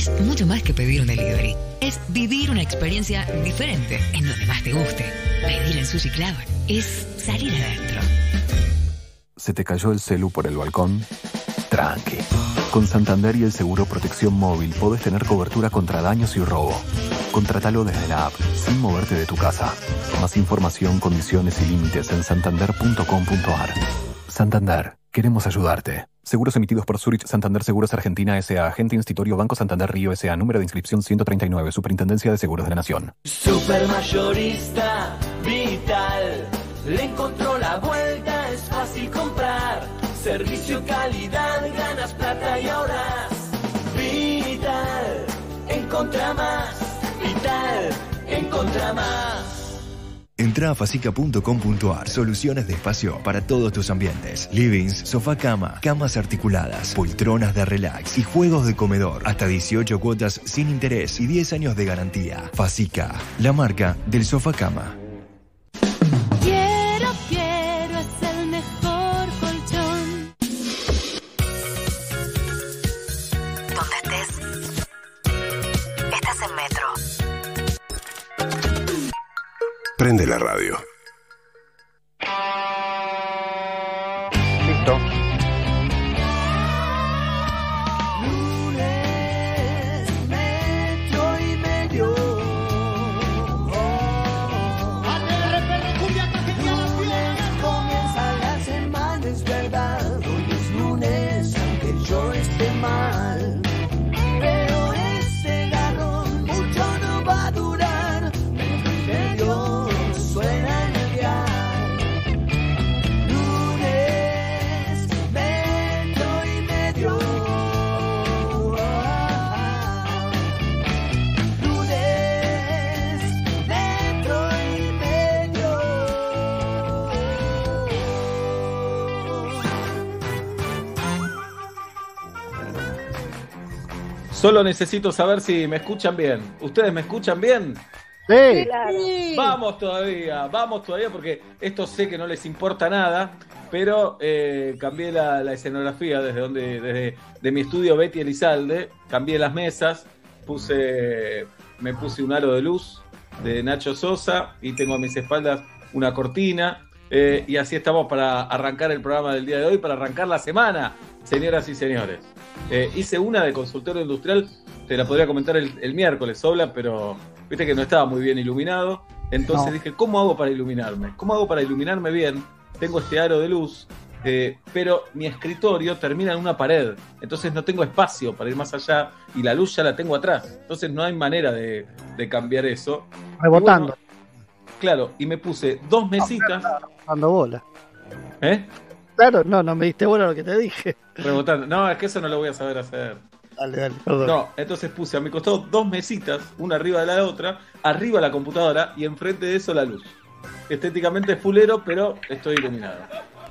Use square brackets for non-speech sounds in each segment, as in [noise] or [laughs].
es mucho más que pedir un delivery. Es vivir una experiencia diferente en donde más te guste. Pedir en Sushi Club es salir adentro. ¿Se te cayó el celu por el balcón? Tranqui. Con Santander y el seguro Protección Móvil podés tener cobertura contra daños y robo. Contratalo desde la app, sin moverte de tu casa. Más información, condiciones y límites en santander.com.ar. Santander, queremos ayudarte. Seguros emitidos por Zurich Santander Seguros Argentina S.A. Agente Institutorio Banco Santander Río S.A. Número de inscripción 139. Superintendencia de Seguros de la Nación. Supermayorista Vital le encontró la vuelta, es fácil comprar. Servicio, calidad, ganas plata y ahorras. Vital, encontra más. Vital, encontra más. Entra a facica.com.ar. Soluciones de espacio para todos tus ambientes. Livings, sofá cama, camas articuladas, poltronas de relax y juegos de comedor. Hasta 18 cuotas sin interés y 10 años de garantía. Facica, la marca del sofá cama. Prende la radio. Solo necesito saber si me escuchan bien. ¿Ustedes me escuchan bien? Sí. Vamos todavía, vamos todavía porque esto sé que no les importa nada, pero eh, cambié la, la escenografía desde donde, desde de mi estudio Betty Elizalde, cambié las mesas, puse, me puse un aro de luz de Nacho Sosa y tengo a mis espaldas una cortina eh, y así estamos para arrancar el programa del día de hoy, para arrancar la semana, señoras y señores. Eh, hice una de consultorio industrial, te la podría comentar el, el miércoles, Sobla, pero viste que no estaba muy bien iluminado. Entonces No. dije, ¿cómo hago para iluminarme? ¿Cómo hago para iluminarme bien? Tengo este aro de luz, eh, pero mi escritorio termina en una pared. Entonces no tengo espacio para ir más allá y la luz ya la tengo atrás. Entonces no hay manera de, de cambiar eso. Rebotando. Y bueno, claro, y me puse dos mesitas. Dando bola. ¿Eh? Claro, no, no me diste bola lo que te dije. Rebotando. No, es que eso no lo voy a saber hacer. Dale, dale, perdón. No, entonces puse a mi costado dos mesitas, una arriba de la otra, arriba la computadora y enfrente de eso la luz. Estéticamente es fulero, pero estoy iluminado.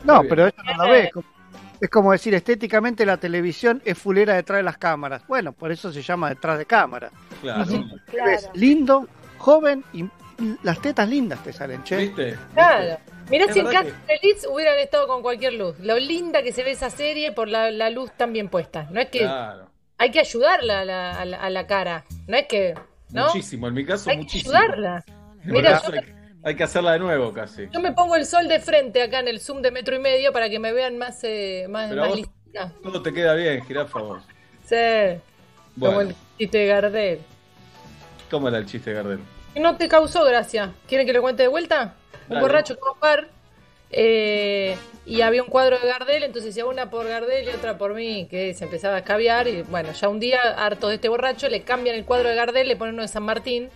No, pero eso no lo ves. Es como decir, estéticamente la televisión es fulera detrás de las cámaras. Bueno, por eso se llama detrás de cámara. Claro. Te ves lindo, joven y las tetas lindas te salen, che. ¿Viste? Claro. Mirá Es si en Casa Feliz hubieran estado con cualquier luz. Lo linda que se ve esa serie por la, la luz tan bien puesta. No es que Claro. hay que ayudarla a la, a la- a la cara. No es que. ¿No? Muchísimo, en mi caso hay que ayudarla. En mi Mira, caso hay, hay que hacerla de nuevo casi. Yo me pongo el sol de frente acá en el zoom de metro y medio para que me vean más, eh, más, Pero más vos lista. todo te queda bien, jirafa vos. Sí. Como Bueno, el chiste de Gardel. ¿cómo era el chiste, Gardel? Y no te causó gracia. ¿Quieren que lo cuente de vuelta? Un borracho a un bar, eh, y había un cuadro de Gardel, entonces decía una por Gardel y otra por mí, que se empezaba a escabiar y bueno, ya un día, harto de este borracho, le cambian el cuadro de Gardel, le ponen uno de San Martín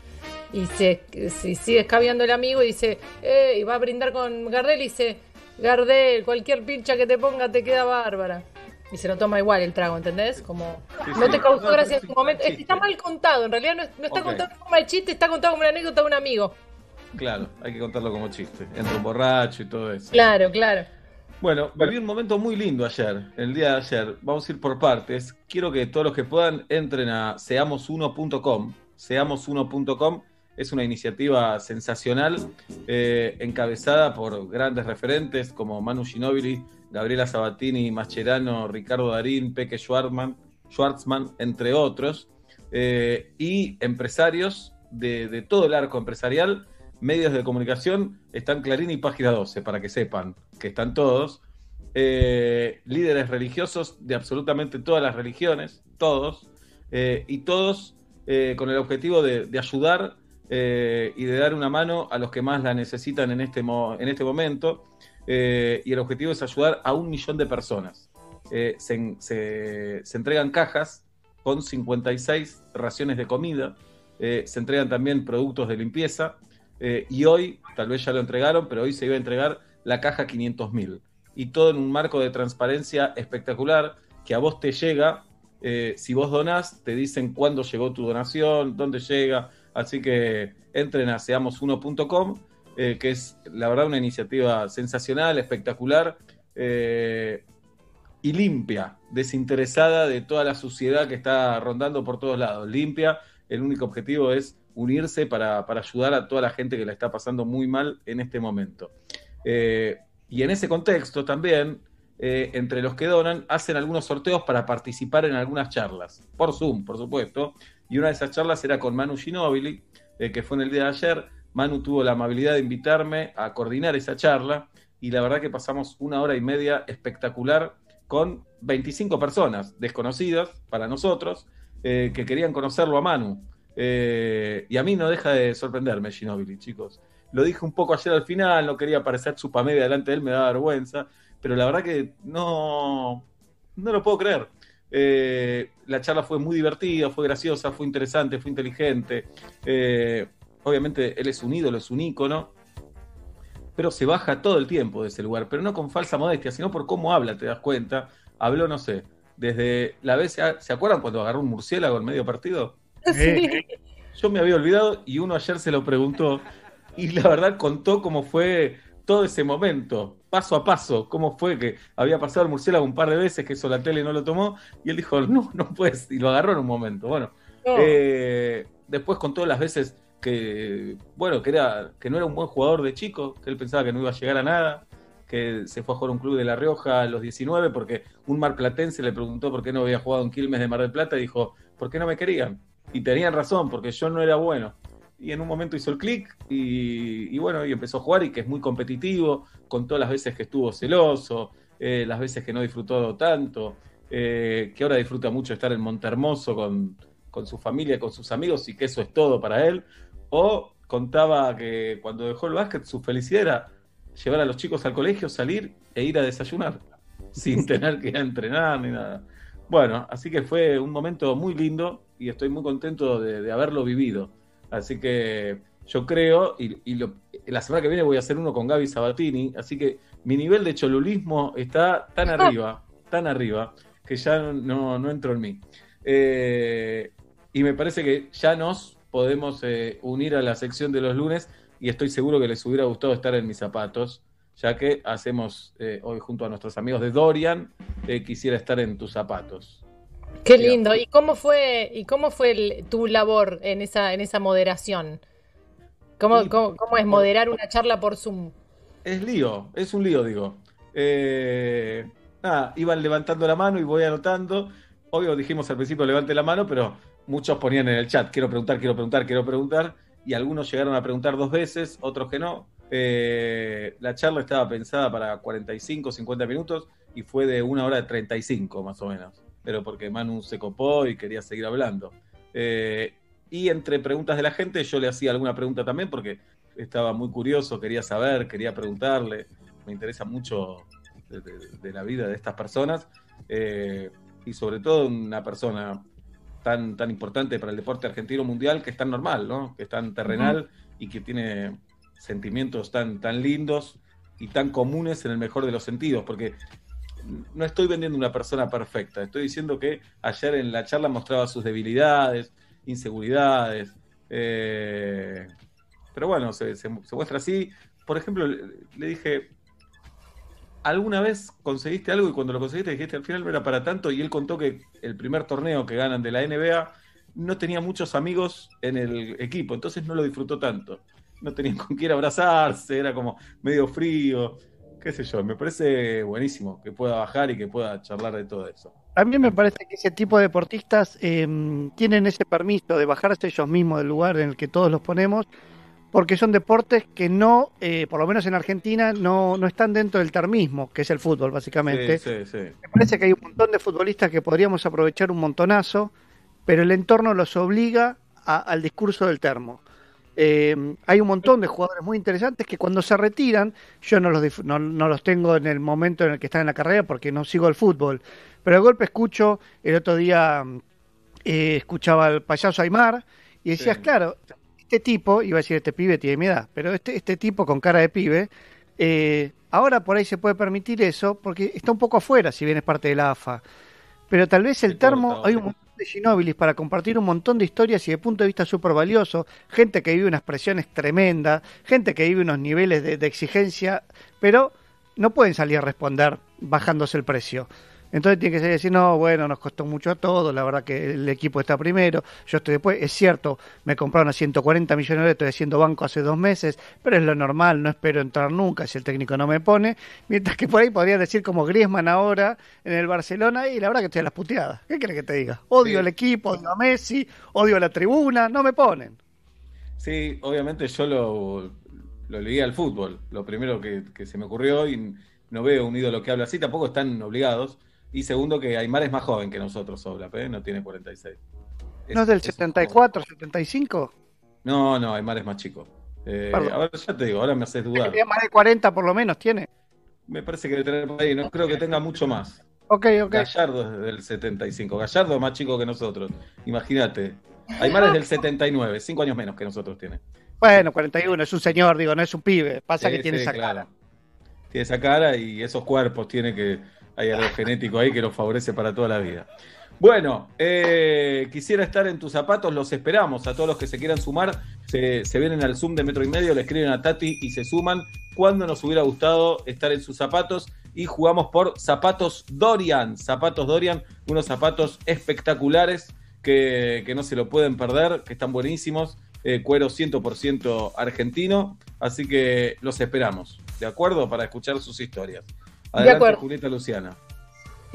y se, se sigue escabeando el amigo y dice, eh, y va a brindar con Gardel y dice, Gardel, cualquier pincha que te ponga te queda bárbara. Y se lo toma igual el trago, ¿entendés? Como, Sí, no sí. te causó No, gracia en su momento. está mal contado, en realidad no, es- no está contado en forma de chiste, está contado como una anécdota de un amigo. Claro, hay que contarlo como chiste. Entra un borracho y todo eso. Claro, claro. Bueno, viví un momento muy lindo ayer, el día de ayer. Vamos a ir por partes. Quiero que todos los que puedan entren a seamosuno.com. Seamosuno.com es una iniciativa sensacional, eh, encabezada por grandes referentes como Manu Ginóbili, Gabriela Sabatini, Mascherano, Ricardo Darín, Peque Schwartzman, Schwartzman entre otros. eh, y empresarios de, de todo el arco empresarial, medios de comunicación, están Clarín y Página 12, para que sepan que están todos. Eh, líderes religiosos de absolutamente todas las religiones, todos, eh, y todos eh, con el objetivo de, ayudar y de dar una mano a los que más la necesitan en este, en este momento. Y el objetivo es ayudar a un millón de personas. Se, en- se- se entregan cajas con 56 raciones de comida, se entregan también productos de limpieza, eh, y hoy, tal vez ya lo entregaron, pero hoy se iba a entregar la caja 500.000. Y todo en un marco de transparencia espectacular que a vos te llega. eh, si vos donás, te dicen cuándo llegó tu donación, dónde llega. Así que entren a seamosuno.com, eh, que es la verdad una iniciativa sensacional, espectacular y limpia, desinteresada de toda la suciedad que está rondando por todos lados. Limpia, el único objetivo es unirse para, para ayudar a toda la gente que la está pasando muy mal en este momento. Eh, y en ese contexto también, eh, entre los que donan, hacen algunos sorteos para participar en algunas charlas, por Zoom, por supuesto. Y una de esas charlas era con Manu Ginóbili, eh, que fue en el día de ayer. Manu tuvo la amabilidad de invitarme a coordinar esa charla y la verdad que pasamos una hora y media espectacular con 25 personas desconocidas para nosotros que querían conocerlo a Manu. Eh, y a mí no deja de sorprenderme Ginóbili, chicos. Lo dije un poco ayer al final, no quería parecer chupamedia delante de él, me da vergüenza, pero la verdad que no, no lo puedo creer. Eh, la charla fue muy divertida, fue graciosa, fue interesante, fue inteligente. Eh, obviamente él es un ídolo, es un ícono, pero se baja todo el tiempo de ese lugar, pero no con falsa modestia, sino por cómo habla, te das cuenta. Habló, no sé, desde la vez, ¿se acuerdan cuando agarró un murciélago en medio partido? [laughs] Sí. Yo me había olvidado y uno ayer se lo preguntó y la verdad contó cómo fue todo ese momento, paso a paso, cómo fue que había pasado el murciélago un par de veces, que eso la tele no lo tomó, y él dijo, no, no puedes, y lo agarró en un momento. Bueno, No. eh, después contó las veces que, bueno, que, era, que no era un buen jugador de chico, que él pensaba que no iba a llegar a nada, que se fue a jugar a un club de La Rioja a los 19 porque un marplatense le preguntó por qué no había jugado en Quilmes de Mar del Plata y dijo, ¿por qué no me querían? Y tenían razón, porque yo no era bueno. Y en un momento hizo el clic y, y bueno, y empezó a jugar y que es muy competitivo, contó las veces que estuvo celoso, eh, las veces que no disfrutó tanto, eh, que ahora disfruta mucho estar en Montermoso con, con su familia, con sus amigos y que eso es todo para él. O contaba que cuando dejó el básquet su felicidad era llevar a los chicos al colegio, salir e ir a desayunar, [laughs] sin [laughs] tener que ir a entrenar ni nada. Bueno, así que fue un momento muy lindo y estoy muy contento de, de haberlo vivido. Así que yo creo, y, y lo- la semana que viene voy a hacer uno con Gaby Sabatini, así que mi nivel de cholulismo está tan arriba, tan arriba, que ya no, no entro en mí. Eh, y me parece que ya nos podemos eh, unir a la sección de los lunes y estoy seguro que les hubiera gustado estar en mis zapatos, ya que hacemos eh, hoy junto a nuestros amigos de Dorian, eh, quisiera estar en tus zapatos. Qué lindo. ¿Y cómo fue, y cómo fue el- tu labor en esa, en esa moderación? ¿Cómo, Sí, cómo, cómo es moderar una charla por Zoom? Es lío, es un lío, digo. Eh, nada, iban levantando la mano y voy anotando. Obvio, dijimos al principio levante la mano, pero muchos ponían en el chat, quiero preguntar, quiero preguntar, quiero preguntar. Y algunos llegaron a preguntar dos veces, otros que no. Eh, la charla estaba pensada para 45, 50 minutos y fue de una hora de 35 más o menos. Pero porque Manu se copó y quería seguir hablando. Eh, y entre preguntas de la gente, yo le hacía alguna pregunta también porque estaba muy curioso, quería saber, quería preguntarle. Me interesa mucho de, de- de la vida de estas personas eh, y sobre todo una persona tan, tan importante para el deporte argentino mundial que es tan normal, ¿no? que es tan terrenal y que tiene sentimientos tan, tan lindos y tan comunes en el mejor de los sentidos, porque no estoy vendiendo una persona perfecta, estoy diciendo que ayer en la charla mostraba sus debilidades, inseguridades, eh, pero bueno, se, muestra así. Por ejemplo, le, le dije, ¿alguna vez conseguiste algo y cuando lo conseguiste dijiste al final no era para tanto? Y él contó que el primer torneo que ganan de la NBA no tenía muchos amigos en el equipo, entonces no lo disfrutó tanto. No tenían con quién abrazarse, era como medio frío. qué sé yo, me parece buenísimo que pueda bajar y que pueda charlar de todo eso. A mí me parece que ese tipo de deportistas eh, tienen ese permiso de bajarse ellos mismos del lugar en el que todos los ponemos, porque son deportes que no, eh, por lo menos en Argentina, no, no están dentro del termismo, que es el fútbol, básicamente. Sí, sí, sí. Me parece que hay un montón de futbolistas que podríamos aprovechar un montonazo, pero el entorno los obliga a- al discurso del termo. Eh, hay un montón de jugadores muy interesantes que cuando se retiran, yo no los, no, no los tengo en el momento en el que están en la carrera porque no sigo el fútbol, pero de golpe escucho, el otro día eh, escuchaba al payaso Aymar y decías, Sí. claro, este tipo, iba a decir este pibe tiene mi edad, pero este, este tipo con cara de pibe, eh, ahora por ahí se puede permitir eso porque está un poco afuera si bien es parte de la AFA. Pero tal vez el termo, hay un de Ginobilis para compartir un montón de historias y de punto de vista súper valioso, gente que vive unas presiones tremendas, gente que vive unos niveles de exigencia, pero no pueden salir a responder bajándose el precio. Entonces tiene que salir y decir, no, bueno, nos costó mucho a todos, la verdad que el equipo está primero, yo estoy después, es cierto, me compraron a 140 millones de estoy haciendo banco hace dos meses, pero es lo normal, no espero entrar nunca si el técnico no me pone, mientras que por ahí podría decir como Griezmann ahora en el Barcelona, y la verdad que estoy a las puteadas, ¿qué querés que te diga? Odio Sí. al equipo, odio a Messi, odio a la tribuna, no me ponen. Sí, obviamente yo lo, lo leí al fútbol, lo primero que, que se me ocurrió y no veo un ídolo que habla así, tampoco están obligados. Y segundo, que Aymar es más joven que nosotros, Oblap, ¿eh? no tiene 46. ¿No es del es- 74, 75? No, no, Aymar es más chico. Eh, ya te digo, ahora me haces dudar. Más de 40 por lo menos tiene. Me parece que debe tener por ahí, no creo que tenga mucho más. Ok, ok. Gallardo es del 75. Gallardo es más chico que nosotros. Imagínate. Aymar es del 79, cinco años menos que nosotros tiene. Bueno, 41, es un señor, digo, no es un pibe. Pasa Sí, que tiene sí, esa claro. cara. Tiene esa cara y esos cuerpos, tiene que. Hay algo genético ahí que lo favorece para toda la vida. Bueno, eh, quisiera estar en tus zapatos, los esperamos. A todos los que se quieran sumar, se, se vienen al Zoom de metro y medio, le escriben a Tati y se suman. Cuando nos hubiera gustado estar en sus zapatos y jugamos por zapatos Dorian. Zapatos Dorian, unos zapatos espectaculares que, que no se lo pueden perder, que están buenísimos. eh, cuero 100% argentino. Así que los esperamos, ¿de acuerdo? Para escuchar sus historias. Adelante, acuerdo. Julieta Luciana.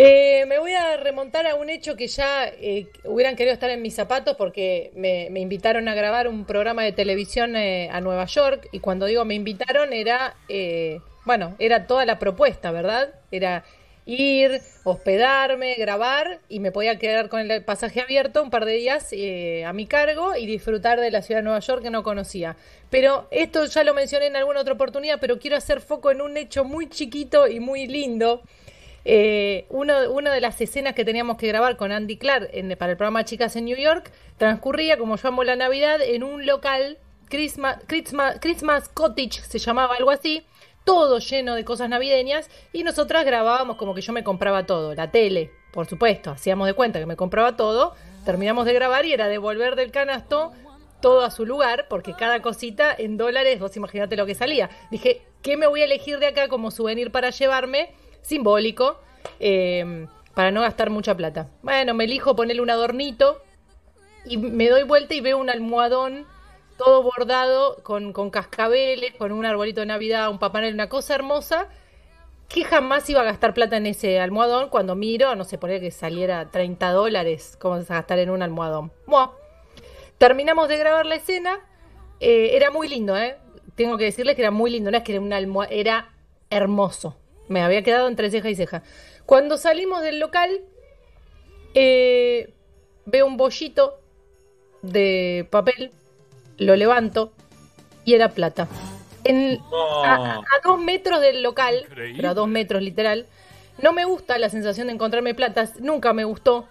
Eh, me voy a remontar a un hecho que ya eh, hubieran querido estar en mis zapatos porque me, me invitaron a grabar un programa de televisión eh, a Nueva York y cuando digo me invitaron era, eh, bueno, era toda la propuesta, ¿verdad? Era ir, hospedarme, grabar y me podía quedar con el pasaje abierto un par de días eh, a mi cargo y disfrutar de la ciudad de Nueva York que no conocía. Pero esto ya lo mencioné en alguna otra oportunidad, pero quiero hacer foco en un hecho muy chiquito y muy lindo. Eh, uno, una de las escenas que teníamos que grabar con Andy Clark en- para el programa Chicas en New York transcurría, como yo amo la Navidad, en un local, Christmas, Christmas, Christmas Cottage se llamaba algo así, todo lleno de cosas navideñas y nosotras grabábamos como que yo me compraba todo, la tele, por supuesto, hacíamos de cuenta que me compraba todo, terminamos de grabar y era devolver del canasto todo a su lugar, porque cada cosita en dólares, vos imaginate lo que salía. Dije, ¿qué me voy a elegir de acá como souvenir para llevarme? Simbólico, eh, para no gastar mucha plata. Bueno, me elijo ponerle un adornito y me doy vuelta y veo un almohadón todo bordado con, cascabeles, con un arbolito de Navidad, un papá Noel, una cosa hermosa que jamás iba a gastar plata en ese almohadón. Cuando miro, no sé, ponía que saliera 30 dólares, ¿cómo vas a gastar en un almohadón? Buah. Terminamos de grabar la escena, eh, era muy lindo, ¿eh? Tengo que decirles que era muy lindo, no es que era un almohadón, era hermoso. Me había quedado entre ceja y ceja. Cuando salimos del local, eh, veo un bollito de papel, lo levanto y era plata. En, a, a dos metros del local, pero a dos metros literal, no me gusta la sensación de encontrarme plata, nunca me gustó.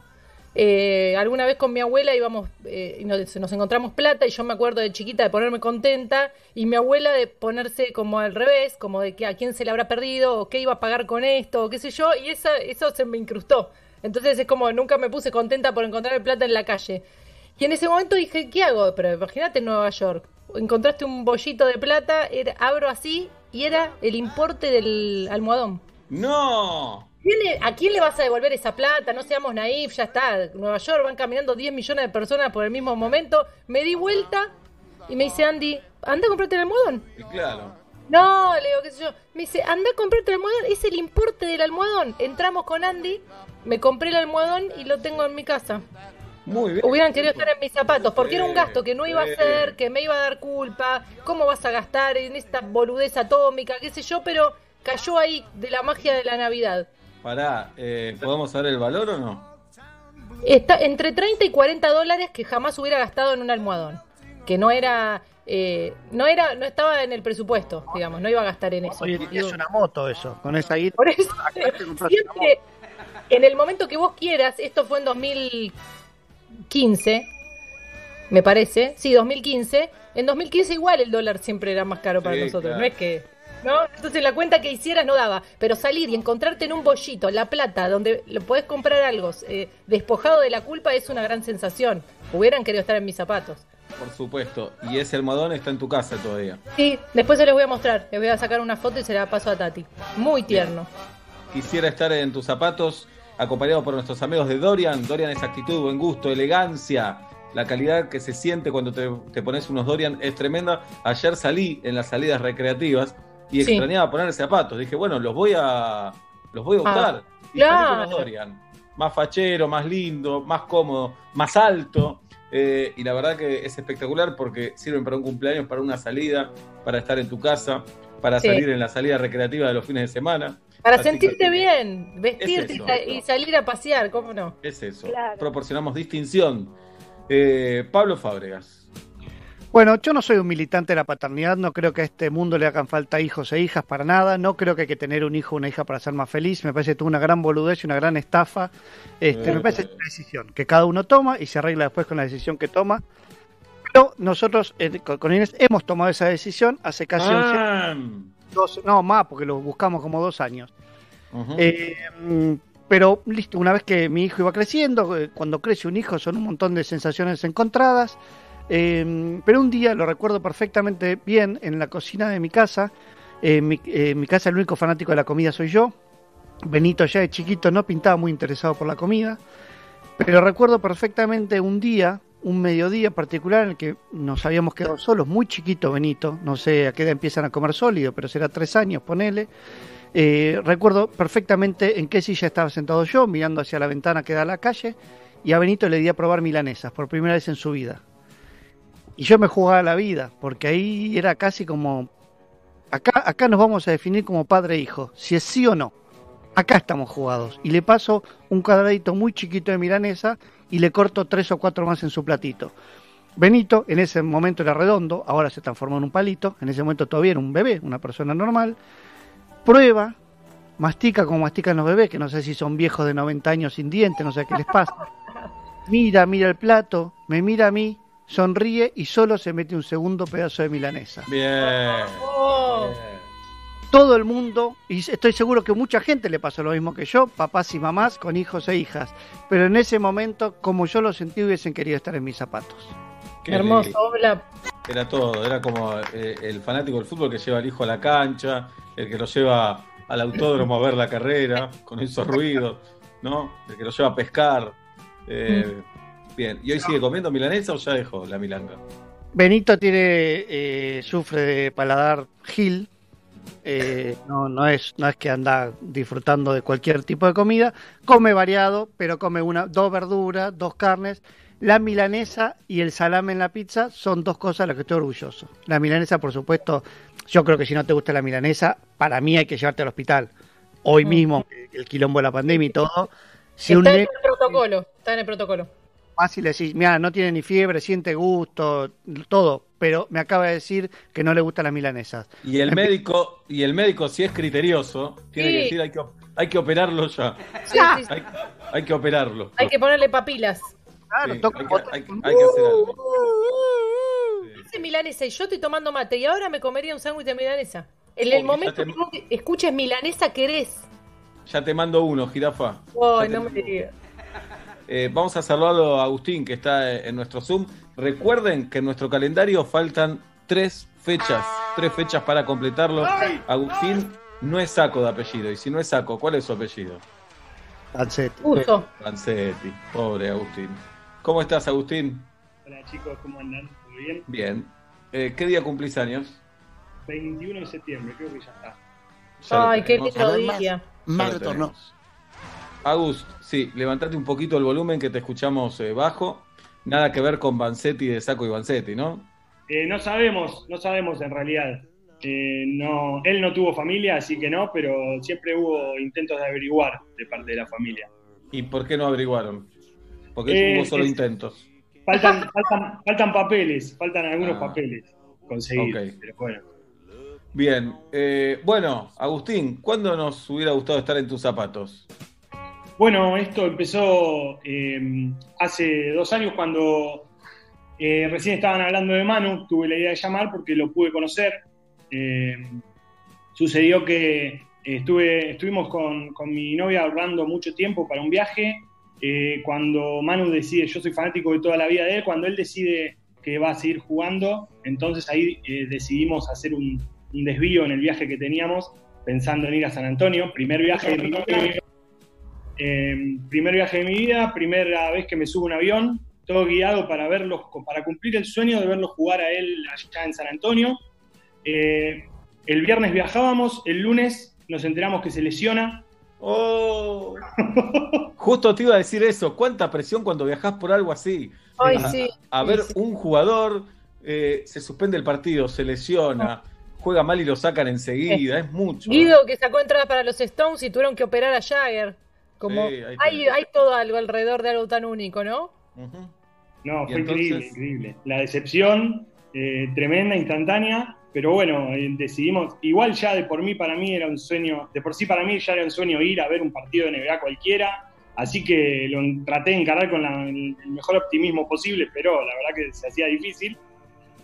Eh, alguna vez con mi abuela íbamos eh, y nos, nos encontramos plata y yo me acuerdo de chiquita de ponerme contenta y mi abuela de ponerse como al revés, como de que a quién se le habrá perdido o qué iba a pagar con esto o qué sé yo y esa, eso se me incrustó. Entonces es como nunca me puse contenta por encontrar plata en la calle. Y en ese momento dije, ¿qué hago? Pero imagínate en Nueva York. Encontraste un bollito de plata, era- abro así y era el importe del almohadón. ¡No! ¿Quién- ¿A quién le vas a devolver esa plata? No seamos naif, ya está. Nueva York van caminando 10 millones de personas por el mismo momento. Me di vuelta y me dice Andy, anda a comprarte el almohadón. Y claro. No, le digo, qué sé yo. Me dice, anda a comprarte el almohadón. Es el importe del almohadón. Entramos con Andy, me compré el almohadón y lo tengo en mi casa. Muy bien. Hubieran querido estar en mis zapatos, porque era un gasto que no iba a hacer, que me iba a dar culpa. ¿Cómo vas a gastar en esta boludez atómica? ¿Qué sé yo? Pero cayó ahí de la magia de la Navidad. Pará, eh, ¿podemos saber el valor o no? Está entre 30 y 40 dólares que jamás hubiera gastado en un almohadón. Que no era. eh, no era no estaba en el presupuesto, digamos, no iba a gastar en eso. Digo, es una moto eso, con esa guita. [laughs] En el momento que vos quieras, esto fue en 2015, me parece, sí, 2015, en 2015 igual el dólar siempre era más caro para Sí, nosotros, claro. no es que, ¿no? Entonces la cuenta que hicieras no daba, pero salir y encontrarte en un bollito, La Plata, donde lo podés comprar algo eh, despojado de la culpa es una gran sensación. Hubieran querido estar en mis zapatos. Por supuesto. Y ese almohadón está en tu casa todavía. Sí, después se les voy a mostrar, les voy a sacar una foto y se la paso a Tati. Muy tierno. Quisiera estar en tus zapatos, acompañado por nuestros amigos de Dorian. Dorian es actitud, buen gusto, elegancia. La calidad que se siente cuando te, te pones unos Dorian es tremenda. Ayer salí en las salidas recreativas y Sí. extrañaba poner zapatos. Dije, bueno, los voy a los voy a Ah, usar. y claro. salí con los Dorian. Más fachero, más lindo, más cómodo, más alto. Eh, y la verdad que es espectacular porque sirven para un cumpleaños, para una salida, para estar en tu casa, para Sí. salir en la salida recreativa de los fines de semana. Para Así sentirte que- bien, vestirte Es y, eso. sa- y salir a pasear, ¿cómo no? Es eso. Claro. Proporcionamos distinción. Eh, Pablo Fábregas. Bueno, yo no soy un militante de la paternidad, no creo que a este mundo le hagan falta hijos e hijas para nada, no creo que hay que tener un hijo o una hija para ser más feliz, me parece que tuvo una gran boludez y una gran estafa, este, Eh. me parece que es una decisión que cada uno toma y se arregla después con la decisión que toma, pero nosotros eh, con Inés hemos tomado esa decisión hace casi 11 Ah, dos- no más, porque lo buscamos como dos años. Eh, pero listo, una vez que mi hijo iba creciendo, eh, cuando crece un hijo son un montón de sensaciones encontradas. eh, pero un día lo recuerdo perfectamente bien en la cocina de mi casa. eh, mi, eh, en mi casa el único fanático de la comida soy yo. Benito ya de chiquito no pintaba muy interesado por la comida. Pero recuerdo perfectamente un día, un mediodía particular en el que nos habíamos quedado solos, muy chiquito Benito, no sé a qué edad empiezan a comer sólido, pero será tres años, ponele. Eh, recuerdo perfectamente en qué silla estaba sentado yo, mirando hacia la ventana que da a la calle, y a Benito le di a probar milanesas por primera vez en su vida. Y yo me jugaba la vida, porque ahí era casi como, acá, acá nos vamos a definir como padre e hijo, si es sí o no. Acá estamos jugados. Y le paso un cuadradito muy chiquito de milanesa y le corto tres o cuatro más en su platito. Benito en ese momento era redondo, ahora se transformó en un palito, en ese momento todavía era un bebé, una persona normal. Prueba, mastica como mastican los bebés, que no sé si son viejos de 90 años sin dientes, no sé qué les pasa. Mira, mira el plato, me mira a mí, sonríe y solo se mete un segundo pedazo de milanesa. Bien. Oh. Bien. Todo el mundo, y estoy seguro que mucha gente le pasó lo mismo que yo, papás y mamás con hijos e hijas, pero en ese momento, como yo lo sentí, hubiesen querido estar en mis zapatos. Qué Hermoso. Era todo. Era como eh, el fanático del fútbol que lleva al hijo a la cancha, el que lo lleva al autódromo a ver la carrera, con esos ruidos, ¿no? El que lo lleva a pescar. Eh, Bien. ¿Y hoy sigue comiendo milanesa o ya dejó la milanga? Benito tiene, eh, sufre de paladar gil, eh, no, no, es, no es que anda disfrutando de cualquier tipo de comida, come variado, pero come una, dos verduras, dos carnes. La milanesa y el salame en la pizza son dos cosas de las que estoy orgulloso. La milanesa, por supuesto, yo creo que si no te gusta la milanesa, para mí hay que llevarte al hospital. Hoy Mm. mismo, el quilombo de la pandemia y todo. Si Está un en el protocolo, está en el protocolo. Fácil decir, mira, no tiene ni fiebre, siente gusto, todo, pero me acaba de decir que no le gustan las milanesas. Y el médico, y el médico, si es criterioso, tiene que decir hay que, hay que operarlo ya. Sí, [laughs] sí, sí. Hay, hay que operarlo. Hay que ponerle papilas. Claro, Sí, toca hay, que, hay que- hay que hacer algo. Ese milanesa y yo estoy tomando mate y ahora me comería un sándwich de milanesa. En el Obvio, momento te- que escuches milanesa, querés. Ya te mando uno, jirafa. No te- me digas. Eh, vamos a saludarlo a Agustín, que está eh, en nuestro Zoom. Recuerden que en nuestro calendario faltan tres fechas, tres fechas para completarlo. Agustín no es saco de apellido, y si no es saco, ¿cuál es su apellido? Calcete. Uso. Pancetti, pobre Agustín. ¿Cómo estás, Agustín? Hola chicos, ¿cómo andan? ¿Todo bien? Bien. Eh, ¿Qué día cumplís años? 21 de septiembre, creo que ya está. Ya Ay, qué lindo día. Más tenemos. Agus, sí, levantate un poquito el volumen que te escuchamos eh, bajo. Nada que ver con Vanzetti de Saco y Vanzetti, ¿no? Eh, no sabemos, no sabemos en realidad. Eh, no, él no tuvo familia, así que no, pero siempre hubo intentos de averiguar de parte de la familia. ¿Y por qué no averiguaron? Porque Eh, hubo solo es- intentos. Faltan, [laughs] faltan, faltan papeles, faltan algunos Ah. papeles conseguir. Ok. Pero bueno. Bien, eh, bueno, Agustín, ¿cuándo nos hubiera gustado estar en tus zapatos? Bueno, esto empezó eh, hace dos años cuando eh, recién estaban hablando de Manu, tuve la idea de llamar porque lo pude conocer. Eh, sucedió que estuve, estuvimos con, con mi novia ahorrando mucho tiempo para un viaje. Cuando Manu decide, yo soy fanático de toda la vida de él, cuando él decide que va a seguir jugando, entonces ahí decidimos hacer un, un desvío en el viaje que teníamos, pensando en ir a San Antonio, primer viaje de mi vida. Eh, primer viaje de mi vida, primera vez que me subo a un avión, todo guiado para verlos, para cumplir el sueño de verlo jugar a él allá en San Antonio. Eh, el viernes viajábamos, el lunes nos enteramos que se lesiona. Oh. [laughs] Justo te iba a decir eso. ¿Cuánta presión cuando viajas por algo así? Ay, a, sí. a ver sí. un jugador, eh, se suspende el partido, se lesiona, juega mal y lo sacan enseguida. Es mucho. Guido que sacó entradas para los Stones y tuvieron que operar a Jagger. Como Sí, hay, hay todo algo alrededor de algo tan único, ¿no? No, fue increíble, increíble. La decepción, eh, tremenda, instantánea, pero bueno, eh, decidimos, igual ya de por mí, para mí era un sueño, de por sí para mí ya era un sueño ir a ver un partido de NBA cualquiera, así que lo traté de encarar con la- el mejor optimismo posible, pero la verdad que se hacía difícil.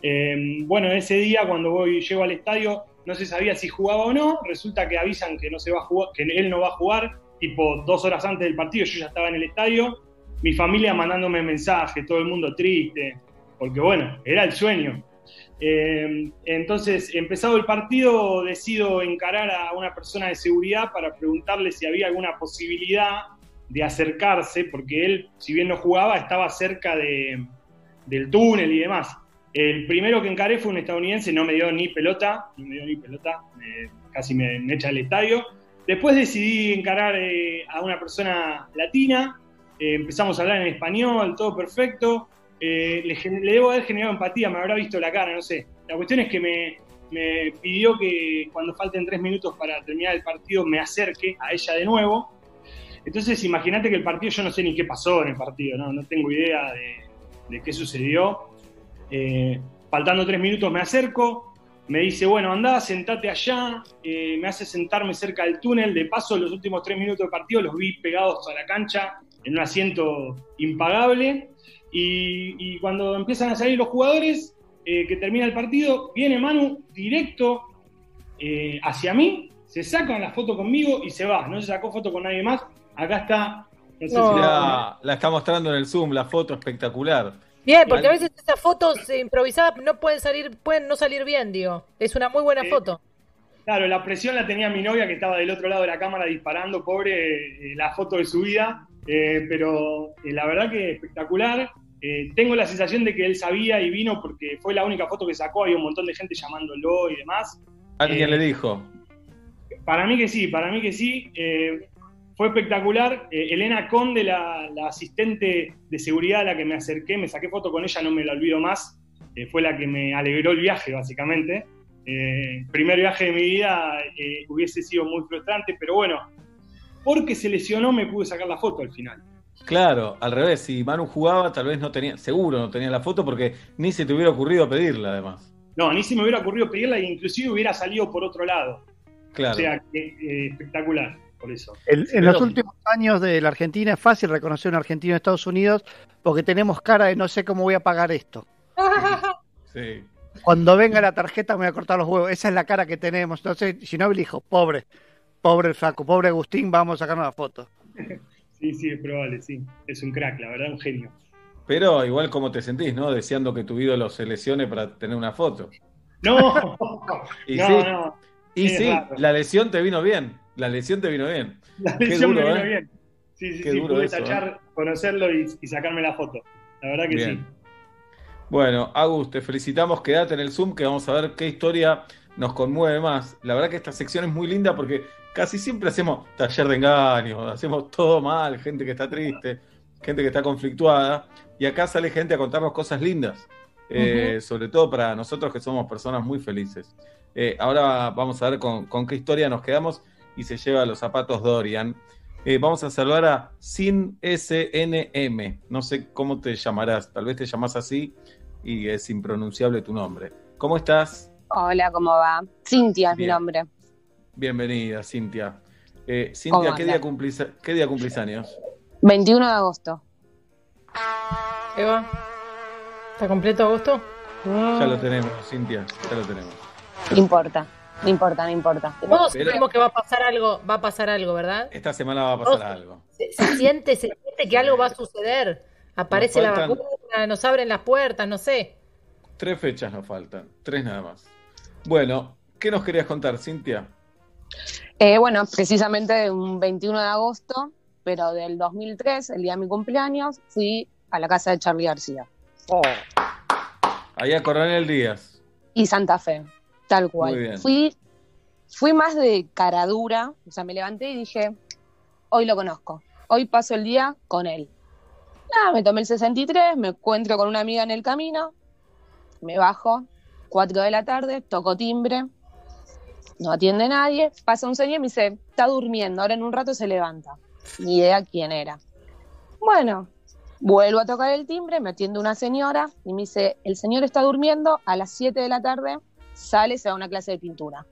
Eh, bueno, ese día cuando voy, llego al estadio, no se sabía si jugaba o no, resulta que avisan que no se va a jugar, que él no va a jugar, tipo dos horas antes del partido, yo ya estaba en el estadio, mi familia mandándome mensajes, todo el mundo triste, porque bueno, era el sueño. Eh, entonces, empezado el partido, decido encarar a una persona de seguridad para preguntarle si había alguna posibilidad de acercarse, porque él, si bien no jugaba, estaba cerca de, del túnel y demás. El primero que encaré fue un estadounidense, no me dio ni pelota, no me dio ni pelota, casi me, me echa del estadio. Después decidí encarar eh, a una persona latina, eh, empezamos a hablar en español, todo perfecto. Eh, le, le debo haber generado empatía, me habrá visto la cara, no sé. La cuestión es que me, pidió que cuando falten tres minutos para terminar el partido me acerque a ella de nuevo. Entonces imagínate que el partido, yo no sé ni qué pasó en el partido, no, no tengo idea de, de qué sucedió. Faltando tres minutos me acerco, me dice, bueno, andá, sentate allá, eh, me hace sentarme cerca del túnel, de paso los últimos tres minutos del partido los vi pegados a la cancha en un asiento impagable, y, y cuando empiezan a salir los jugadores, eh, que termina el partido, viene Manu directo eh, hacia mí, se saca la foto conmigo y se va, no se sacó foto con nadie más, acá está, no sé No. si la- La, la está mostrando en el Zoom, la foto espectacular. Bien, porque a veces esas fotos improvisadas no pueden salir, pueden no salir bien, digo. Es una muy buena foto. Claro, la presión la tenía mi novia que estaba del otro lado de la cámara disparando, pobre, eh, la foto de su vida, eh, pero eh, la verdad que espectacular. Eh, tengo la sensación de que él sabía y vino porque fue la única foto que sacó, había un montón de gente llamándolo y demás. Alguien Eh, le dijo. Para mí que sí, para mí que sí. Eh, fue espectacular. Eh, Elena Conde, la, la asistente de seguridad a la que me acerqué, me saqué foto con ella, no me la olvido más. Eh, fue la que me alegró el viaje, básicamente. Eh, primer viaje de mi vida eh, hubiese sido muy frustrante, pero bueno, porque se lesionó me pude sacar la foto al final. Claro, al revés, si Manu jugaba, tal vez no tenía, seguro no tenía la foto porque ni se te hubiera ocurrido pedirla, además. No, ni si me hubiera ocurrido pedirla e inclusive hubiera salido por otro lado. Claro. O sea, que, espectacular, por eso. El- en los últimos años de la Argentina es fácil reconocer un argentino en Estados Unidos porque tenemos cara de no sé cómo voy a pagar esto. [laughs] Sí. Cuando venga la tarjeta me voy a cortar los huevos. Esa es la cara que tenemos. Entonces, si no, dijo, pobre, pobre el flaco, pobre Agustín, vamos a sacarnos la foto. [laughs] Sí, sí, es probable, sí. Es un crack, la verdad, un genio. Pero igual como te sentís, ¿no? Deseando que tu ídolo se lesione para tener una foto. No, [laughs] Y no, sí, no. Y es sí, raro. la lesión te vino bien. La lesión te vino bien. La lesión duro, me vino ¿eh? bien. Sí, sí, Qué sí, pude eso, tachar, conocerlo y, y sacarme la foto. La verdad que Bien. Bueno, Agus, te felicitamos. Quédate en el Zoom que vamos a ver qué historia nos conmueve más. La verdad que esta sección es muy linda porque casi siempre hacemos taller de engaños, hacemos todo mal, gente que está triste, gente que está conflictuada, y acá sale gente a contarnos cosas lindas, eh, sobre todo para nosotros que somos personas muy felices. Eh, ahora vamos a ver con, con qué historia nos quedamos y se lleva los zapatos Dorian. Eh, vamos a saludar a Sin SNM. No sé cómo te llamarás, tal vez te llamas así y es impronunciable tu nombre. ¿Cómo estás? Hola, ¿cómo va? Cintia es mi nombre. Bienvenida, Cintia. Eh, Cintia, ¿Cómo ¿qué día, cumplís, ¿qué día cumplís años? 21 de agosto. Eva, ¿está completo agosto? Ya lo tenemos, Cintia, ya lo tenemos. No importa, no importa, no importa. Todos Pero- sabemos que va a pasar algo, va a pasar algo, ¿verdad? Esta semana va a pasar Oh. algo. Se, se siente, se siente que algo va a suceder. Aparece la vacuna, nos abren las puertas, no sé. Tres fechas nos faltan, tres nada más. Bueno, ¿qué nos querías contar, Cintia? Eh, bueno, precisamente un 21 de agosto, pero del 2003, el día de mi cumpleaños, fui a la casa de Charlie García. Allá Coronel Díaz. Y Santa Fe, tal cual. Muy bien. Fui, fui más de cara dura, o sea, me levanté y dije, hoy lo conozco, hoy paso el día con él. Nada, me tomé el 63, me encuentro con una amiga en el camino, me bajo, 4 de la tarde, toco timbre, no atiende nadie, pasa un señor y me dice, está durmiendo, ahora en un rato se levanta. Ni idea quién era. Bueno, vuelvo a tocar el timbre, me atiende una señora y me dice, el señor está durmiendo, a las 7 de la tarde sale, se va a una clase de pintura.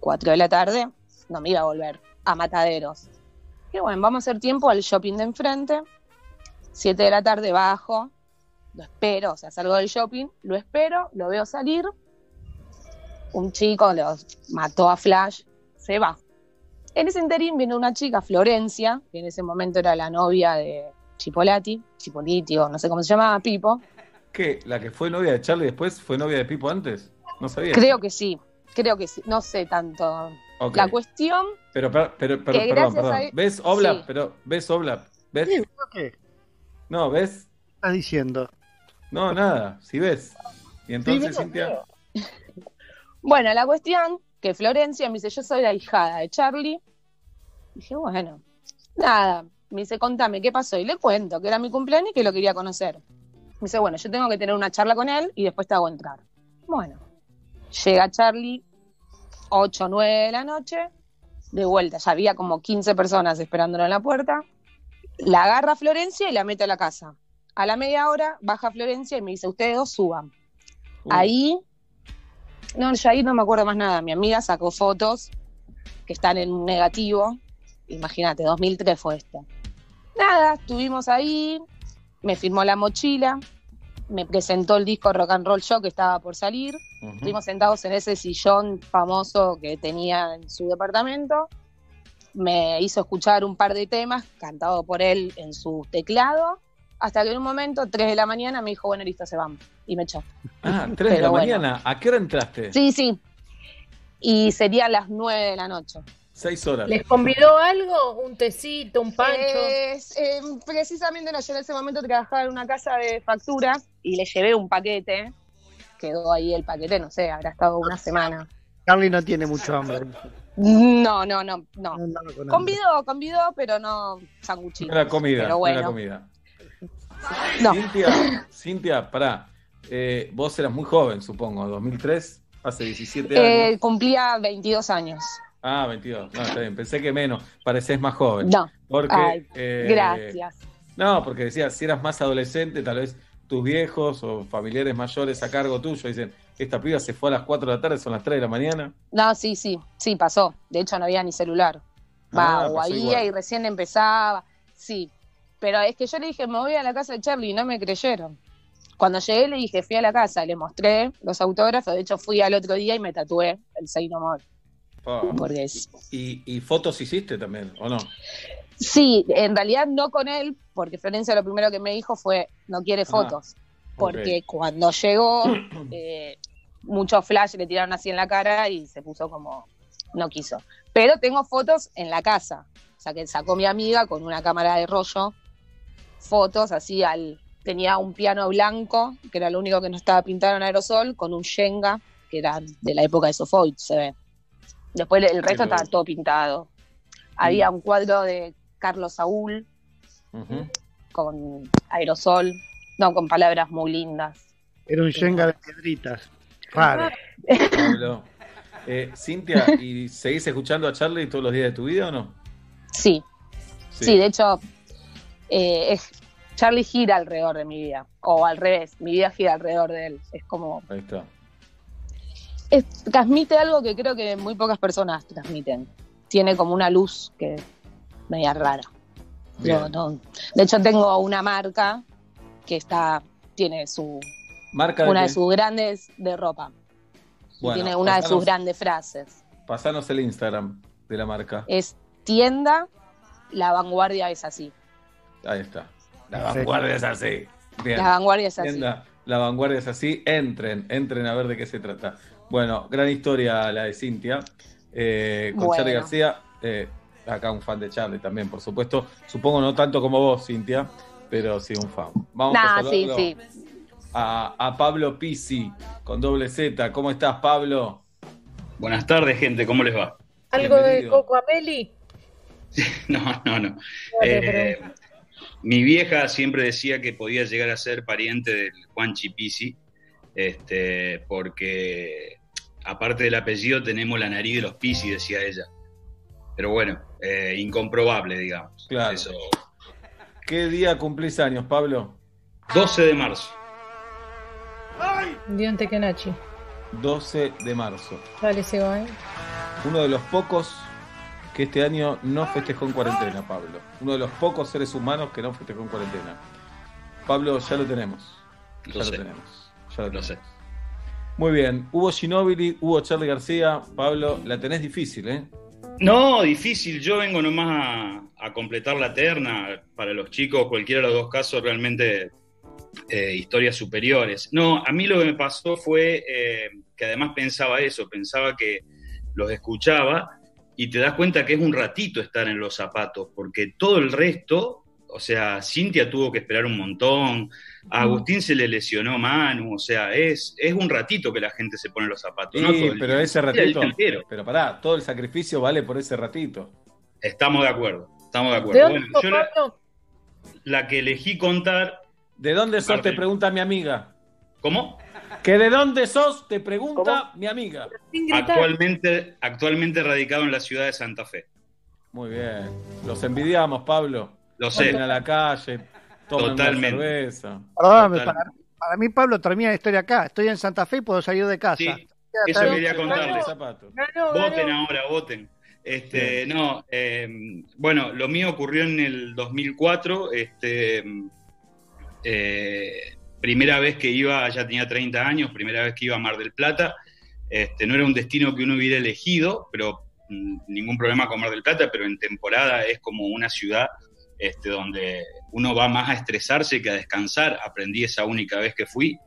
4 de la tarde, no me iba a volver, a mataderos. Y bueno, vamos a hacer tiempo al shopping de enfrente. 7 de la tarde bajo, lo espero, o sea, salgo del shopping, lo espero, lo veo salir. Un chico lo mató a Flash, se va. En ese interín viene una chica, Florencia, que en ese momento era la novia de Chipolati, Chipoliti o no sé cómo se llamaba, Pipo. ¿Qué? ¿La que fue novia de Charlie después fue novia de Pipo antes? No sabía. Creo que sí, creo que sí, no sé tanto. La cuestión, Pero, pero, pero, pero, que perdón, perdón. a- ¿Ves Oblap? Sí. Pero, ¿ves Oblap? ¿Ves? ¿Qué No, ¿ves? estás diciendo? No, nada. Si ves. Y entonces, Cintia. [laughs] bueno, la cuestión que Florencia me dice, yo soy la hijada de Charlie. Dije, bueno, nada, me dice, contame, ¿qué pasó? Y le cuento que era mi cumpleaños y que lo quería conocer. Me dice, bueno, yo tengo que tener una charla con él y después te hago entrar. Bueno, llega Charlie, 8 o 9 de la noche, de vuelta, ya había como 15 personas esperándolo en la puerta. La agarra Florencia y la mete a la casa. A la media hora baja Florencia y me dice, ustedes dos suban. Uh, Ahí, no, yo ahí no me acuerdo más nada. Mi amiga sacó fotos que están en un negativo. Imagínate, 2003 fue esto. Nada, estuvimos ahí, me firmó la mochila, me presentó el disco Rock and Roll Show que estaba por salir. Estuvimos sentados en ese sillón famoso que tenía en su departamento. Me hizo escuchar un par de temas cantado por él en su teclado. Hasta que en un momento, 3 de la mañana, me dijo, bueno, listo, se vamos. Y me echó. Ah, tres de Pero la bueno. mañana. ¿A qué hora entraste? Sí, sí. Y serían las 9 de la noche. Seis horas. ¿Les convidó algo? ¿Un tecito, un pancho? Eh, eh, precisamente no, yo en ese momento trabajaba en una casa de facturas y le llevé un paquete. Quedó ahí el paquete, no sé, habrá estado una semana. Carly no tiene mucho hambre. No, no, no, no. Convidó, convidó, pero no sanguchito. Era comida. Pero no bueno, era comida. no. Cintia, Cintia, pará. Eh, vos eras muy joven, supongo. 2003, hace 17 años. Eh, cumplía 22 años. Ah, 22. No, está bien. Pensé que menos. Parecés más joven. No. Porque, Ay, eh, Gracias. No, porque decía, si eras más adolescente, tal vez tus viejos o familiares mayores a cargo tuyo dicen, esta piba se fue a las 4 de la tarde, son las 3 de la mañana. No, sí, sí, sí, pasó. De hecho, no había ni celular. Va, Ah, o había igual. y recién empezaba. Sí. Pero es que yo le dije, me voy a la casa de Charlie y no me creyeron. Cuando llegué le dije, fui a la casa, le mostré los autógrafos. De hecho, fui al otro día y me tatué el Say No Porque ¿Y, y fotos hiciste también, o no? Sí, en realidad no con él, porque Florencia lo primero que me dijo fue, no quiere fotos. Porque cuando llegó, [clears throat] eh, muchos flash le tiraron así en la cara y se puso como, no quiso. Pero tengo fotos en la casa. O sea, que sacó mi amiga con una cámara de rollo, fotos así al... Tenía un piano blanco, que era lo único que no estaba pintado en aerosol, con un Shenga, que eran de la época de Sofoit, se ve. Después el resto estaba todo pintado. Había un cuadro de Carlos Saúl con aerosol, no, con palabras muy lindas. Era un Shenga de piedritas. Raro. Pablo. Eh, Cintia, ¿y seguís escuchando a Charlie todos los días de tu vida o no? Sí, sí, de hecho, eh, es, Charlie gira alrededor de mi vida, o al revés, mi vida gira alrededor de él. Es como, Ahí está. Es- transmite algo que creo que muy pocas personas transmiten. Tiene como una luz que es media rara. Yo Bien. no- de hecho, tengo una marca que está, tiene su, Marca de una de sus grandes de ropa. Bueno, tiene una de sus grandes frases. Pasanos el Instagram de la marca. Es tienda, la vanguardia es así. Ahí está. La vanguardia es así. Bien. La vanguardia es así. Tienda, La vanguardia es así. Entren, entren a ver de qué se trata. Bueno, gran historia la de Cintia. Eh, con Bueno. Charlie García. eh, acá un fan de Charlie también, por supuesto. Supongo no tanto como vos, Cintia, pero sí un fan. Vamos Nah, a sí. A, a Pablo Pisi con doble Z. ¿Cómo estás, Pablo? Buenas tardes, gente, ¿cómo les va? ¿Algo de. Coco Ameli? [laughs] No, no, no. Eh, mi vieja siempre decía que podía llegar a ser pariente del Juan Chipisi, este, porque aparte del apellido tenemos la nariz de los Pisi, decía ella. Pero bueno, eh, incomprobable, digamos. Claro. Eso. ¿Qué día cumplís años, Pablo? 12 de marzo. Dionte Kenachi. 12 de marzo. Dale, Seba, ¿eh? Uno de los pocos que este año no festejó en cuarentena, Pablo. Uno de los pocos seres humanos que no festejó en cuarentena. Pablo, ya lo tenemos. Ya Lo tenemos. Ya lo sé. Muy bien. Hubo Ginóbili, hubo Charlie García. Pablo, la tenés difícil, ¿eh? No, difícil. Yo vengo nomás a, a completar la terna. Para los chicos, cualquiera de los dos casos, realmente eh, historias superiores. No, a mí lo que me pasó fue eh, que además pensaba eso, pensaba que los escuchaba y te das cuenta que es un ratito estar en los zapatos, porque todo el resto, o sea, Cintia tuvo que esperar un montón, a Agustín se le lesionó Manu, o sea, es, es un ratito que la gente se pone los zapatos. no Sí, pero ese ratito. Pero pará, todo el sacrificio vale por ese ratito. Estamos de acuerdo, estamos de ¿De acuerdo. dónde Bueno, sos, yo la, que elegí contar. ¿De dónde sos? Te pregunta mi amiga. ¿Cómo? ¿Que de dónde sos? Te pregunta mi amiga. Actualmente, actualmente radicado en la ciudad de Santa Fe. Muy bien. Los envidiamos, Pablo. Lo sé. Salen a la calle, Totalmente. cerveza. Perdóname, Total. para, para mí Pablo termina la historia acá. Estoy en Santa Fe y puedo salir de casa. Sí, eso quería contarles. zapatos. Ganó, Voten ganó. ahora, voten. Este, no, eh, bueno, lo mío ocurrió en el 2004. Este, eh, primera vez que iba, ya tenía 30 años, primera vez que iba a Mar del Plata. Este, no era un destino que uno hubiera elegido, pero mm, ningún problema con Mar del Plata, pero en temporada es como una ciudad este, donde uno va más a estresarse que a descansar. Aprendí esa única vez que fui,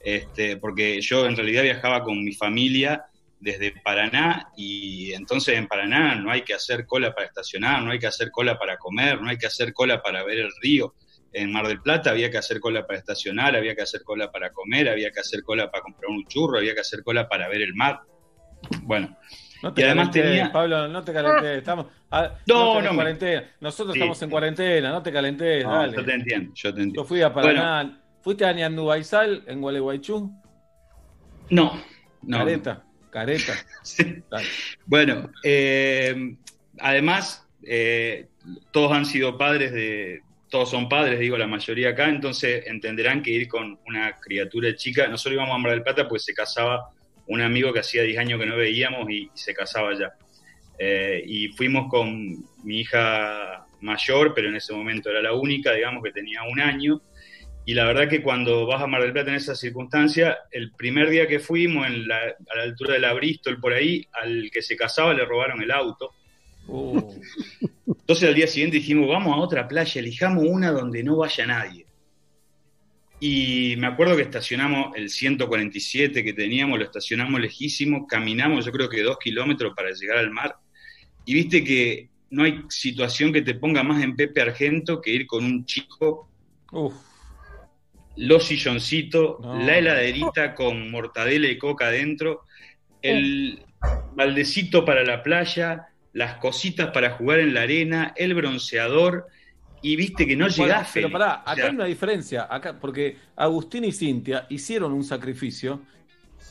este, porque yo en realidad viajaba con mi familia desde Paraná y entonces en Paraná no hay que hacer cola para estacionar, no hay que hacer cola para comer, no hay que hacer cola para ver el río. En Mar del Plata había que hacer cola para estacionar, había que hacer cola para comer, había que hacer cola para comprar un churro, había que hacer cola para ver el mar. Bueno, No te Y además tenía- Pablo, no te calentés. Estamos, ah, No, tenés no me- cuarentena. Nosotros Sí. estamos en cuarentena, no te calentés, no, dale. yo te entiendo, yo te Yo entiendo. fui a Paraná. ¿Fuiste a Ñandubaizal en Gualeguaychú? No, no. Careta, careta. [laughs] Sí. Bueno, eh, además, eh, todos han sido padres de, todos son padres, digo, la mayoría acá, entonces entenderán que ir con una criatura chica, nosotros íbamos a Mar del Plata pues se casaba un amigo que hacía 10 años que no veíamos y, se casaba ya. Eh, y fuimos con mi hija mayor, pero en ese momento era la única, digamos, que tenía un año. Y la verdad que cuando vas a Mar del Plata en esa circunstancia, el primer día que fuimos, en la- a la altura de la Bristol, por ahí, al que se casaba le robaron el auto. Uh, Entonces al día siguiente dijimos, vamos a otra playa, elijamos una donde no vaya nadie. Y me acuerdo que estacionamos el 147 que teníamos, lo estacionamos lejísimo, caminamos yo creo que dos kilómetros para llegar al mar. Y viste que no hay situación que te ponga más en Pepe Argento que ir con un chico uf. los silloncitos, la heladerita con mortadela y coca adentro, el baldecito para la playa, las cositas para jugar en la arena, el bronceador, y viste que no Bueno, llegás, Pero pará, O acá sea, hay una diferencia, acá, porque Agustín y Cintia hicieron un sacrificio,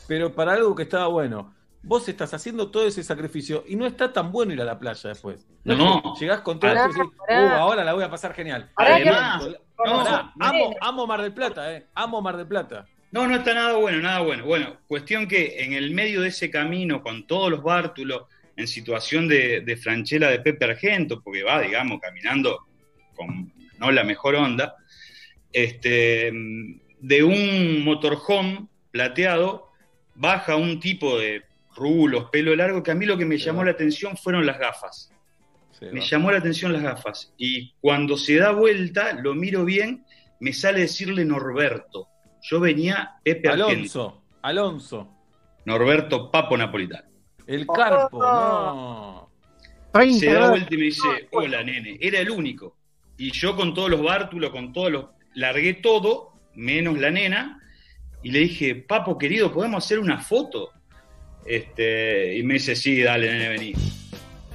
pero para algo que estaba bueno. Vos estás haciendo todo ese sacrificio y no está tan bueno ir a la playa después. No. que llegás con todo y decís. "Uh, ahora la voy a pasar genial. Además, Pará, no, amo, amo Mar del Plata, eh. Amo Mar del Plata. No, no está nada bueno, nada bueno. Bueno, cuestión que en el medio de ese camino, con todos los bártulos, en situación de, de franchela de Pepe Argento, porque va, digamos, caminando con no la mejor onda, este, de un motorhome plateado, baja un tipo de rulos, pelo largo, que a mí lo que me llamó la atención fueron las gafas. Me llamó la atención las gafas. Y cuando se da vuelta, lo miro bien, me sale decirle Norberto. Yo venía Pepe Argento. Alonso, Alonso. Norberto Papo Napolitano. El Carpo, no. Se da vuelta y me dice, hola nene, era el único. Y yo con todos los bártulos, con todos los... Largué todo, menos la nena, y le dije, Papo querido, ¿podemos hacer una foto? Este, y me dice, sí, dale nene, vení.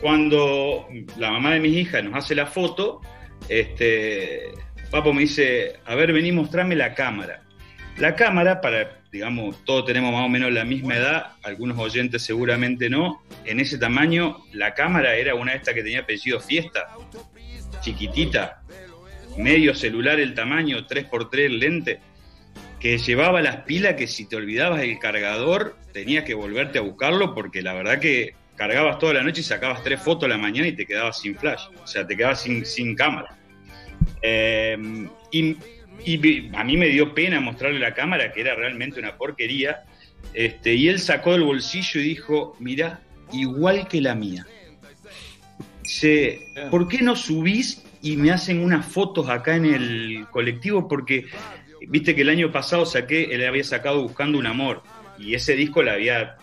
Cuando la mamá de mis hijas nos hace la foto, este, Papo me dice, a ver, vení, mostrame la cámara. La cámara, para, digamos, todos tenemos más o menos la misma edad, algunos oyentes seguramente no, en ese tamaño, la cámara era una de estas que tenía apellido Fiesta, chiquitita, medio celular el tamaño, 3x3 el lente, que llevaba las pilas que si te olvidabas el cargador, tenías que volverte a buscarlo porque la verdad que cargabas toda la noche y sacabas tres fotos a la mañana y te quedabas sin flash, o sea, te quedabas sin, sin cámara. Eh, y, a mí me dio pena mostrarle la cámara, que era realmente una porquería, este, y él sacó del bolsillo y dijo, mira, igual que la mía. Dice, ¿por qué no subís y me hacen unas fotos acá en el colectivo? Porque viste que el año pasado saqué, él había sacado Buscando un Amor, y ese disco la había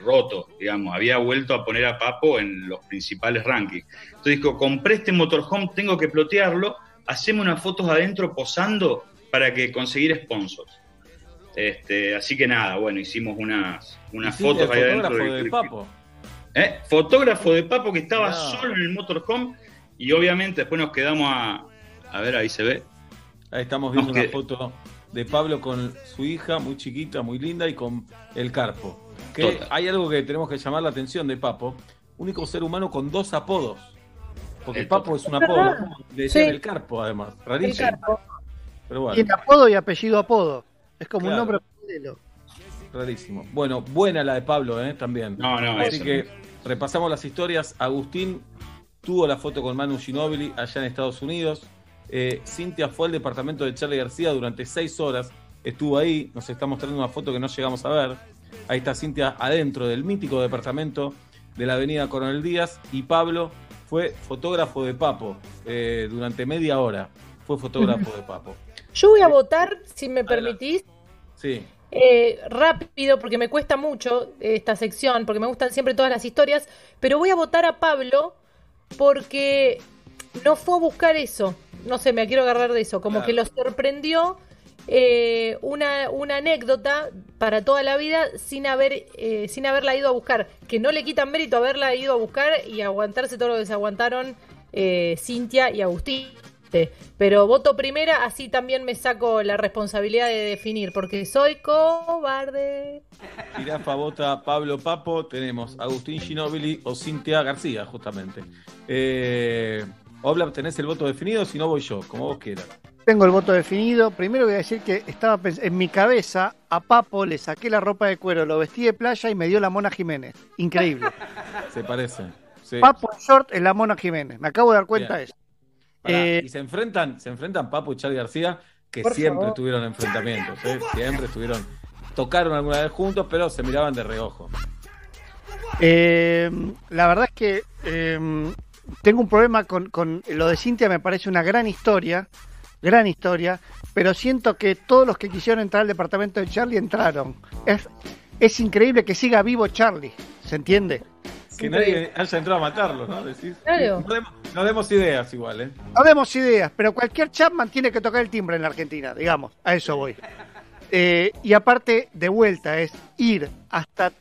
roto, digamos, había vuelto a poner a Papo en los principales rankings. Entonces dijo, compré este motorhome, tengo que plotearlo, haceme unas fotos adentro posando para que conseguir sponsors. Este, así que nada, bueno, hicimos unas, unas fotos ahí el adentro. fotógrafo del- de Papo. ¿Eh? Fotógrafo de Papo que estaba No. solo en el motorhome y obviamente después nos quedamos a... A ver, ahí se ve. Ahí estamos viendo Nos una foto de Pablo con su hija, muy chiquita, muy linda, y con el Carpo. Que Total. hay algo que tenemos que llamar la atención de Papo. Único ser humano con dos apodos. Porque El Papo es un apodo. Le decían Sí. el Carpo, además. Rarísimo. Pero bueno. Tiene apodo y apellido apodo. Es como un nombre paralelo. Rarísimo. Bueno, buena la de Pablo, ¿eh? También. No, no, Así eso. que repasamos las historias. Agustín tuvo la foto con Manu Ginóbili allá en Estados Unidos. Eh, Cintia fue al departamento de Charlie García durante seis horas. Estuvo ahí. Nos está mostrando una foto que no llegamos a ver. Ahí está Cintia adentro del mítico departamento de la avenida Coronel Díaz. Y Pablo fue fotógrafo de Papo eh, durante media hora. Fue fotógrafo de Papo. Yo voy a votar, si me permitís, Sí. Eh, rápido, porque me cuesta mucho esta sección, porque me gustan siempre todas las historias, pero voy a votar a Pablo porque no fue a buscar eso. No sé, me quiero agarrar de eso. Como Claro. que lo sorprendió eh, una, una anécdota para toda la vida sin haber eh, sin haberla ido a buscar. Que no le quitan mérito haberla ido a buscar y aguantarse todo lo que se aguantaron eh, Cintia y Agustín. Pero voto primera, así también me saco la responsabilidad de definir, porque soy cobarde. Jirafa vota Pablo Papo, tenemos Agustín Ginóbili o Cintia García, justamente. Eh, Obla, ¿tenés el voto definido? Si no, voy yo, como vos quieras. Tengo el voto definido. Primero voy a decir que estaba en mi cabeza a Papo le saqué la ropa de cuero, lo vestí de playa y me dio la Mona Jiménez. Increíble. Se parece. Sí. Papo en short es la Mona Jiménez. Me acabo de dar cuenta de eso. Pará, Eh, y se enfrentan, se enfrentan Papo y Charlie García, que siempre favor. tuvieron enfrentamientos, ¿eh? siempre estuvieron, tocaron alguna vez juntos, pero se miraban de reojo. Eh, la verdad es que eh, tengo un problema con, con lo de Cintia, me parece una gran historia, gran historia, pero siento que todos los que quisieron entrar al departamento de Charlie entraron. Es, es increíble que siga vivo Charlie, ¿se entiende? Que nadie haya entrado a matarlo, ¿no? Decís, Claro. no, demos, no demos ideas igual, ¿eh? No demos ideas, pero cualquier Chapman tiene que tocar el timbre en la Argentina, digamos, a eso voy. Eh, y aparte, de vuelta, es ir hasta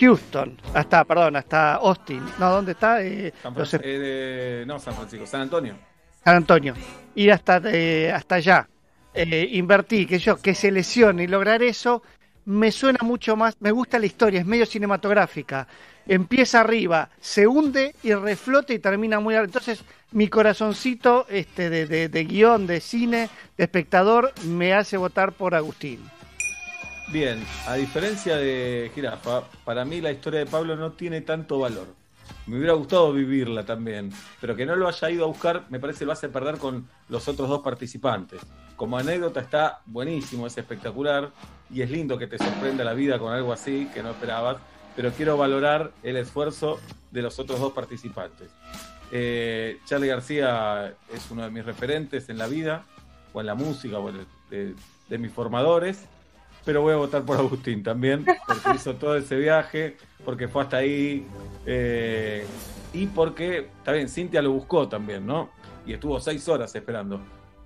Houston, hasta, perdón, hasta Austin. No, ¿dónde está? Eh, San los- eh, de- no, San Francisco, San Antonio. San Antonio. Ir hasta, eh, hasta allá. Eh, invertir, que yo, que se lesione y lograr eso, me suena mucho más, me gusta la historia, es medio cinematográfica. Empieza arriba, se hunde y reflota y termina muy arriba. Entonces, mi corazoncito este, de, de- de guion, de cine, de espectador, me hace votar por Agustín. Bien, a diferencia de Jirafa, para mí la historia de Pablo no tiene tanto valor. Me hubiera gustado vivirla también, pero que no lo haya ido a buscar me parece lo hace perder con los otros dos participantes. Como anécdota está buenísimo, es espectacular y es lindo que te sorprenda la vida con algo así que no esperabas, pero quiero valorar el esfuerzo de los otros dos participantes. Eh, Charlie García es uno de mis referentes en la vida, o en la música, o de, mis formadores, pero voy a votar por Agustín también, porque hizo todo ese viaje, porque fue hasta ahí, eh, y porque, bien, Cintia lo buscó también, ¿no? Y estuvo seis horas esperando.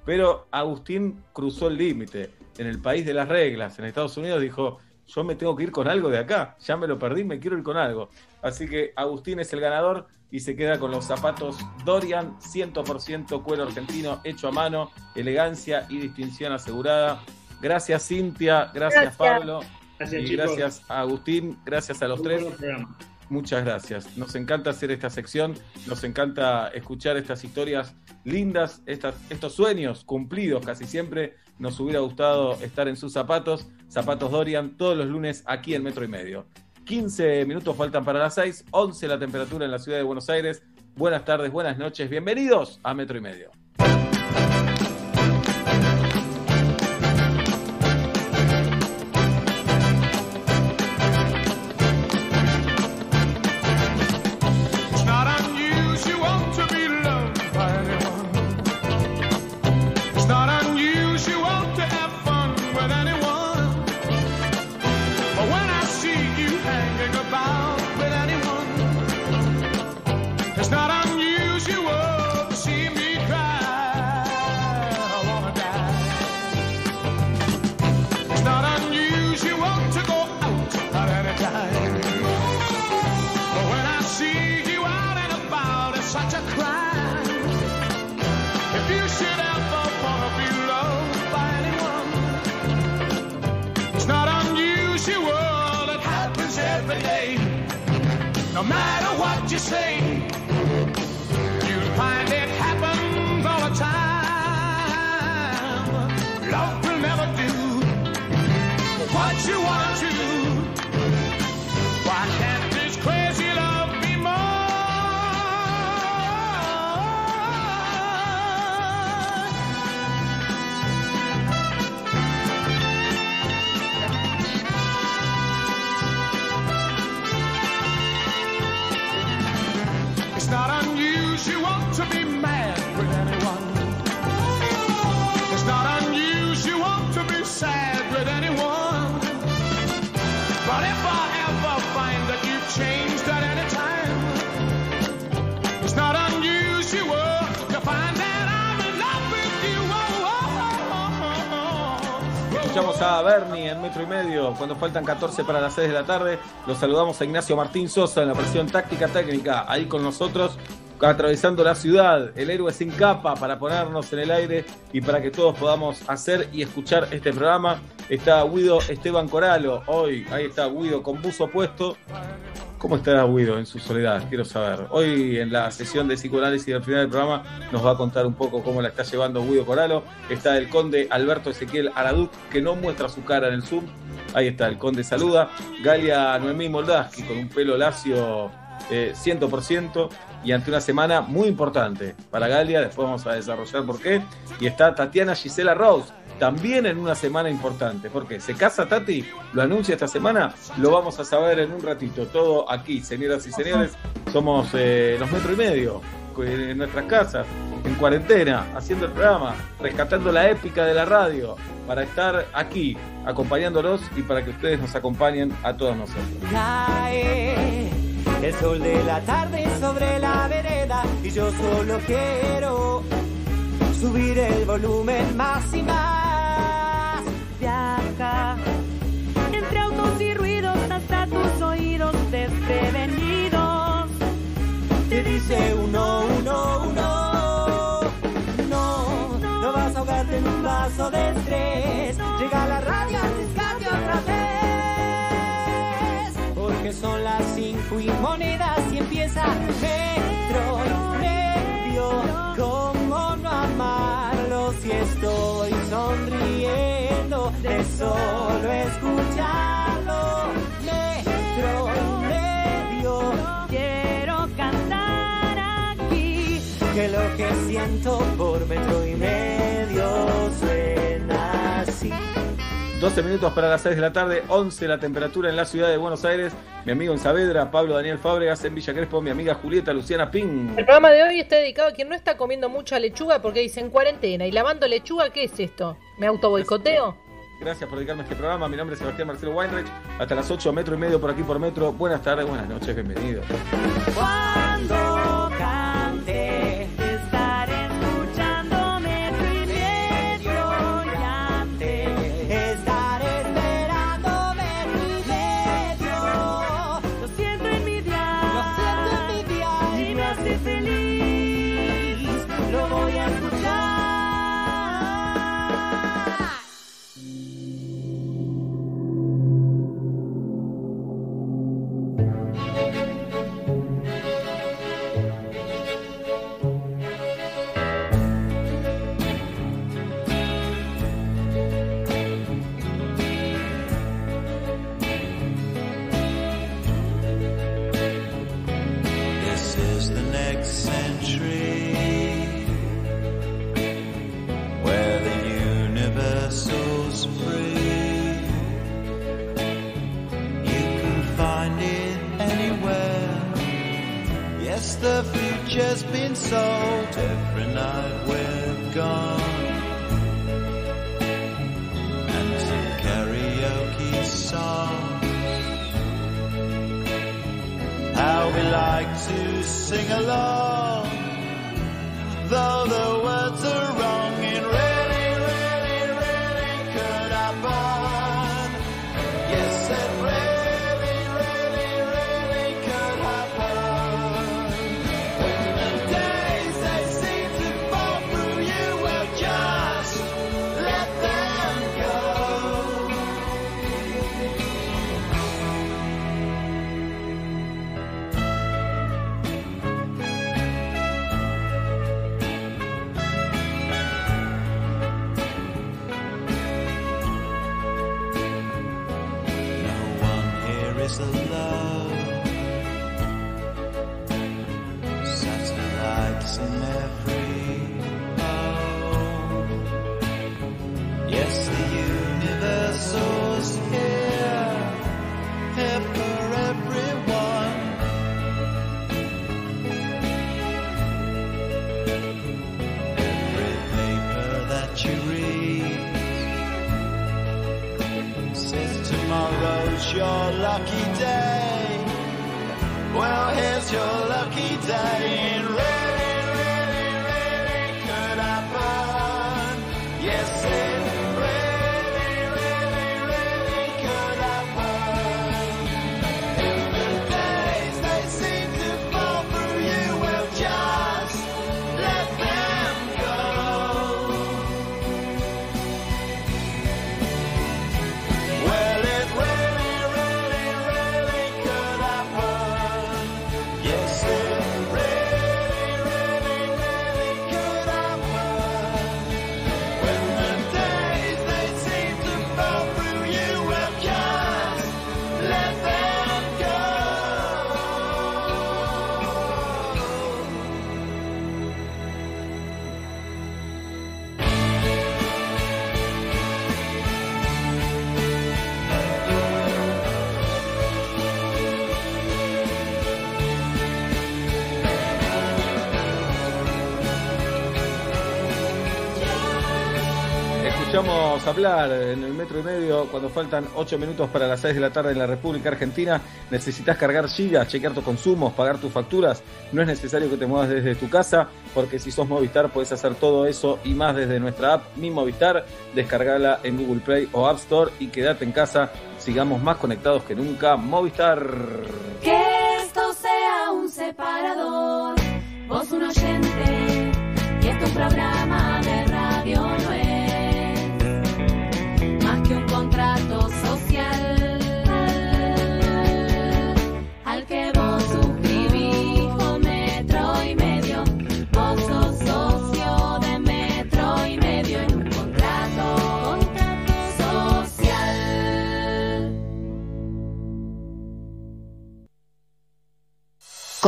Pero Agustín cruzó el límite. En el país de las reglas, en Estados Unidos, dijo, yo me tengo que ir con algo de acá, ya me lo perdí, me quiero ir con algo. Así que Agustín es el ganador y se queda con los zapatos Dorian, 100% cuero argentino, hecho a mano, elegancia y distinción asegurada. Gracias Cintia, gracias, Gracias. Pablo Gracias, y chicos. gracias a Agustín, gracias a los Muy tres. Muchas gracias. Nos encanta hacer esta sección, nos encanta escuchar estas historias lindas, estos sueños cumplidos casi siempre. Nos hubiera gustado estar en sus zapatos, zapatos Dorian, todos los lunes aquí en Metro y Medio. 15 minutos faltan para las 6, 11 la temperatura en la ciudad de Buenos Aires. Buenas tardes, buenas noches, bienvenidos a Metro y Medio. No matter what you say, a Bernie en metro y medio cuando faltan 14 para las 6 de la tarde. Los saludamos a Ignacio Martín Sosa en la presión táctica técnica, ahí con nosotros, atravesando la ciudad, el héroe sin capa para ponernos en el aire y para que todos podamos hacer y escuchar este programa. Está Guido Esteban Coralo, hoy, ahí está Guido con buzo puesto. ¿Cómo estará Guido en su soledad? Quiero saber. Hoy en la sesión de psicoanálisis del final del programa nos va a contar un poco cómo la está llevando Guido Coralo. Está el conde Alberto Ezequiel Araduc, que no muestra su cara en el Zoom. Ahí está, el conde saluda. Galia Noemí Moldaski con un pelo lacio eh, 100% y ante una semana muy importante para Galia. Después vamos a desarrollar por qué. Y está Tatiana Gisela Rose. También en una semana importante, porque se casa Tati, lo anuncia esta semana, lo vamos a saber en un ratito. Todo aquí, señoras y señores, somos eh, los metro y medio en nuestras casas, en cuarentena, haciendo el programa, rescatando la épica de la radio, para estar aquí, acompañándolos y para que ustedes nos acompañen a todos nosotros. Cae El sol de la tarde sobre la vereda y yo solo quiero subir el volumen más y más. Viaja entre autos y ruidos hasta tus oídos desprevenidos. Te dice uno, uno, uno. No, no vas a ahogarte en un vaso de estrés. Llega la radio, rescate otra vez. Porque son las cinco y monedas y empieza metro si estoy sonriendo de solo escucharlo? Metro y medio. Quiero cantar aquí. Que lo que siento por metro y medio 12 minutos para las 6 de la tarde, 11 la temperatura en la ciudad de Buenos Aires. Mi amigo en Saavedra, Pablo Daniel Fábregas, en Villa Crespo, mi amiga Julieta Luciana Ping. El programa de hoy está dedicado a quien no está comiendo mucha lechuga porque dice en cuarentena y lavando lechuga, ¿qué es esto? ¿Me auto boicoteo? Gracias por dedicarme a este programa. Mi nombre es Sebastián Marcelo Weinreich. Hasta las 8, metro y medio por aquí por metro. Buenas tardes, buenas noches, bienvenidos. Escuchamos hablar en el metro y medio cuando faltan 8 minutos para las 6 de la tarde en la República Argentina. Necesitas cargar gigas, chequear tus consumos, pagar tus facturas. No es necesario que te muevas desde tu casa, porque si sos Movistar puedes hacer todo eso y más desde nuestra app Mi Movistar. Descargala en Google Play o App Store y quédate en casa. Sigamos más conectados que nunca. Movistar.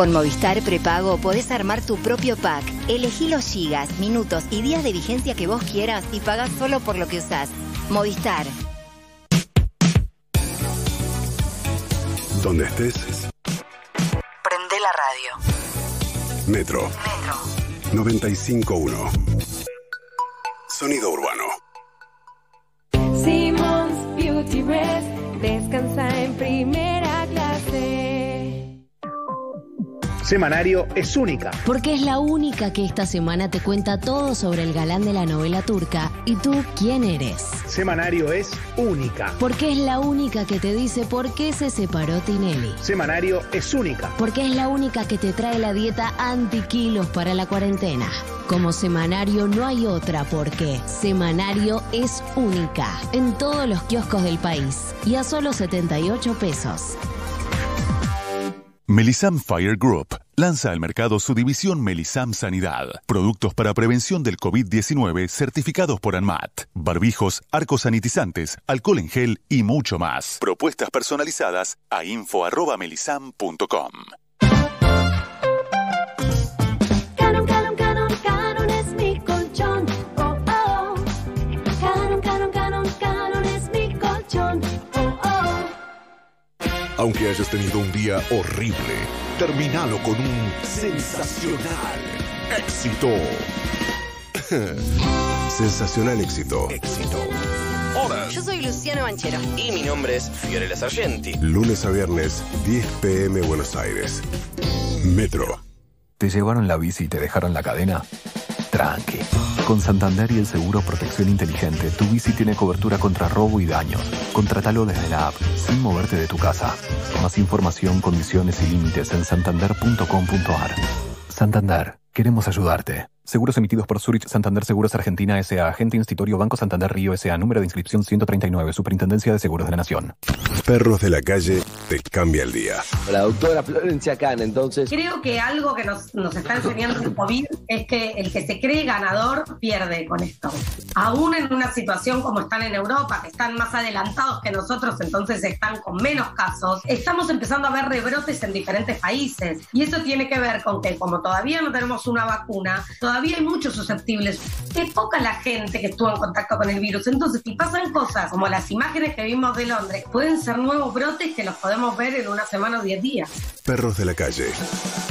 Con Movistar Prepago podés armar tu propio pack. Elegí los gigas, minutos y días de vigencia que vos quieras y pagás solo por lo que usás. Movistar. Donde estés, Prende la radio. Metro. Metro. 95.1. Sonido urbano. Simmons Beauty Rest descansa Semanario es única. Porque es la única que esta semana te cuenta todo sobre el galán de la novela turca y tú quién eres. Semanario es única. Porque es la única que te dice por qué se separó Tinelli. Semanario es única. Porque es la única que te trae la dieta anti-kilos para la cuarentena. Como semanario no hay otra porque Semanario es única en todos los kioscos del país y a solo 78 pesos. Melisam Fire Group lanza al mercado su división Melisam Sanidad. Productos para prevención del COVID-19 certificados por ANMAT. Barbijos, arcos sanitizantes, alcohol en gel y mucho más. Propuestas personalizadas a info.melisam.com. Aunque hayas tenido un día horrible, terminalo con un sensacional éxito. [laughs] sensacional éxito. Éxito. Hola. Yo soy Luciano Banchero. Y mi nombre es Fiorella Sargenti. Lunes a viernes, 10 pm Buenos Aires. Metro. ¿Te llevaron la bici y te dejaron la cadena? Con Santander y el seguro Protección Inteligente, tu bici tiene cobertura contra robo y daños. Contratalo desde la app, sin moverte de tu casa. Más información, condiciones y límites en santander.com.ar. Santander, queremos ayudarte. Seguros emitidos por Zurich Santander Seguros Argentina S.A. Agente Institutorio Banco Santander Río S.A. Número de inscripción 139. Superintendencia de Seguros de la Nación. Perros de la calle te cambia el día. La doctora Florencia Can, entonces. Creo que algo que nos, nos está enseñando el COVID es que el que se cree ganador pierde con esto. Aún en una situación como están en Europa, que están más adelantados que nosotros, entonces están con menos casos, estamos empezando a ver rebrotes en diferentes países. Y eso tiene que ver con que como todavía no tenemos una vacuna, todavía hay muchos susceptibles. Es poca la gente que estuvo en contacto con el virus. Entonces, si pasan cosas como las imágenes que vimos de Londres, pueden ser nuevos brotes que los podemos ver en una semana o diez días. Perros de la calle.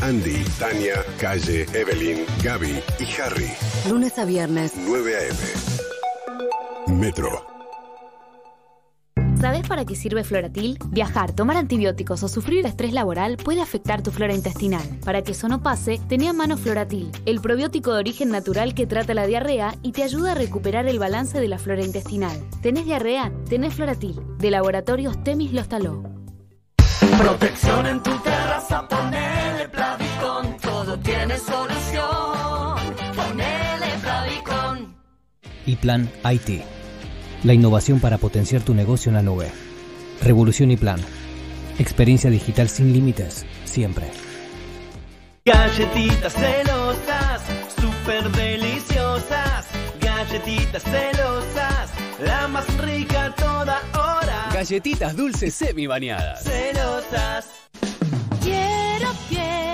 Andy, Tania, Calle, Evelyn, Gaby y Harry. Lunes a viernes. 9 am. Metro. ¿Sabes para qué sirve Floratil? Viajar, tomar antibióticos o sufrir estrés laboral puede afectar tu flora intestinal. Para que eso no pase, tenía a mano Floratil, el probiótico de origen natural que trata la diarrea y te ayuda a recuperar el balance de la flora intestinal. ¿Tenés diarrea? Tenés Floratil, de Laboratorios Temis Lostaló. Protección en tu terraza, ponele Plavicon, todo tiene solución. Ponele Plavicon. y Plan IT. La innovación para potenciar tu negocio en la nube. Revolución y Plan. Experiencia digital sin límites, siempre. Galletitas celosas, súper deliciosas. Galletitas celosas, la más rica a toda hora. Galletitas dulces semi bañadas. Celosas. Quiero, quiero,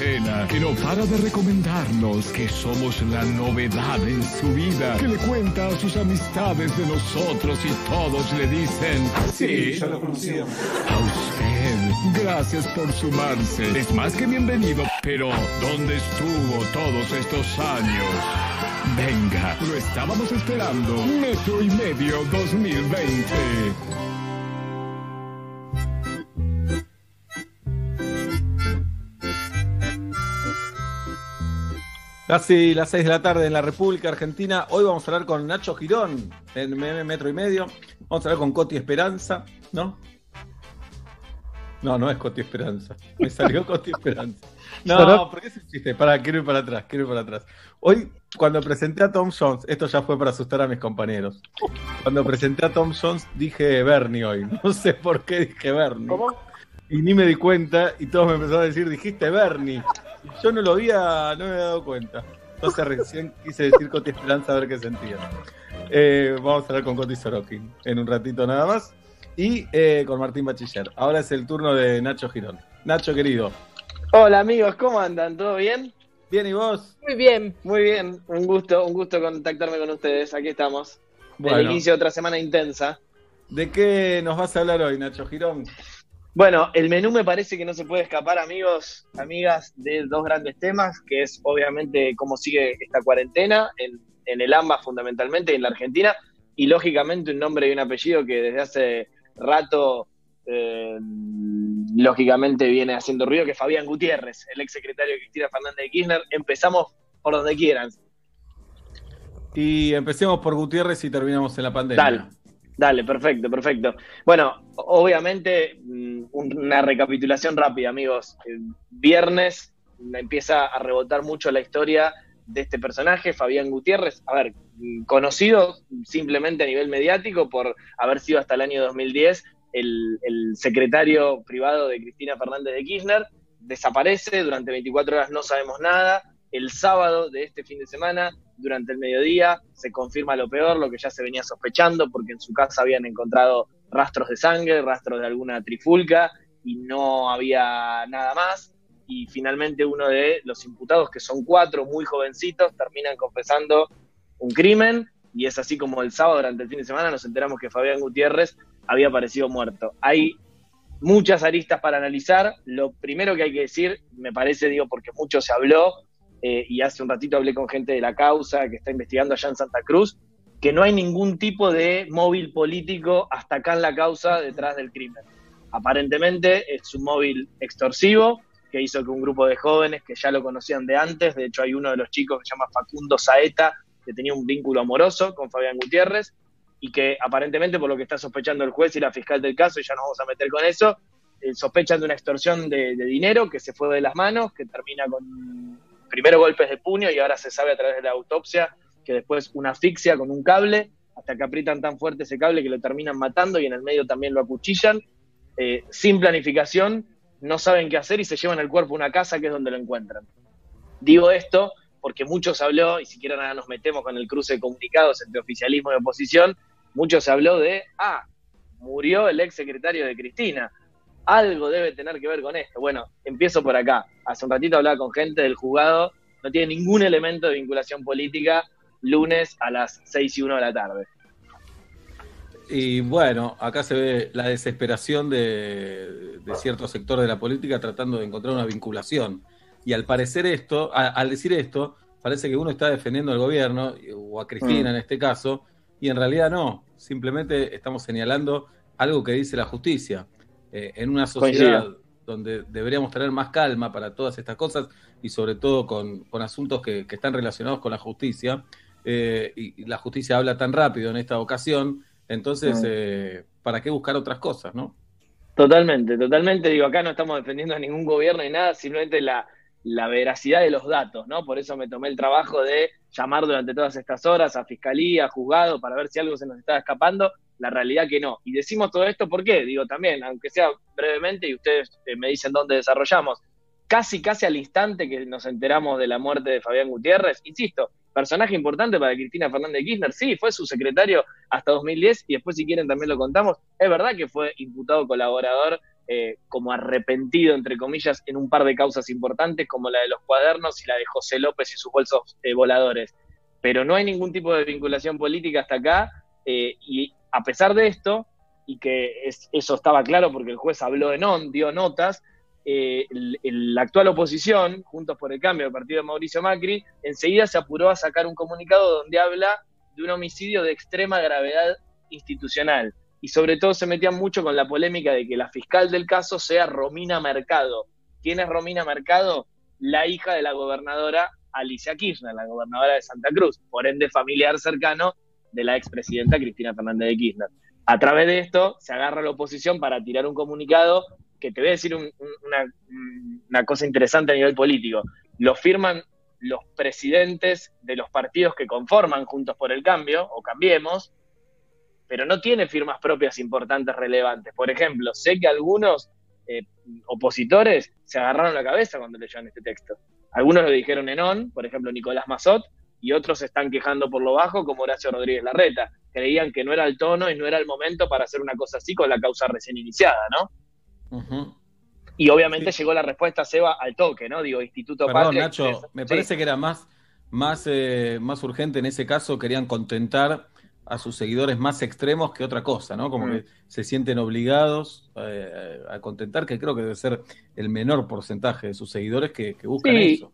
cuarentena, que no para de recomendarnos que somos la novedad en su vida, que le cuenta a sus amistades de nosotros y todos le dicen, sí, ya lo conocíamos. A usted, gracias por sumarse. Es más que bienvenido, pero ¿dónde estuvo todos estos años? Venga, lo estábamos esperando. Metro y medio 2020. Casi las 6 de la tarde en la República Argentina. Hoy vamos a hablar con Nacho Girón en MM Metro y Medio. Vamos a hablar con Coti Esperanza, ¿no? No, no es Coti Esperanza. Me salió Coti Esperanza. No, ¿por qué es un chiste? Para, quiero ir para atrás, quiero ir para atrás. Hoy, cuando presenté a Tom Jones, esto ya fue para asustar a mis compañeros. Cuando presenté a Tom Jones, dije Bernie hoy. No sé por qué dije Bernie. ¿Cómo? Y ni me di cuenta, y todos me empezaron a decir, dijiste Bernie. Yo no lo había, no me había dado cuenta. Entonces recién quise decir Coti Esperanza a ver qué sentía. Eh, vamos a hablar con Coti Sorokin en un ratito nada más. Y eh, con Martín Bachiller. Ahora es el turno de Nacho Girón. Nacho, querido. Hola amigos, ¿cómo andan? ¿Todo bien? Bien, ¿y vos? Muy bien. Muy bien, un gusto, un gusto contactarme con ustedes. Aquí estamos. Bueno. El inicio de otra semana intensa. ¿De qué nos vas a hablar hoy, Nacho Girón? Bueno, el menú me parece que no se puede escapar, amigos, amigas, de dos grandes temas, que es obviamente cómo sigue esta cuarentena en, en el AMBA fundamentalmente, en la Argentina, y lógicamente un nombre y un apellido que desde hace rato, eh, lógicamente, viene haciendo ruido, que es Fabián Gutiérrez, el ex secretario de Cristina Fernández de Kirchner. Empezamos por donde quieran. Y empecemos por Gutiérrez y terminamos en la pandemia. Dale, dale, perfecto, perfecto. Bueno, obviamente, mm, una recapitulación rápida, amigos. El viernes empieza a rebotar mucho la historia de este personaje, Fabián Gutiérrez. A ver, mm, conocido simplemente a nivel mediático por haber sido hasta el año 2010 el, el secretario privado de Cristina Fernández de Kirchner. Desaparece durante 24 horas, no sabemos nada. El sábado de este fin de semana, durante el mediodía, se confirma lo peor, lo que ya se venía sospechando, porque en su casa habían encontrado rastros de sangre, rastros de alguna trifulca, y no había nada más. Y finalmente uno de los imputados, que son cuatro muy jovencitos, terminan confesando un crimen, y es así como el sábado, durante el fin de semana, nos enteramos que Fabián Gutiérrez había aparecido muerto. Hay muchas aristas para analizar. Lo primero que hay que decir, me parece, digo, porque mucho se habló, eh, y hace un ratito hablé con gente de la causa que está investigando allá en Santa Cruz, que no hay ningún tipo de móvil político hasta acá en la causa detrás del crimen. Aparentemente es un móvil extorsivo que hizo que un grupo de jóvenes que ya lo conocían de antes, de hecho hay uno de los chicos que se llama Facundo Saeta, que tenía un vínculo amoroso con Fabián Gutiérrez, y que aparentemente por lo que está sospechando el juez y la fiscal del caso, y ya nos vamos a meter con eso, eh, sospechan de una extorsión de, de dinero que se fue de las manos, que termina con primero golpes de puño y ahora se sabe a través de la autopsia que después una asfixia con un cable, hasta que aprietan tan fuerte ese cable que lo terminan matando y en el medio también lo acuchillan, eh, sin planificación, no saben qué hacer y se llevan el cuerpo a una casa que es donde lo encuentran. Digo esto porque mucho se habló, y si quieren ahora nos metemos con el cruce de comunicados entre oficialismo y oposición, mucho se habló de, ah, murió el ex secretario de Cristina, algo debe tener que ver con esto. Bueno, empiezo por acá. Hace un ratito hablaba con gente del juzgado, no tiene ningún elemento de vinculación política, lunes a las 6 y 1 de la tarde. Y bueno, acá se ve la desesperación de, de cierto sector de la política tratando de encontrar una vinculación. Y al parecer esto, a- al decir esto, parece que uno está defendiendo al gobierno, o a Cristina Mm. en este caso, y en realidad no. Simplemente estamos señalando algo que dice la justicia. Eh, en una sociedad Coincido. donde deberíamos tener más calma para todas estas cosas y sobre todo con, con asuntos que, que están relacionados con la justicia, eh, y, la justicia habla tan rápido en esta ocasión, entonces, eh, ¿para qué buscar otras cosas, no? Totalmente, totalmente. Digo, acá no estamos defendiendo a ningún gobierno ni nada, simplemente la, la veracidad de los datos, ¿no? Por eso me tomé el trabajo de llamar durante todas estas horas a fiscalía, a juzgado, para ver si algo se nos estaba escapando. La realidad que no. Y decimos todo esto, ¿por qué? Digo, también, aunque sea brevemente, y ustedes eh, me dicen dónde desarrollamos, casi, casi al instante que nos enteramos de la muerte de Fabián Gutiérrez, insisto, personaje importante para Cristina Fernández de Kirchner, sí, fue su secretario hasta 2010 y después si quieren también lo contamos, es verdad que fue imputado colaborador eh, como arrepentido, entre comillas, en un par de causas importantes, como la de los cuadernos y la de José López y sus bolsos eh, voladores. Pero no hay ningún tipo de vinculación política hasta acá, y a pesar de esto, y que es- eso estaba claro porque el juez habló en on, dio notas, eh, la actual oposición, Juntos por el Cambio, el partido de Mauricio Macri, enseguida se apuró a sacar un comunicado donde habla de un homicidio de extrema gravedad institucional. Y sobre todo se metían mucho con la polémica de que la fiscal del caso sea Romina Mercado. ¿Quién es Romina Mercado? La hija de la gobernadora Alicia Kirchner, la gobernadora de Santa Cruz, por ende familiar cercano de la expresidenta Cristina Fernández de Kirchner. A través de esto se agarra la oposición para tirar un comunicado que te voy a decir un- un- una, una cosa interesante a nivel político. Lo firman los presidentes de los partidos que conforman Juntos por el Cambio o Cambiemos, pero no tiene firmas propias importantes relevantes. Por ejemplo, sé que algunos eh, opositores se agarraron la cabeza cuando leyeron este texto. Algunos lo dijeron en on, por ejemplo Nicolás Mazot, y otros se están quejando por lo bajo, como Horacio Rodríguez Larreta. Creían que no era el tono y no era el momento para hacer una cosa así con la causa recién iniciada, ¿no? Y obviamente llegó la respuesta, Seba, al toque, ¿no? Digo, Instituto Perdón, Patria. Nacho, me Sí. parece que era más, más, eh, más urgente en ese caso, querían contentar a sus seguidores más extremos que otra cosa, ¿no? Como Mm. que se sienten obligados eh, a contentar, que creo que debe ser el menor porcentaje de sus seguidores que, que buscan Sí, eso.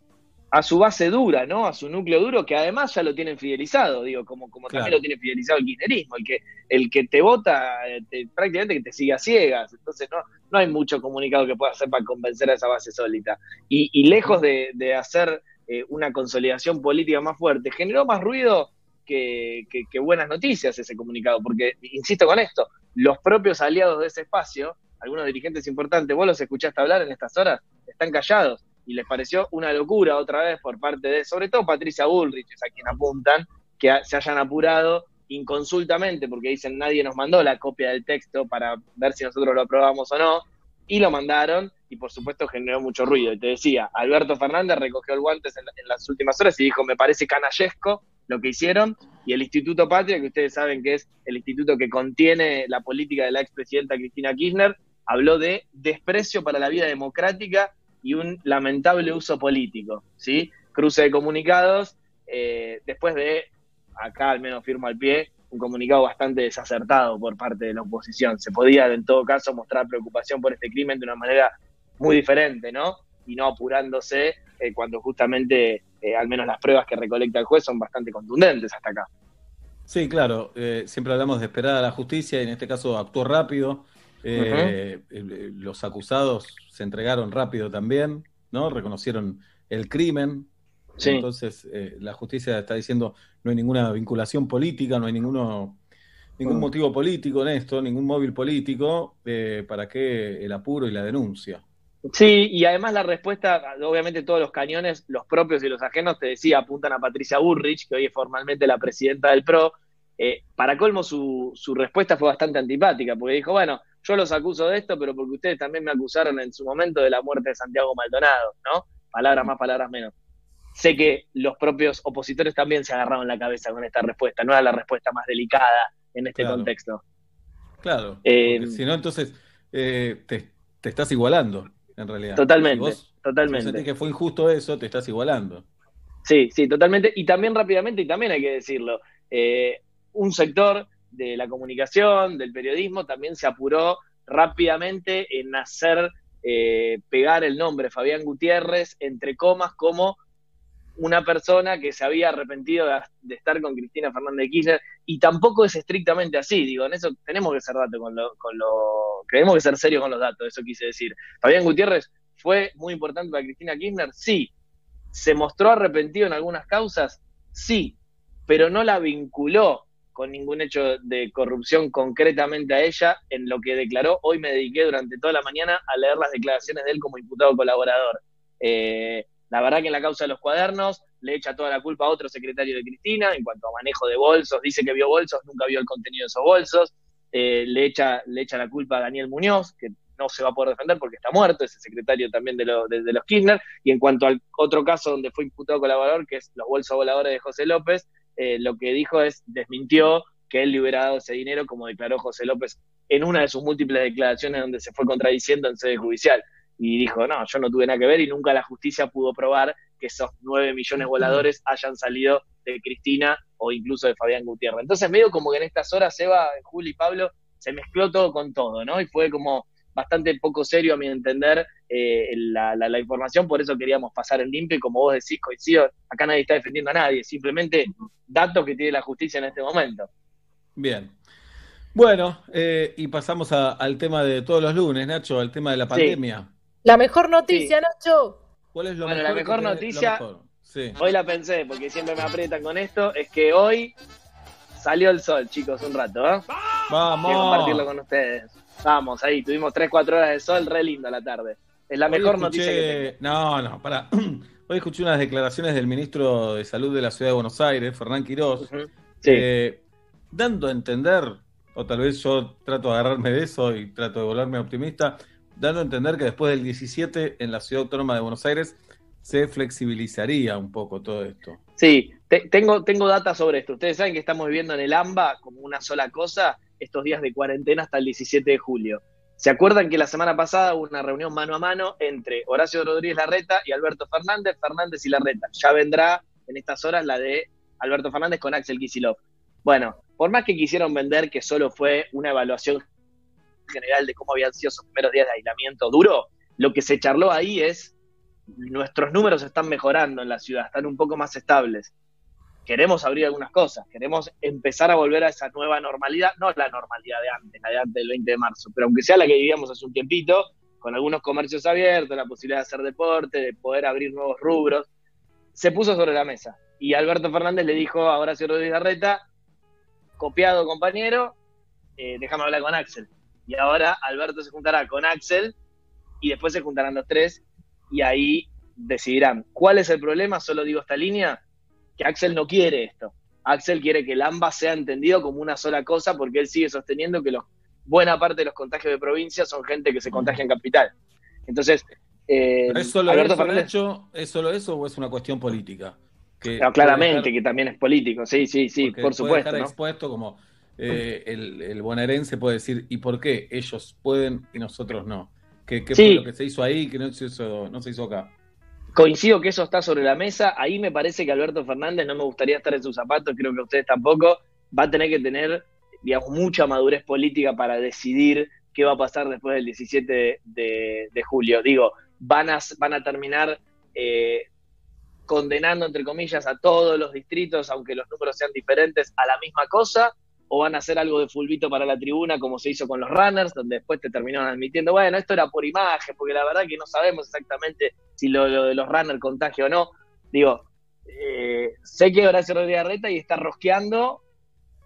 A su base dura, ¿no? A su núcleo duro, que además ya lo tienen fidelizado, digo, como, como Claro. también lo tiene fidelizado el kirchnerismo, el que, el que te vota eh, te- prácticamente que te sigue a ciegas, entonces no, no hay mucho comunicado que pueda hacer para convencer a esa base sólida. Y, y lejos de, de hacer eh, una consolidación política más fuerte, generó más ruido que, que- que buenas noticias ese comunicado, porque, insisto con esto, los propios aliados de ese espacio, algunos dirigentes importantes, vos los escuchaste hablar en estas horas, están callados y les pareció una locura otra vez por parte de, sobre todo Patricia Bullrich, es a quien apuntan, que se hayan apurado inconsultamente, porque dicen nadie nos mandó la copia del texto para ver si nosotros lo aprobamos o no, y lo mandaron, y por supuesto generó mucho ruido. Y te decía, Alberto Fernández recogió el guantes en, en las últimas horas y dijo, me parece canallesco lo que hicieron, y el Instituto Patria, que ustedes saben que es el instituto que contiene la política de la expresidenta Cristina Kirchner, habló de desprecio para la vida democrática y un lamentable uso político, ¿sí? Cruce de comunicados, eh, después de, acá al menos firmo al pie, un comunicado bastante desacertado por parte de la oposición. Se podía, en todo caso, mostrar preocupación por este crimen de una manera muy diferente, ¿no? Y no apurándose eh, cuando justamente, eh, al menos las pruebas que recolecta el juez son bastante contundentes hasta acá. Sí, claro, eh, siempre hablamos de esperar a la justicia y en este caso actuó rápido. Eh, eh, Los acusados se entregaron rápido también, ¿no? Reconocieron el crimen. Sí. Entonces, eh, la justicia está diciendo no hay ninguna vinculación política, no hay ninguno, ningún Mm. motivo político en esto, ningún móvil político, eh, para qué el apuro y la denuncia. Sí, y además la respuesta, obviamente todos los cañones, los propios y los ajenos, te decía, apuntan a Patricia Burrich, que hoy es formalmente la presidenta del PRO. Eh, para colmo, su, su respuesta fue bastante antipática, porque dijo, bueno, yo los acuso de esto, pero porque ustedes también me acusaron en su momento de la muerte de Santiago Maldonado, ¿no? Palabras más, palabras menos. Sé que los propios opositores también se agarraron la cabeza con esta respuesta, no era la respuesta más delicada en este Claro. contexto. Claro, Eh, si no, entonces eh, te, te estás igualando, en realidad. Totalmente, Si vos- si vos totalmente. sentís que fue injusto eso, te estás igualando. Sí, sí, totalmente. Y también rápidamente, y también hay que decirlo, eh, un sector de la comunicación, del periodismo, también se apuró rápidamente en hacer eh, pegar el nombre Fabián Gutiérrez, entre comas, como una persona que se había arrepentido de, estar con Cristina Fernández de Kirchner, y tampoco es estrictamente así, digo, en eso tenemos que ser datos con lo, con tenemos que ser serios con los datos, eso quise decir. Fabián Gutiérrez fue muy importante para Cristina Kirchner, sí, ¿Se mostró arrepentido en algunas causas? Sí, pero no la vinculó con ningún hecho de corrupción concretamente a ella en lo que declaró. Hoy me dediqué durante toda la mañana a leer las declaraciones de él como imputado colaborador. Eh, la verdad que en la causa de los cuadernos le echa toda la culpa a otro secretario de Cristina en cuanto a manejo de bolsos, dice que vio bolsos, nunca vio el contenido de esos bolsos, Eh, le, echa, le echa la culpa a Daniel Muñoz, que no se va a poder defender porque está muerto, ese secretario también de, lo- de- de los Kirchner, y en cuanto al otro caso donde fue imputado colaborador, que es los bolsos voladores de José López, eh, lo que dijo es, desmintió que él le hubiera dado ese dinero, como declaró José López en una de sus múltiples declaraciones donde se fue contradiciendo en sede judicial. Y dijo, no, yo no tuve nada que ver y nunca la justicia pudo probar que esos 9 millones voladores hayan salido de Cristina o incluso de Fabián Gutiérrez. Entonces, medio como que en estas horas, Eva, Juli y Pablo, se mezcló todo con todo, ¿no? Y fue como bastante poco serio, a mi entender, eh, la, la- la información, por eso queríamos pasar en limpio y como vos decís, coincido, acá nadie está defendiendo a nadie, simplemente datos que tiene la justicia en este momento. Bien. Bueno, eh, y pasamos a- al tema de todos los lunes, Nacho, al tema de la pandemia. La mejor noticia, Nacho. ¿Cuál es lo Bueno, mejor la mejor noticia, mejor? Sí. hoy la pensé, porque siempre me aprietan con esto, es que hoy salió el sol, chicos, un rato, ¿eh? Vamos. Quiero compartirlo con ustedes. Vamos, ahí, tuvimos 3, 4 horas de sol, re lindo la tarde. Es la Hoy mejor escuché- noticia que tengo. No, no, pará. [clears throat] Hoy escuché unas declaraciones del ministro de Salud de la Ciudad de Buenos Aires, Fernán Quirós, Sí. eh, dando a entender, o tal vez yo trato de agarrarme de eso y trato de volverme optimista, dando a entender que después del 17 en la Ciudad Autónoma de Buenos Aires se flexibilizaría un poco todo esto. Sí, te- tengo, tengo data sobre esto. Ustedes saben que estamos viviendo en el AMBA como una sola cosa estos días de cuarentena hasta el 17 de julio. ¿Se acuerdan que la semana pasada hubo una reunión mano a mano entre Horacio Rodríguez Larreta y Alberto Fernández, Fernández y Larreta? Ya vendrá en estas horas la de Alberto Fernández con Axel Kicillof. Bueno, por más que quisieron vender que solo fue una evaluación general de cómo habían sido sus primeros días de aislamiento duro, lo que se charló ahí es nuestros números están mejorando en la ciudad, están un poco más estables. Queremos abrir algunas cosas, queremos empezar a volver a esa nueva normalidad, no la normalidad de antes, la de antes del 20 de marzo, pero aunque sea la que vivíamos hace un tiempito, con algunos comercios abiertos, la posibilidad de hacer deporte, de poder abrir nuevos rubros, se puso sobre la mesa. Y Alberto Fernández le dijo a Horacio Rodríguez copiado compañero, eh, déjame hablar con Axel. Y ahora Alberto se juntará con Axel y después se juntarán los tres y ahí decidirán. ¿Cuál es el problema? Solo digo esta línea, que Axel no quiere esto. Axel quiere que el AMBA sea entendido como una sola cosa porque él sigue sosteniendo que los, buena parte de los contagios de provincia son gente que se contagia en capital. Entonces, eh, ¿Pero ¿Es solo Alberto eso, Fernández- Nacho? ¿Es solo eso o es una cuestión política? Que No, puede claramente dejar- que también es político, sí, sí, sí, porque por puede supuesto. dejar ¿no? expuesto como eh, el, el bonaerense puede decir, ¿y por qué ellos pueden y nosotros no? ¿Qué, qué Sí. fue lo que se hizo ahí que no se hizo, no se hizo acá? Coincido que eso está sobre la mesa. Ahí me parece que Alberto Fernández, no me gustaría estar en sus zapatos, creo que ustedes tampoco, va a tener que tener, mucha madurez política para decidir qué va a pasar después del 17 de, de- de julio. Digo, van a, van a terminar eh, condenando, entre comillas, a todos los distritos, aunque los números sean diferentes, a la misma cosa, o van a hacer algo de fulbito para la tribuna, como se hizo con los runners, donde después te terminaron admitiendo, bueno, esto era por imagen, porque la verdad que no sabemos exactamente si lo, de los runners contagia o no. Digo, eh, sé que Horacio Rodríguez Arreta y está rosqueando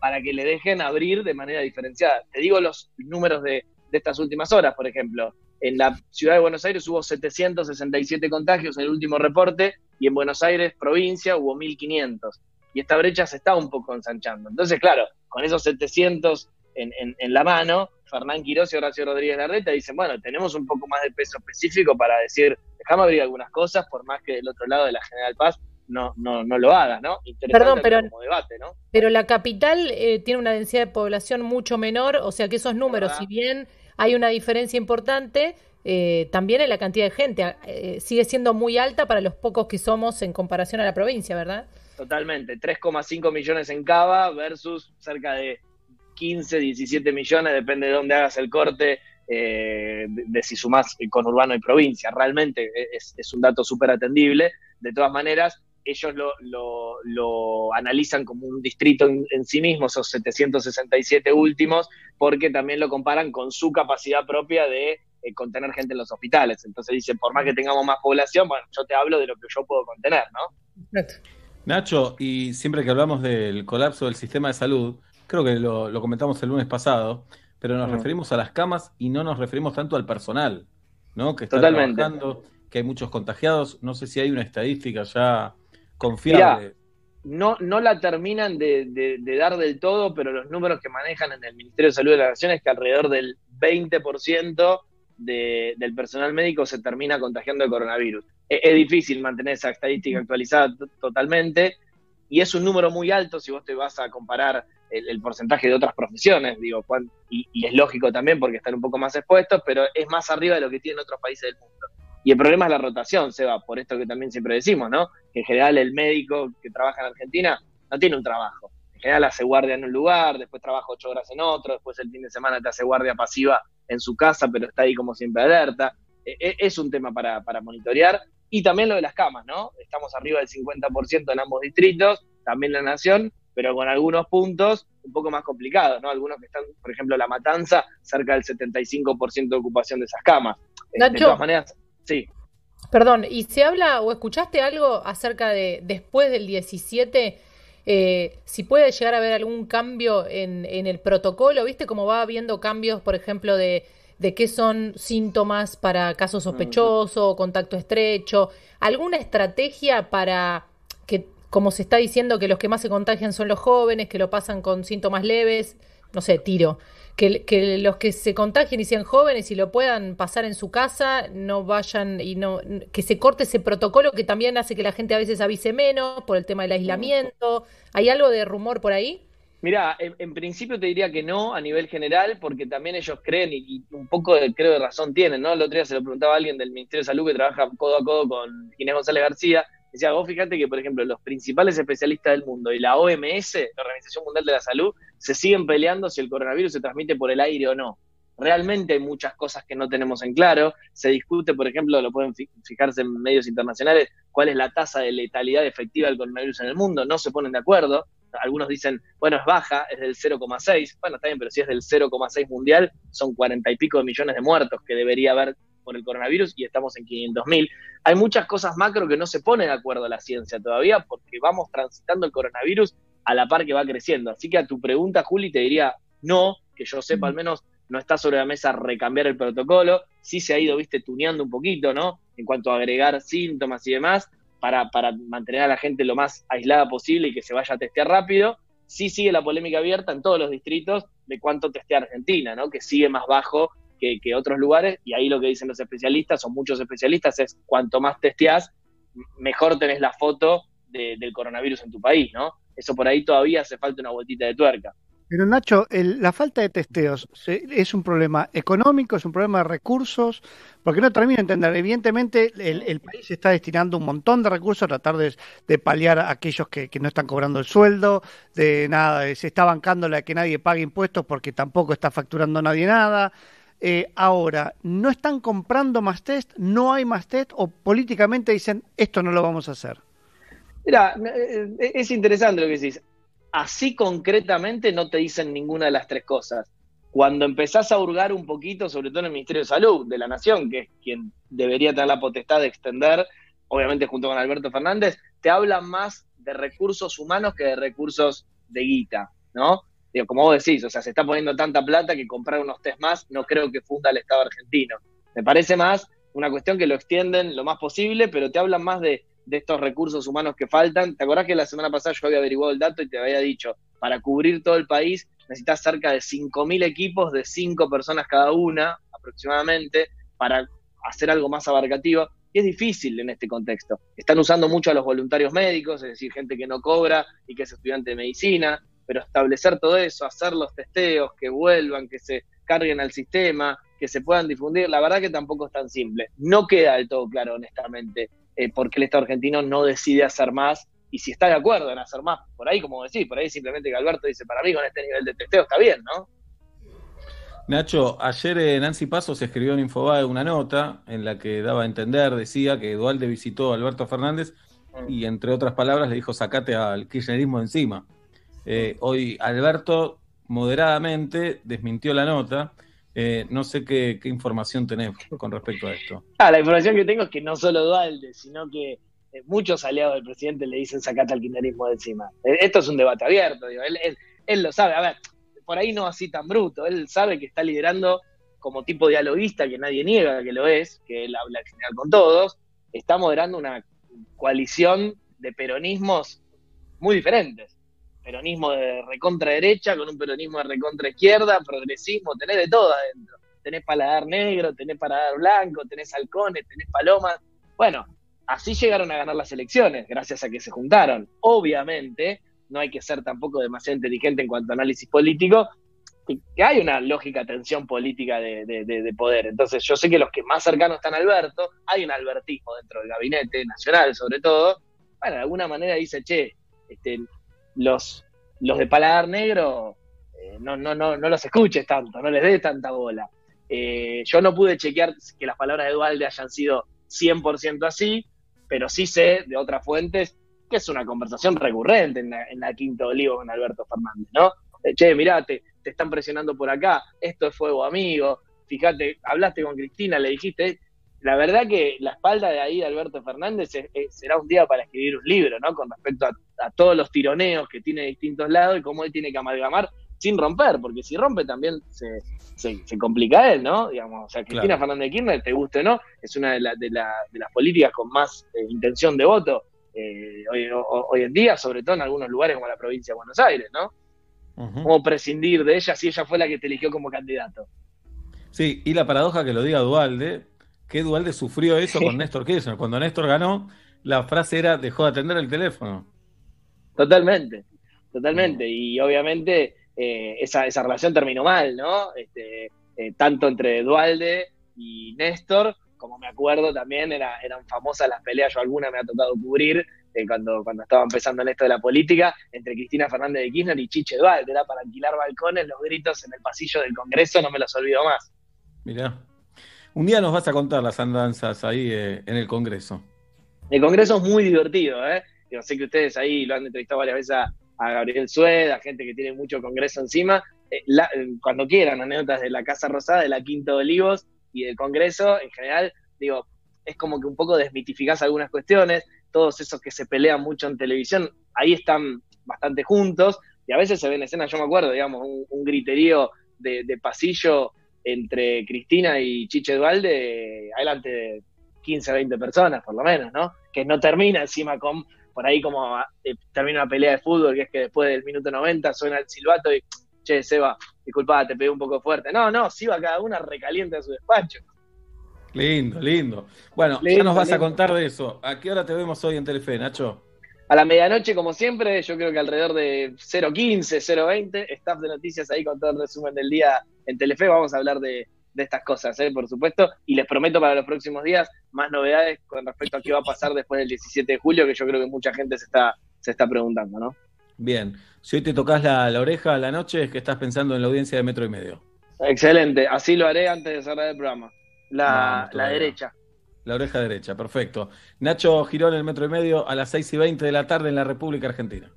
para que le dejen abrir de manera diferenciada. Te digo los números de estas últimas horas, por ejemplo. En la ciudad de Buenos Aires hubo 767 contagios en el último reporte y en Buenos Aires, provincia, hubo 1500. Y esta brecha se está un poco ensanchando. Entonces, claro, con esos 700 en, en- en la mano, Fernán Quirós y Horacio Rodríguez Larreta dicen, bueno, tenemos un poco más de peso específico para decir, déjame abrir algunas cosas, por más que del otro lado de la General Paz no, no, no lo hagas, ¿no? Interesante Perdón, pero- como debate, ¿no? Pero la capital eh, tiene una densidad de población mucho menor, o sea que esos números, si bien hay una diferencia importante, eh, también en la cantidad de gente eh, sigue siendo muy alta para los pocos que somos en comparación a la provincia, ¿verdad? Totalmente, 3,5 millones en Cava versus cerca de 15, 17 millones, depende de dónde hagas el corte, eh, de, si sumás con urbano y provincia. Realmente es, es un dato súper atendible. De todas maneras, ellos lo, lo- analizan como un distrito en, en sí mismo, esos 767 últimos, porque también lo comparan con su capacidad propia de eh, contener gente en los hospitales. Entonces dicen, por más que tengamos más población, bueno, yo te hablo de lo que yo puedo contener, ¿no? Nacho, y siempre que hablamos del colapso del sistema de salud, creo que lo, lo comentamos el lunes pasado, pero nos Mm. referimos a las camas y no nos referimos tanto al personal, ¿no? Que está Totalmente. trabajando, que hay muchos contagiados. No sé si hay una estadística ya confiable. no, no la terminan de, de- de dar del todo, pero los números que manejan en el Ministerio de Salud de la Nación es que alrededor del 20% de, del personal médico se termina contagiando de coronavirus. Es, difícil mantener esa estadística actualizada totalmente. y es un número muy alto si vos te vas a comparar el, el porcentaje de otras profesiones, digo, cuán- y, y es lógico también porque están un poco más expuestos, pero es más arriba de lo que tienen otros países del mundo. Y el problema es la rotación, Seba, por esto que también siempre decimos, ¿no? Que en general el médico que trabaja en Argentina no tiene un trabajo. En general hace guardia en un lugar, después trabaja ocho horas en otro, después el fin de semana te hace guardia pasiva en su casa, pero está ahí como siempre alerta. E- e- Es un tema para, para monitorear. Y también lo de las camas, ¿no? Estamos arriba del 50% en ambos distritos, también la nación, pero con algunos puntos un poco más complicados, ¿no? Algunos que están, por ejemplo, La Matanza, cerca del 75% de ocupación de esas camas. De Nacho. todas maneras, sí. Perdón, ¿y se habla o escuchaste algo acerca de después del 17? eh, si puede llegar a haber algún cambio en, en el protocolo, ¿viste cómo va habiendo cambios, por ejemplo, de, de qué son síntomas para caso sospechoso, contacto estrecho? ¿Alguna estrategia para que, como se está diciendo, que los que más se contagian son los jóvenes, que lo pasan con síntomas leves? No sé, tiro. Que, que los que se contagien y sean jóvenes y lo puedan pasar en su casa, no vayan y no. que se corte ese protocolo que también hace que la gente a veces avise menos por el tema del aislamiento. ¿Hay algo de rumor por ahí? Mira, en, principio te diría que no a nivel general, porque también ellos creen y, un poco de, creo de razón tienen, ¿no? El otro día se lo preguntaba a alguien del Ministerio de Salud que trabaja codo a codo con Ginés González García. Decía, vos fíjate que, por ejemplo, los principales especialistas del mundo y la OMS, la Organización Mundial de la Salud, se siguen peleando si el coronavirus se transmite por el aire o no. Realmente hay muchas cosas que no tenemos en claro. Se discute, por ejemplo, lo pueden fi- fijarse en medios internacionales, cuál es la tasa de letalidad efectiva del coronavirus en el mundo. No se ponen de acuerdo. Algunos dicen, bueno, es baja, es del 0,6. Bueno, está bien, pero si es del 0,6 mundial, son cuarenta y pico de millones de muertos que debería haber por el coronavirus y estamos en 500 mil. Hay muchas cosas macro que no se pone de acuerdo la ciencia todavía porque vamos transitando el coronavirus a la par que va creciendo. Así que a tu pregunta, Juli, te diría no, que yo sepa al menos no está sobre la mesa recambiar el protocolo, sí se ha ido, viste, tuneando un poquito, ¿no? En cuanto a agregar síntomas y demás, para, para mantener a la gente lo más aislada posible y que se vaya a testear rápido. Sí sigue la polémica abierta en todos los distritos de cuánto testea Argentina, ¿no? Que sigue más bajo que, que otros lugares, y ahí lo que dicen los especialistas, o muchos especialistas, es cuanto más testeás, mejor tenés la foto de- del coronavirus en tu país, ¿no? Eso por ahí todavía hace falta una vueltita de tuerca. Pero Nacho, la falta de testeos ¿se- es un problema económico, es un problema de recursos, porque no termino de entender. Evidentemente, el, el país está destinando un montón de recursos a tratar de, paliar a aquellos que, no están cobrando el sueldo, de nada, se está bancando la que nadie pague impuestos porque tampoco está facturando nadie nada. Eh, ahora, ¿no están comprando más test? ¿No hay más test? ¿O políticamente dicen esto no lo vamos a hacer? Mira, eh, es interesante lo que decís. Así concretamente no te dicen ninguna de las tres cosas. Cuando empezás a hurgar un poquito, sobre todo en el Ministerio de Salud de la Nación, que es quien debería tener la potestad de extender, obviamente junto con Alberto Fernández, te hablan más de recursos humanos que de recursos de guita, ¿no? Como vos decís, o sea, se está poniendo tanta plata que comprar unos test más no creo que funda el Estado argentino. Me parece más una cuestión que lo extienden lo más posible, pero te hablan más de, de estos recursos humanos que faltan. ¿Te acordás que la semana pasada yo había averiguado el dato y te había dicho, para cubrir todo el país necesitas cerca de 5.000 equipos de 5 personas cada una aproximadamente para hacer algo más abarcativo? Y es difícil en este contexto. Están usando mucho a los voluntarios médicos, es decir, gente que no cobra y que es estudiante de medicina, pero establecer todo eso, hacer los testeos, que vuelvan, que se carguen al sistema, que se puedan difundir, la verdad que tampoco es tan simple. No queda del todo claro, honestamente, eh, por qué el Estado argentino no decide hacer más y si está de acuerdo en hacer más. Por ahí, como decís, por ahí simplemente que Alberto dice, para mí con este nivel de testeo está bien, ¿no? Nacho, ayer eh, Nancy Pasos escribió en Infobae una nota en la que daba a entender, decía que Dualde visitó a Alberto Fernández y entre otras palabras le dijo sacate al kirchnerismo encima. Eh, hoy Alberto moderadamente desmintió la nota. Eh, no sé qué, información tenés con respecto a esto. Ah, la información que tengo es que no solo Dualde, sino que eh, muchos aliados del presidente le dicen sacate al kirchnerismo de encima. Eh, esto es un debate abierto, digo, él, él- él lo sabe. A ver, por ahí no así tan bruto, él sabe que está liderando como tipo dialoguista, que nadie niega que lo es, que él habla en general con todos, está moderando una coalición de peronismos muy diferentes. Peronismo de recontra derecha con un peronismo de recontra izquierda, progresismo, tenés de todo adentro. Tenés paladar negro, tenés paladar blanco, tenés halcones, tenés palomas. Bueno, así llegaron a ganar las elecciones, gracias a que se juntaron. Obviamente, no hay que ser tampoco demasiado inteligente en cuanto a análisis político, que, hay una lógica tensión política de, de- de- de poder. Entonces, yo sé que los que más cercanos están a Alberto, hay un albertismo dentro del gabinete nacional, sobre todo. Bueno, de alguna manera dice, che, este, los, los de paladar negro, eh, no, no, no, no los escuches tanto, no les des tanta bola. Eh, yo no pude chequear que las palabras de Dualde hayan sido 100% así, pero sí sé de otras fuentes que es una conversación recurrente en la, en la Quinta Olivo con Alberto Fernández, ¿no? Eh, che, mirá, te, te están presionando por acá, esto es fuego amigo, fíjate, hablaste con Cristina, le dijiste, la verdad que la espalda de ahí de Alberto Fernández es- es- será un día para escribir un libro, ¿no? Con respecto a, a todos los tironeos que tiene de distintos lados y cómo él tiene que amalgamar sin romper, porque si rompe también se, se, se complica él, ¿no? Digamos, o sea, Cristina Claro. Fernández de Kirchner, te guste o no, es una de, la- de, la- de las políticas con más eh, intención de voto eh, hoy, o- hoy en día, sobre todo en algunos lugares como la provincia de Buenos Aires, ¿no? ¿Cómo prescindir de ella si ella fue la que te eligió como candidato? Sí, y la paradoja que lo diga Dualde, que Dualde sufrió eso con Néstor Kirchner. Cuando Néstor ganó, la frase era dejó de atender el teléfono. Totalmente, totalmente. Y obviamente eh, esa, esa relación terminó mal, ¿no? Este, eh, tanto entre Dualde y Néstor, como me acuerdo también, era, eran famosas las peleas, yo alguna me ha tocado cubrir eh, cuando, cuando estaba empezando en esto de la política, entre Cristina Fernández de Kirchner y Chiche Dualde, era para alquilar balcones, los gritos en el pasillo del Congreso, no me los olvido más. Mirá. Un día nos vas a contar las andanzas ahí eh, en el Congreso. El Congreso es muy divertido, ¿eh? Yo sé que ustedes ahí lo han entrevistado varias veces a, Gabriel Sued, a gente que tiene mucho Congreso encima. Eh, eh, cuando quieran, anécdotas de la Casa Rosada, de la Quinta de Olivos y del Congreso, en general, digo, es como que un poco desmitificás algunas cuestiones. Todos esos que se pelean mucho en televisión, ahí están bastante juntos y a veces se ven escenas, yo me acuerdo, digamos, un, un griterío de pasillo entre Cristina y Chiche Dualde, adelante de 15, 20 personas, por lo menos, ¿no? Que no termina encima con, por ahí como eh, termina una pelea de fútbol, que es que después del minuto 90 suena el silbato y, che, Seba, disculpa, te pegué un poco fuerte. No, no, si va cada una recaliente a su despacho. Lindo, lindo. Bueno, ya nos vas a contar de eso. ¿A qué hora te vemos hoy en Telefe, Nacho? A la medianoche, como siempre, yo creo que alrededor de 0.15, 0.20, staff de noticias ahí con todo el resumen del día en Telefe. Vamos a hablar de, de estas cosas, ¿eh? por supuesto. Y les prometo para los próximos días más novedades con respecto a qué va a pasar después del 17 de julio, que yo creo que mucha gente se está, se está preguntando, ¿no? Bien. Si hoy te tocas la, la oreja a la noche, es que estás pensando en la audiencia de metro y medio. Excelente, así lo haré antes de cerrar el programa. La, derecha. La oreja derecha, perfecto. Nacho Girón, el metro y medio, a las 6 y 20 de la tarde en la República Argentina.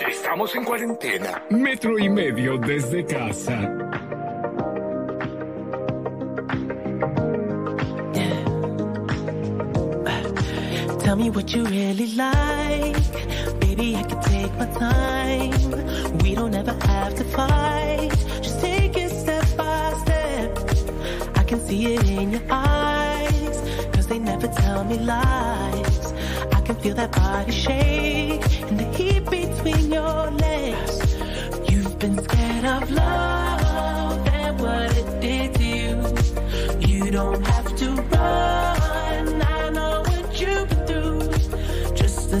Estamos en cuarentena. Metro y medio desde casa. Tell me what you really like. Baby, I can take my time. We don't ever have to fight. Just take it step by step. I can see it in your eyes. Cause they never tell me lies. I can feel that body shake and the heat between your legs. You've been scared of love and what it did to you. You don't have to run. I know what you've been through. Just a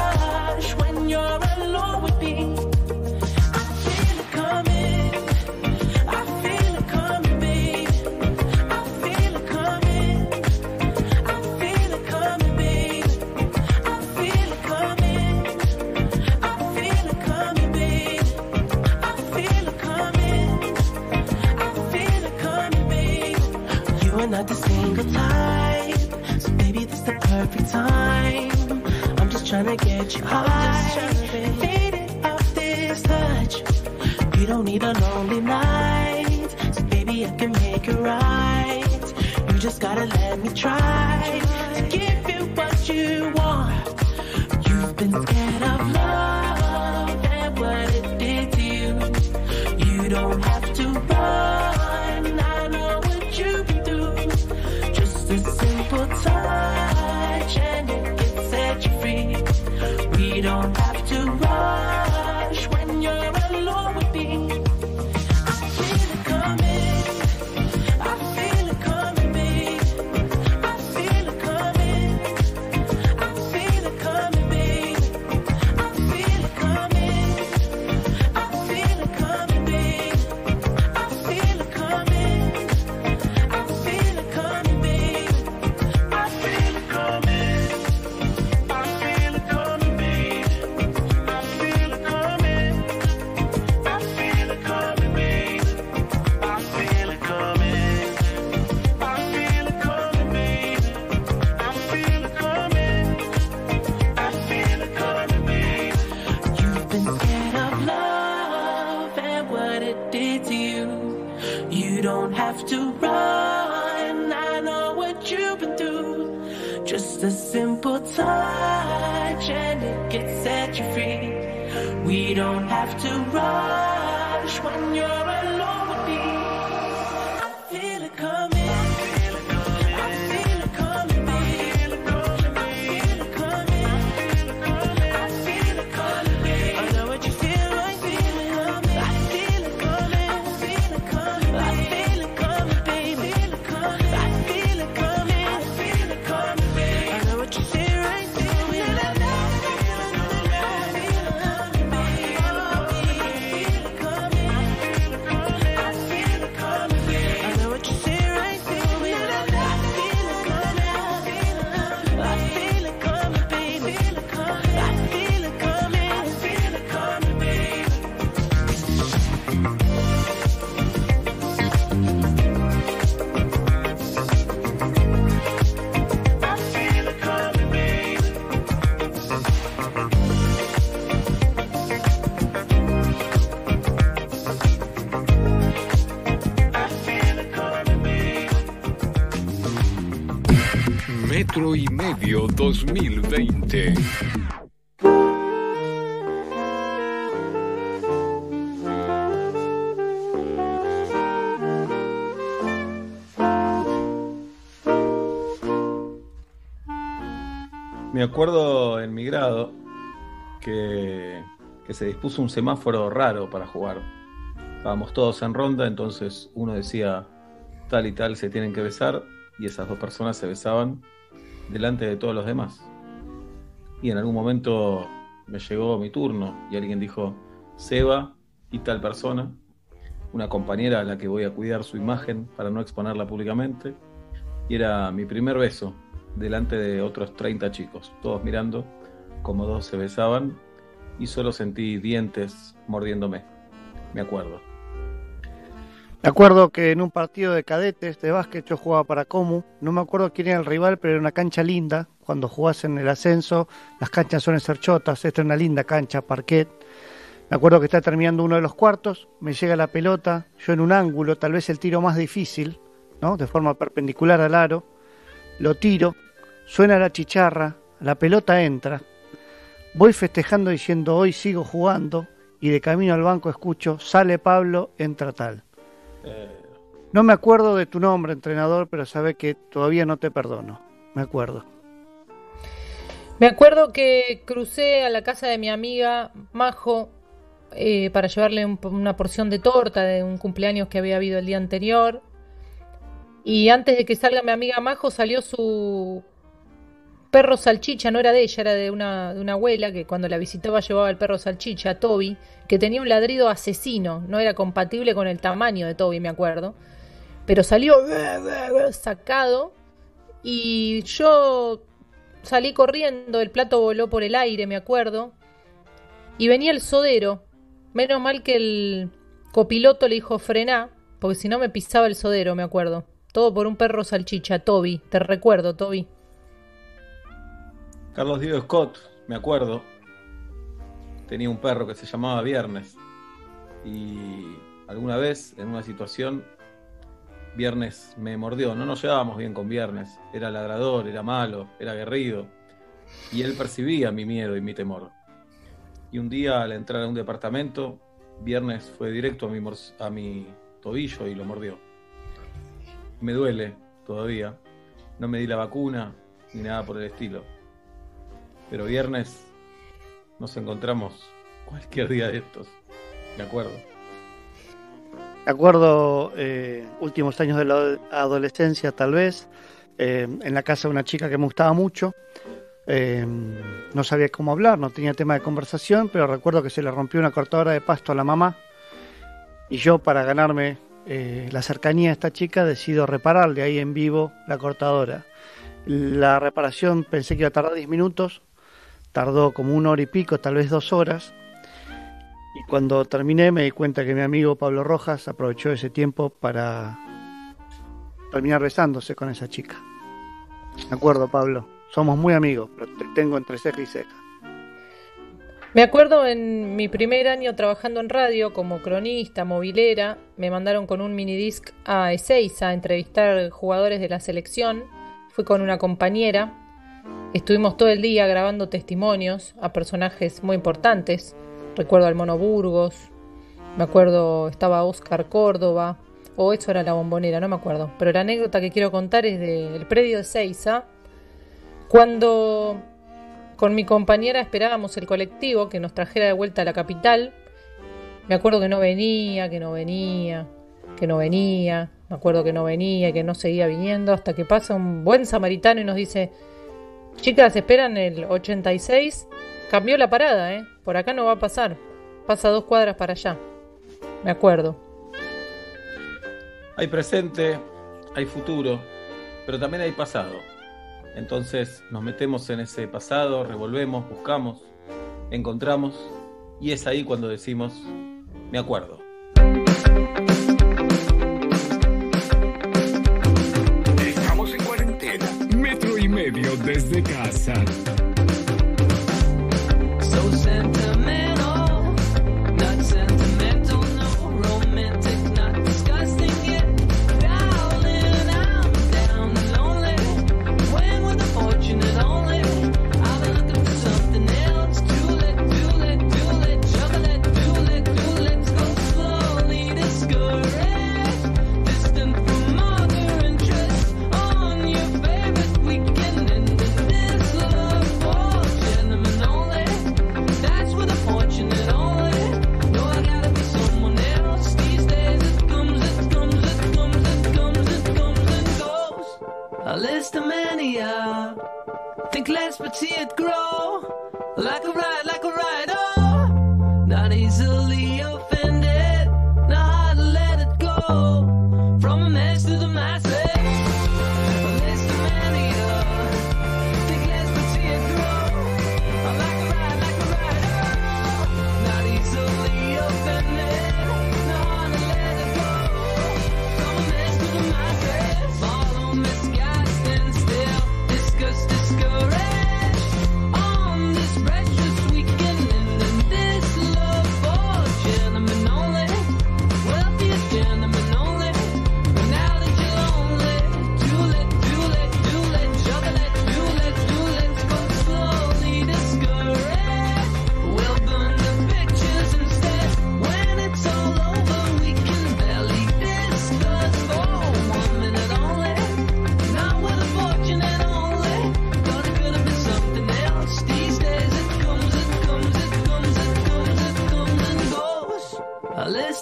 don't need a lonely night, so baby, I can make it right. You just gotta let me try to give you what you want. You've been 2020. Me acuerdo en mi grado que, que se dispuso un semáforo raro para jugar. Estábamos todos en ronda, entonces uno decía tal y tal se tienen que besar y esas dos personas se besaban delante de todos los demás. Y en algún momento me llegó mi turno y alguien dijo, Seba y tal persona, una compañera a la que voy a cuidar su imagen para no exponerla públicamente, y era mi primer beso delante de otros 30 chicos, todos mirando como dos se besaban y solo sentí dientes mordiéndome, me acuerdo. Me acuerdo que en un partido de cadetes de básquet yo jugaba para Comu, no me acuerdo quién era el rival, pero era una cancha linda. Cuando jugás en el ascenso, las canchas suelen ser chotas, esta es una linda cancha, parquet. Me acuerdo que está terminando uno de los cuartos, me llega la pelota, yo en un ángulo, tal vez el tiro más difícil, ¿no? De forma perpendicular al aro, lo tiro, suena la chicharra, la pelota entra, voy festejando diciendo hoy sigo jugando y de camino al banco escucho, sale Pablo, entra tal. No me acuerdo de tu nombre, entrenador, pero sabe que todavía no te perdono. Me acuerdo. Me acuerdo que crucé a la casa de mi amiga Majo eh, para llevarle un- una porción de torta de un cumpleaños que había habido el día anterior. Y antes de que salga mi amiga Majo salió su perro salchicha, no era de ella, era de una, de una abuela que cuando la visitaba llevaba el perro salchicha, Toby, que tenía un ladrido asesino, no era compatible con el tamaño de Toby, me acuerdo. Pero salió sacado y yo salí corriendo, el plato voló por el aire, me acuerdo. Y venía el sodero. Menos mal que el copiloto le dijo frená, porque si no me pisaba el sodero, me acuerdo. Todo por un perro salchicha, Toby. Te recuerdo, Toby. Carlos Diego Scott, me acuerdo, tenía un perro que se llamaba Viernes. Y alguna vez, en una situación, Viernes me mordió. No nos llevábamos bien con Viernes. Era ladrador, era malo, era aguerrido. Y él percibía mi miedo y mi temor. Y un día, al entrar a un departamento, Viernes fue directo a mi, a mi tobillo y lo mordió. Me duele todavía. No me di la vacuna ni nada por el estilo. Pero Viernes nos encontramos cualquier día de estos. De acuerdo. Me acuerdo eh, últimos años de la adolescencia, tal vez, eh, en la casa de una chica que me gustaba mucho. Eh, no sabía cómo hablar, no tenía tema de conversación, pero recuerdo que se le rompió una cortadora de pasto a la mamá. Y yo, para ganarme la cercanía de esta chica, decido repararle ahí en vivo la cortadora. La reparación pensé que iba a tardar 10 minutos, tardó como una hora y pico, tal vez dos horas. Y cuando terminé me di cuenta que mi amigo Pablo Rojas aprovechó ese tiempo para terminar besándose con esa chica. De acuerdo, Pablo. Somos muy amigos, pero te tengo entre ceja y ceja. Me acuerdo en mi primer año trabajando en radio como cronista, movilera, me mandaron con un minidisc a Ezeiza a entrevistar jugadores de la selección. Fui con una compañera. Estuvimos todo el día grabando testimonios a personajes muy importantes. Recuerdo al Mono Burgos, me acuerdo estaba Oscar Córdoba, o eso era la bombonera, no me acuerdo. Pero la anécdota que quiero contar es del predio de Ezeiza, cuando con mi compañera esperábamos el colectivo que nos trajera de vuelta a la capital. Me acuerdo que no venía, que no venía, que no venía. Me acuerdo que no venía, que no seguía viniendo, hasta que pasa un buen samaritano y nos dice, chicas, esperan el 86. Cambió la parada, ¿eh? Por acá no va a pasar. Pasa dos cuadras para allá. Me acuerdo. Hay presente, hay futuro, pero también hay pasado. Entonces nos metemos en ese pasado, revolvemos, buscamos, encontramos y es ahí cuando decimos, me acuerdo. Metro y medio desde casa. Less but see it grow. Like a ride,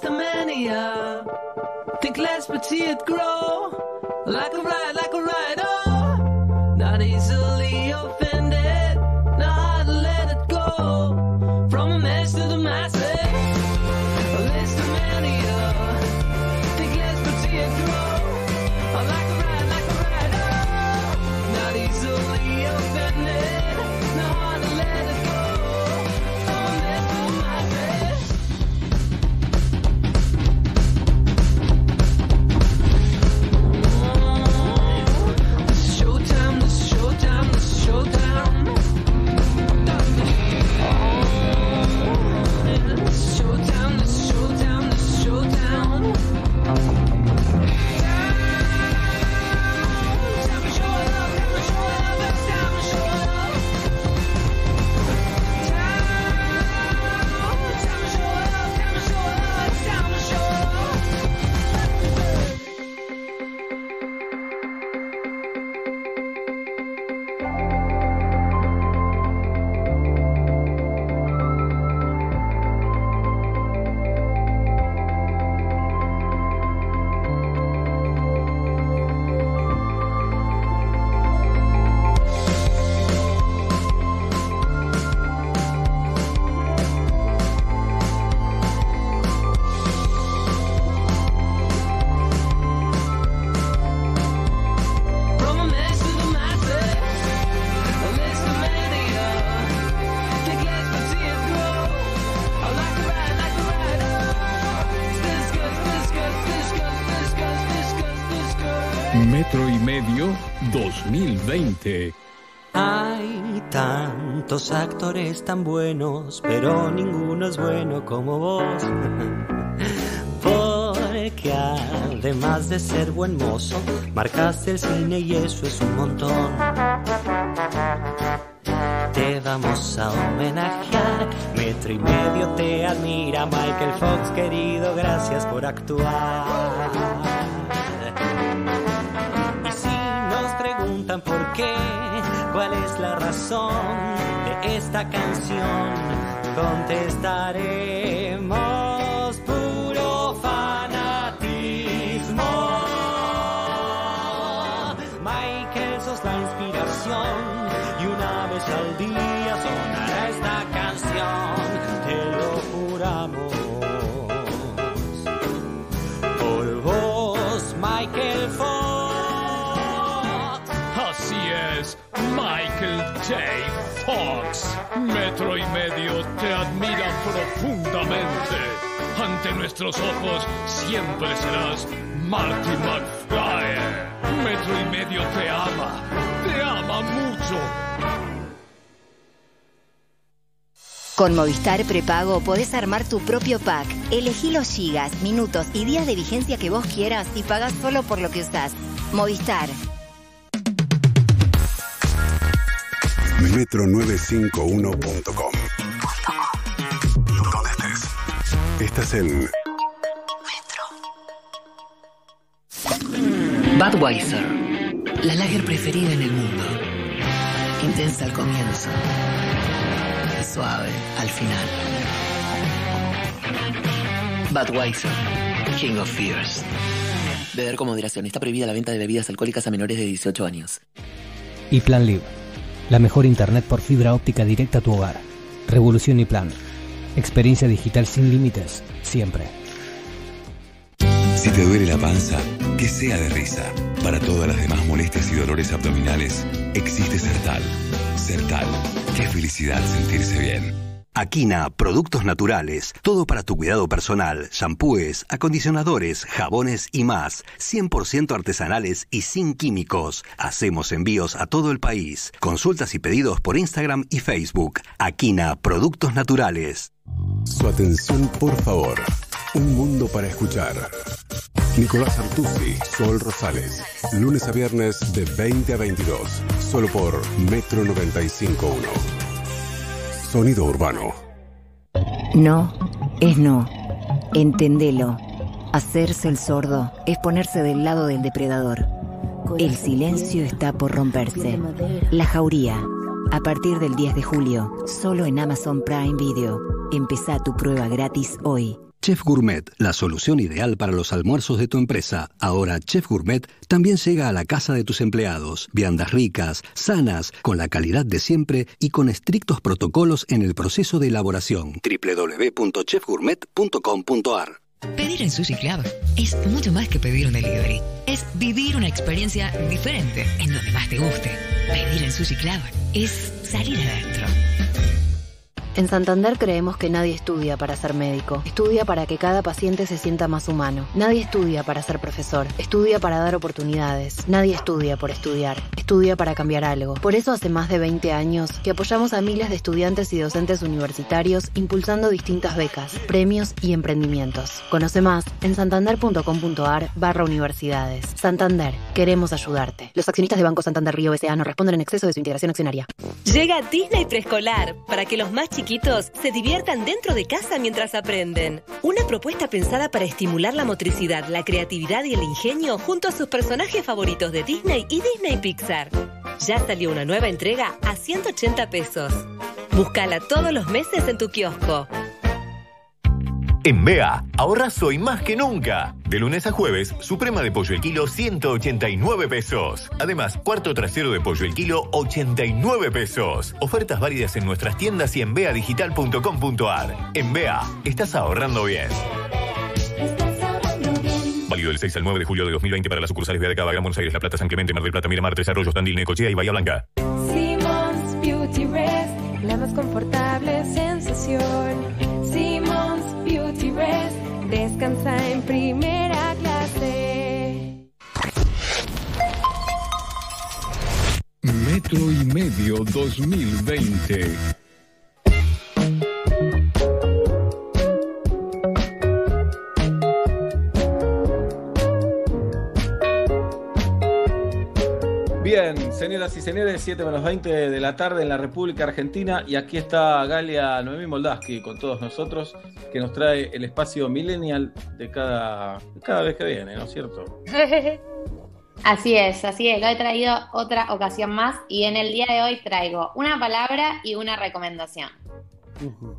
A mania. Think less but see it grow. Like a ride, like a ride. Oh, not easily offended. 2020. Hay tantos actores tan buenos, pero ninguno es bueno como vos. [laughs] Porque además de ser buen mozo, marcaste el cine y eso es un montón. Te vamos a homenajear, metro y medio te admira Michael Fox, querido, gracias por actuar. Cuál es la razón de esta canción, contestaremos Michael J. Fox. Metro y Medio te admira profundamente. Ante nuestros ojos siempre serás Marty McFly. Metro y Medio te ama, te ama mucho. Con Movistar Prepago podés armar tu propio pack. Elegí los gigas, minutos y días de vigencia que vos quieras y pagás solo por lo que usás. Movistar. Metro951.com Donde estés. Estás en Budweiser, la lager preferida en el mundo. Intensa al comienzo, suave al final. Budweiser, King of Fears. Beber con moderación. Está prohibida la venta de bebidas alcohólicas a menores de 18 años. Y Plan Live, la mejor internet por fibra óptica directa a tu hogar. Revolución y Plan. Experiencia digital sin límites, siempre. Si te duele la panza, que sea de risa. Para todas las demás molestias y dolores abdominales, existe Sertal. Sertal. Qué felicidad sentirse bien. Aquina, productos naturales, todo para tu cuidado personal, shampoos, acondicionadores, jabones y más, 100% artesanales y sin químicos. Hacemos envíos a todo el país. Consultas y pedidos por Instagram y Facebook. Aquina, productos naturales. Su atención, por favor. Un mundo para escuchar. Nicolás Artusi, Sol Rosales. Lunes a viernes de 20 a 22. Solo por Metro 95.1. Sonido urbano. No es no. Entendelo. Hacerse el sordo es ponerse del lado del depredador. El silencio está por romperse. La Jauría. A partir del 10 de julio, solo en Amazon Prime Video. Empezá tu prueba gratis hoy. Chef Gourmet, la solución ideal para los almuerzos de tu empresa. Ahora Chef Gourmet también llega a la casa de tus empleados. Viandas ricas, sanas, con la calidad de siempre y con estrictos protocolos en el proceso de elaboración. www.chefgourmet.com.ar Pedir en Sushi Club es mucho más que pedir un delivery. Es vivir una experiencia diferente en donde más te guste. Pedir en Sushi Club es salir adentro. En Santander creemos que nadie estudia para ser médico, estudia para que cada paciente se sienta más humano. Nadie estudia para ser profesor, estudia para dar oportunidades. Nadie estudia por estudiar, estudia para cambiar algo. Por eso hace más de 20 años que apoyamos a miles de estudiantes y docentes universitarios impulsando distintas becas, premios y emprendimientos. Conoce más en santander.com.ar barra universidades. Santander, queremos ayudarte. Los accionistas de Banco Santander Río S.A. no responden en exceso de su integración accionaria. Llega Disney Preescolar para que los más chiquitos se diviertan dentro de casa mientras aprenden. Una propuesta pensada para estimular la motricidad, la creatividad y el ingenio junto a sus personajes favoritos de Disney y Disney Pixar. Ya salió una nueva entrega a 180 pesos. Búscala todos los meses en tu kiosco. En BEA, ahorras hoy más que nunca. De lunes a jueves, suprema de pollo el kilo 189 pesos. Además, cuarto trasero de pollo el kilo 89 pesos. Ofertas válidas en nuestras tiendas y en beadigital.com.ar. En BEA, estás ahorrando bien. Válido del 6 al 9 de julio de 2020 para las sucursales de Cava, Gran Buenos Aires, La Plata, San Clemente, Mar del Plata, Miramar, Tres Arroyos, Tandil, Necochea y Bahía Blanca. Simmons Beauty Rest, la más confortable sensación. Descansa en primera clase. Metro y medio 2020. Bien, señoras y señores, 7 menos 20 de la tarde en la República Argentina y aquí está Galia Noemí Moldaski con todos nosotros que nos trae el espacio millennial de cada, cada vez que viene, ¿no es cierto? [laughs] Así es, así es. Lo he traído otra ocasión más y en el día de hoy traigo una palabra y una recomendación.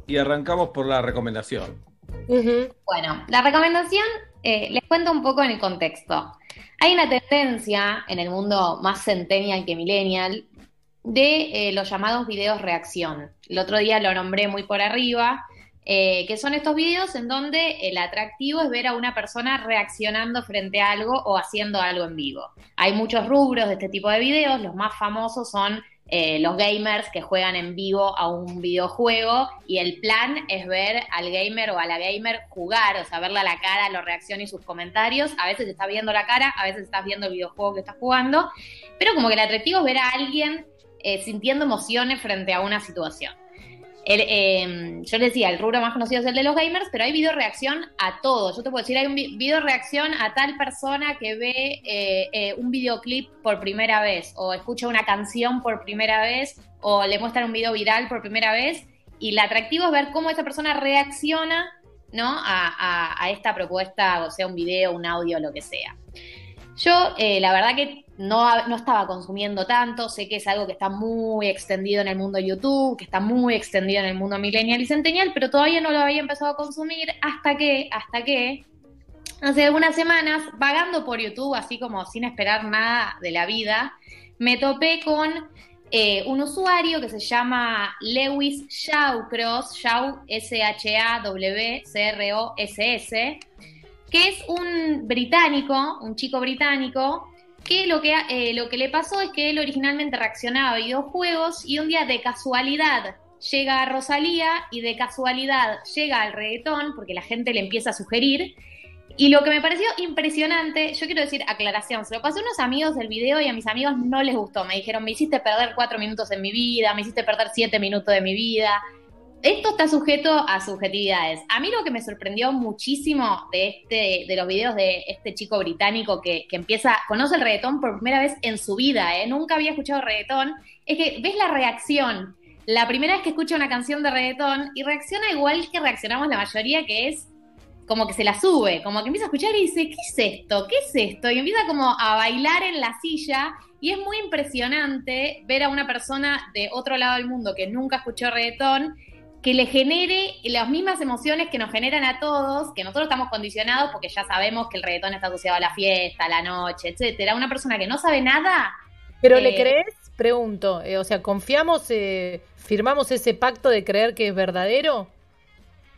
Y arrancamos por la recomendación. Bueno, la recomendación, eh, les cuento un poco en el contexto. Hay una tendencia en el mundo más centennial que millennial de eh, los llamados videos reacción. El otro día lo nombré muy por arriba, eh, que son estos videos en donde el atractivo es ver a una persona reaccionando frente a algo o haciendo algo en vivo. Hay muchos rubros de este tipo de videos, los más famosos son eh, los gamers que juegan en vivo a un videojuego y el plan es ver al gamer o a la gamer jugar, o sea, verle a la cara, la reacción y sus comentarios. A veces estás viendo la cara, a veces estás viendo el videojuego que estás jugando, pero como que el atractivo es ver a alguien eh, sintiendo emociones frente a una situación. El, eh, yo les decía, el rubro más conocido es el de los gamers, pero hay video reacción a todo. Yo te puedo decir, hay un vi- video reacción a tal persona que ve eh, eh, un videoclip por primera vez, o escucha una canción por primera vez, o le muestran un video viral por primera vez. Y el atractivo es ver cómo esa persona reacciona ¿no? a- a esta propuesta, o sea, un video, un audio, lo que sea. Yo, eh, la verdad que no, no estaba consumiendo tanto, sé que es algo que está muy extendido en el mundo YouTube, que está muy extendido en el mundo millennial y centennial, pero todavía no lo había empezado a consumir hasta que, hasta que, hace algunas semanas, vagando por YouTube, así como sin esperar nada de la vida, me topé con eh, un usuario que se llama Lewis Shawcross, Shaw, S-H-A-W-C-R-O-S-S, que es un británico, un chico británico, que lo que, eh, lo que le pasó es que él originalmente reaccionaba a videojuegos y un día de casualidad llega a Rosalía y de casualidad llega al reggaetón porque la gente le empieza a sugerir. Y lo que me pareció impresionante, yo quiero decir aclaración, se lo pasé a unos amigos del video y a mis amigos no les gustó. Me dijeron, me hiciste perder cuatro minutos en mi vida, me hiciste perder siete minutos de mi vida. Esto está sujeto a subjetividades. A mí lo que me sorprendió muchísimo de este, de los videos de este chico británico que, que empieza, conoce el reggaetón por primera vez en su vida, ¿eh? nunca había escuchado reggaetón, es que ves la reacción. La primera vez que escucha una canción de reggaetón y reacciona igual que reaccionamos la mayoría, que es como que se la sube, como que empieza a escuchar y dice, ¿qué es esto? ¿Qué es esto? Y empieza como a bailar en la silla y es muy impresionante ver a una persona de otro lado del mundo que nunca escuchó reggaetón que le genere las mismas emociones que nos generan a todos, que nosotros estamos condicionados porque ya sabemos que el reggaetón está asociado a la fiesta, a la noche, etcétera. Una persona que no sabe nada. ¿Pero eh, le crees? Pregunto. Eh, o sea, ¿confiamos, eh, firmamos ese pacto de creer que es verdadero?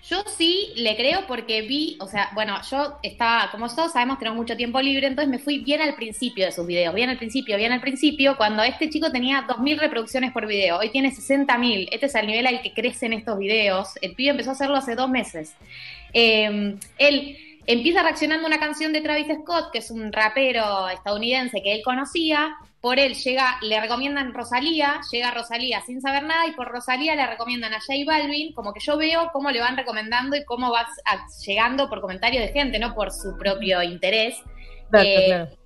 Yo sí le creo porque vi, o sea, bueno, yo estaba, como todos sabemos, tenemos mucho tiempo libre, entonces me fui bien al principio de sus videos, bien al principio, bien al principio, cuando este chico tenía 2.000 reproducciones por video, hoy tiene 60.000, este es el nivel al que crecen estos videos, el pibe empezó a hacerlo hace dos meses. Eh, él empieza reaccionando a una canción de Travis Scott, que es un rapero estadounidense que él conocía, por él llega, le recomiendan Rosalía, llega Rosalía sin saber nada y por Rosalía le recomiendan a J Balvin, como que yo veo cómo le van recomendando y cómo va llegando por comentarios de gente, no por su propio interés. Claro, Eh, claro.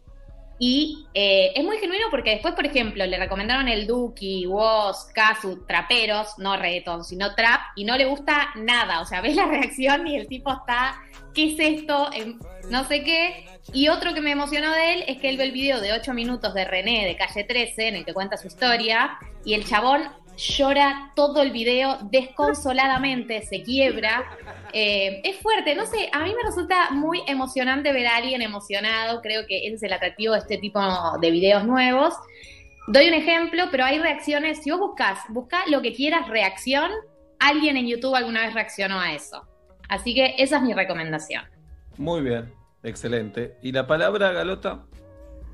Y eh, es muy genuino porque después, por ejemplo, le recomendaron el Duki, Woz, Kazu, traperos, no reggaeton, sino trap, y no le gusta nada. O sea, [laughs] ves la reacción y el tipo está, ¿qué es esto? Em, No sé qué. Y otro que me emocionó de él es que él ve el video de 8 minutos de René de calle 13, en el que cuenta su historia, y el chabón llora todo el video desconsoladamente, se quiebra. Eh, es fuerte, no sé, a mí me resulta muy emocionante ver a alguien emocionado, creo que ese es el atractivo de este tipo de videos nuevos. Doy un ejemplo, pero hay reacciones, si vos buscas, busca lo que quieras, reacción, alguien en YouTube alguna vez reaccionó a eso. Así que esa es mi recomendación. Muy bien, excelente. ¿Y la palabra, Galota?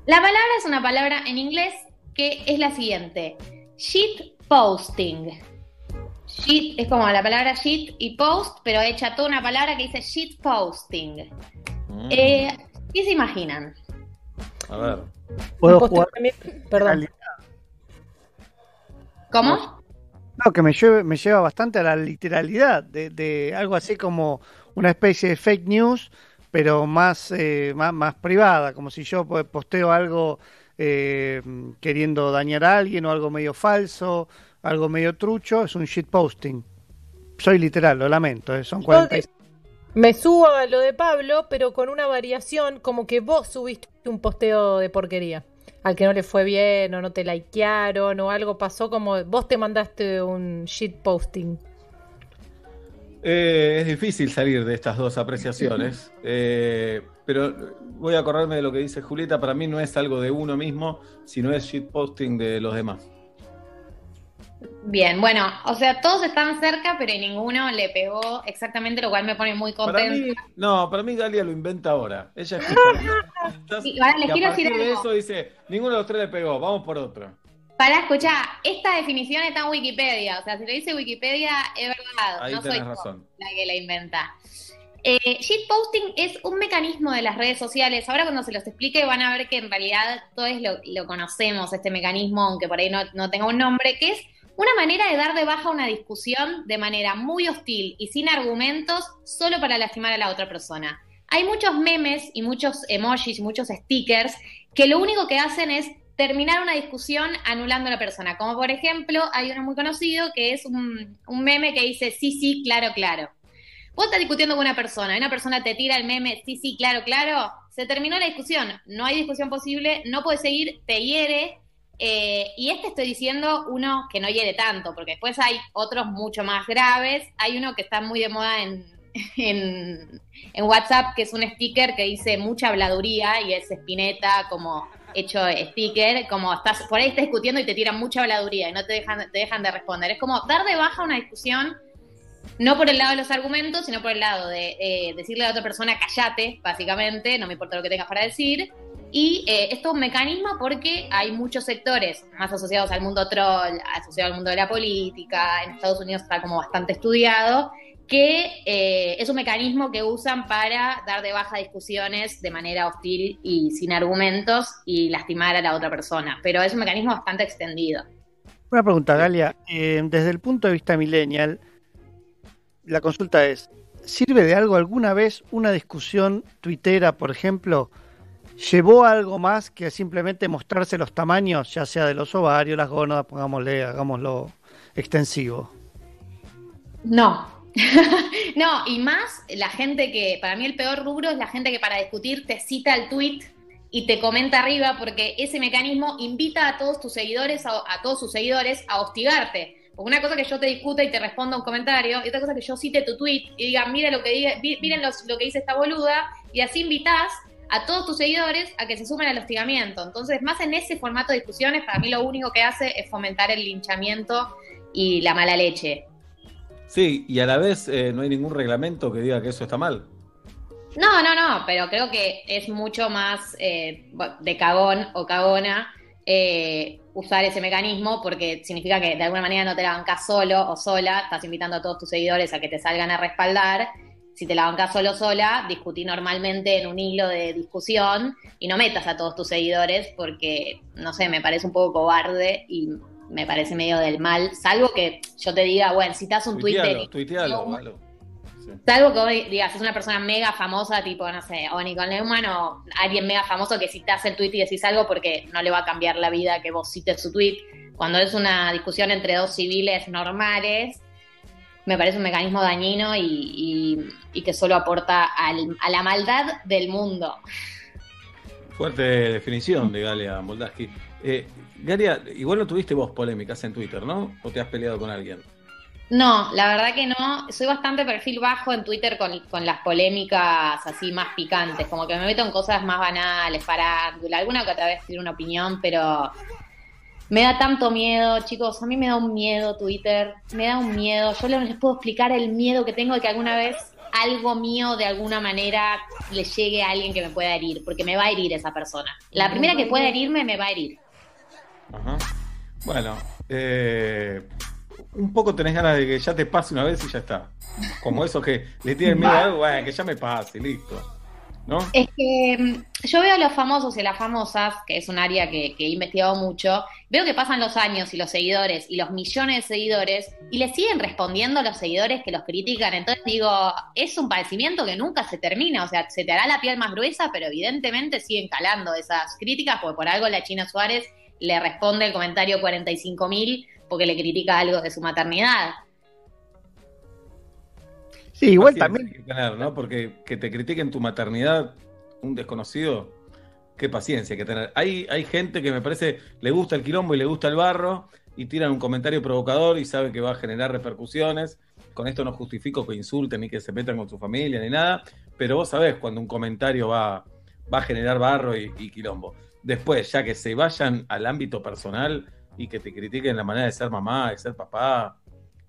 La palabra es una palabra en inglés que es la siguiente: shit posting. Shit es como la palabra shit y post, pero hecha toda una palabra que dice shit posting. Eh, ¿Qué se imaginan? A ver. Puedo jugar. también- Perdón. ¿Cómo? No, que me, lleve- me lleva bastante a la literalidad, de, de algo así como una especie de fake news, pero más, eh, más, más privada, como si yo pues, posteo algo eh, queriendo dañar a alguien o algo medio falso, algo medio trucho, es un shitposting. Soy literal, lo lamento, eh, son 40 y- Me subo a lo de Pablo, pero con una variación, como que vos subiste un posteo de porquería. Al que no le fue bien, o no te likearon, o algo pasó como vos te mandaste un shit posting. Eh, es difícil salir de estas dos apreciaciones, [laughs] eh, pero voy a acordarme de lo que dice Julieta. Para mí no es algo de uno mismo, sino es shitposting de los demás. Bien, bueno, o sea, todos estaban cerca, pero ninguno le pegó exactamente, lo cual me pone muy Para contenta. mí, no, para mí Galia lo inventa ahora. Ella escucha [laughs] Sí, ahora les quiero decir de algo. eso dice, ninguno de los tres le pegó, vamos por otro. Para escuchar, esta definición está en Wikipedia, o sea, si lo dice Wikipedia es verdad, Ahí no soy tenés yo razón. la que la inventa. Eh, shitposting es un mecanismo de las redes sociales. Ahora cuando se los explique van a ver que en realidad todos lo, conocemos, este mecanismo, aunque por ahí no, tenga un nombre, que es una manera de dar de baja una discusión de manera muy hostil y sin argumentos solo para lastimar a la otra persona. Hay muchos memes y muchos emojis muchos stickers que lo único que hacen es terminar una discusión anulando a la persona. Como por ejemplo, hay uno muy conocido que es un meme que dice sí, sí, claro, claro. Vos estás discutiendo con una persona y una persona te tira el meme, sí, sí, claro, claro, se terminó la discusión, no hay discusión posible, no puedes seguir, te hiere. eh, y este estoy diciendo uno que no hiere tanto, porque después hay otros mucho más graves. Hay uno que está muy de moda en, [laughs] WhatsApp, que es un sticker que dice mucha habladuría y es espineta como hecho sticker, como estás por ahí estás discutiendo y te tiran mucha habladuría y no te dejan, te dejan de responder. Es como dar de baja una discusión no por el lado de los argumentos, sino por el lado de eh, decirle a la otra persona, callate, básicamente, no me importa lo que tengas para decir. Y eh, esto es un mecanismo porque hay muchos sectores más asociados al mundo troll, asociados al mundo de la política, en Estados Unidos está como bastante estudiado, que eh, es un mecanismo que usan para dar de baja discusiones de manera hostil y sin argumentos y lastimar a la otra persona. Pero es un mecanismo bastante extendido. Una pregunta, Galia. Desde el punto de vista millennial, la consulta es, ¿sirve de algo alguna vez una discusión tuitera, por ejemplo? ¿Llevó a algo más que simplemente mostrarse los tamaños, ya sea de los ovarios, las gónadas, pongámosle, hagámoslo extensivo? No. [laughs] no, y más la gente que, para mí el peor rubro es la gente que para discutir te cita el tweet y te comenta arriba porque ese mecanismo invita a todos tus seguidores, a, a todos sus seguidores a hostigarte. Porque una cosa que yo te discuta y te responda un comentario, y otra cosa que yo cite tu tweet y diga, mira lo que diga, miren los- lo que dice esta boluda, y así invitas a todos tus seguidores a que se sumen al hostigamiento. Entonces, más en ese formato de discusiones, para mí lo único que hace es fomentar el linchamiento y la mala leche. Sí, y a la vez eh, no hay ningún reglamento que diga que eso está mal. No, no, no, pero creo que es mucho más eh, de cagón o cagona eh, usar ese mecanismo porque significa que de alguna manera no te la bancas solo o sola, estás invitando a todos tus seguidores a que te salgan a respaldar. Si te la bancas solo o sola, discutí normalmente en un hilo de discusión y no metas a todos tus seguidores porque, no sé, me parece un poco cobarde y me parece medio del mal, salvo que yo te diga, bueno, si estás un Twitter Tuitealo, tuitealo, Galo. Salvo que vos digas, es una persona mega famosa, tipo, no sé, o Nicole Neumann o alguien mega famoso que citas el tweet y decís algo porque no le va a cambiar la vida que vos cites su tweet. Cuando es una discusión entre dos civiles normales, me parece un mecanismo dañino y, y- y que solo aporta al- a la maldad del mundo. Fuerte definición de Galia Moldaski. Eh, Galia, igual no tuviste vos polémicas en Twitter, ¿no? ¿O te has peleado con alguien? No, la verdad que no. Soy bastante perfil bajo en Twitter con, con las polémicas así más picantes. Como que me meto en cosas más banales, farándula. Alguna que otra vez tiene una opinión, pero me da tanto miedo, chicos. A mí me da un miedo Twitter. Me da un miedo. Yo les puedo explicar el miedo que tengo de que alguna vez algo mío de alguna manera le llegue a alguien que me pueda herir. Porque me va a herir esa persona. La primera que pueda herirme me va a herir. Ajá. Bueno, eh, un poco tenés ganas de que ya te pase una vez y ya está. Como eso que le tienen miedo a algo, bueno, que ya me pase, listo. ¿no? Es que mm, yo veo a los famosos y las famosas, que es un área que, que he investigado mucho, veo que pasan los años y los seguidores y los millones de seguidores y le siguen respondiendo los seguidores que los critican. Entonces digo, es un padecimiento que nunca se termina, o sea, se te hará la piel más gruesa, pero evidentemente siguen calando esas críticas, porque por algo la China Suárez le responde el comentario 45 mil porque le critica algo de su maternidad. Sí, igual también. hay que tener, ¿no? Porque que te critiquen tu maternidad, un desconocido, qué paciencia hay que tener. Hay, hay gente que me parece le gusta el quilombo y le gusta el barro y tiran un comentario provocador y saben que va a generar repercusiones. Con esto no justifico que insulten ni que se metan con su familia ni nada, pero vos sabés cuando un comentario va, va a generar barro y, y quilombo. Después, ya que se vayan al ámbito personal y que te critiquen la manera de ser mamá, de ser papá,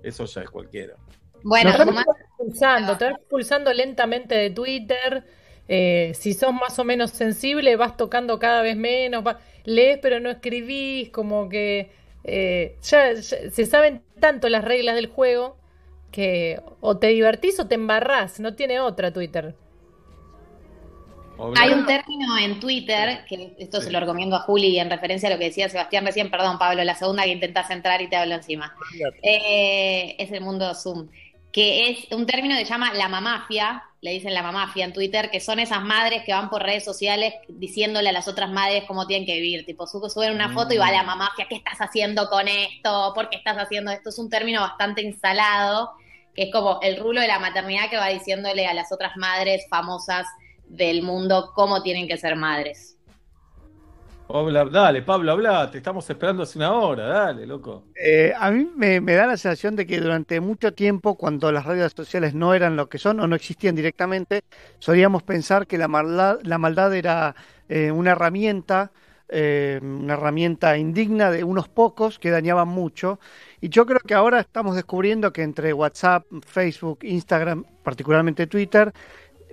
eso ya es cualquiera. Bueno, te vas expulsando, te vas expulsando lentamente de Twitter. eh, si sos más o menos sensible, vas tocando cada vez menos. va- lees, pero no escribís. Como que eh, ya, ya se saben tanto las reglas del juego que o te divertís o te embarrás. No tiene otra Twitter. Hay un término en Twitter, que esto se lo recomiendo a Juli en referencia a lo que decía Sebastián recién, perdón Pablo, la segunda que intentás entrar y te hablo encima. Eh, es el mundo Zoom, que es un término que se llama la mamafia, le dicen la mamafia en Twitter, que son esas madres que van por redes sociales diciéndole a las otras madres cómo tienen que vivir, tipo su- suben una foto y va la mamafia, ¿qué estás haciendo con esto? ¿Por qué estás haciendo esto? Es un término bastante instalado, que es como el rulo de la maternidad que va diciéndole a las otras madres famosas del mundo cómo tienen que ser madres. Habla- dale, Pablo, habla, te estamos esperando hace una hora, dale, loco. Eh, a mí me, me da la sensación de que durante mucho tiempo, cuando las redes sociales no eran lo que son o no existían directamente, solíamos pensar que la maldad, la maldad era eh, una herramienta, eh, una herramienta indigna de unos pocos que dañaban mucho. Y yo creo que ahora estamos descubriendo que entre WhatsApp, Facebook, Instagram, particularmente Twitter,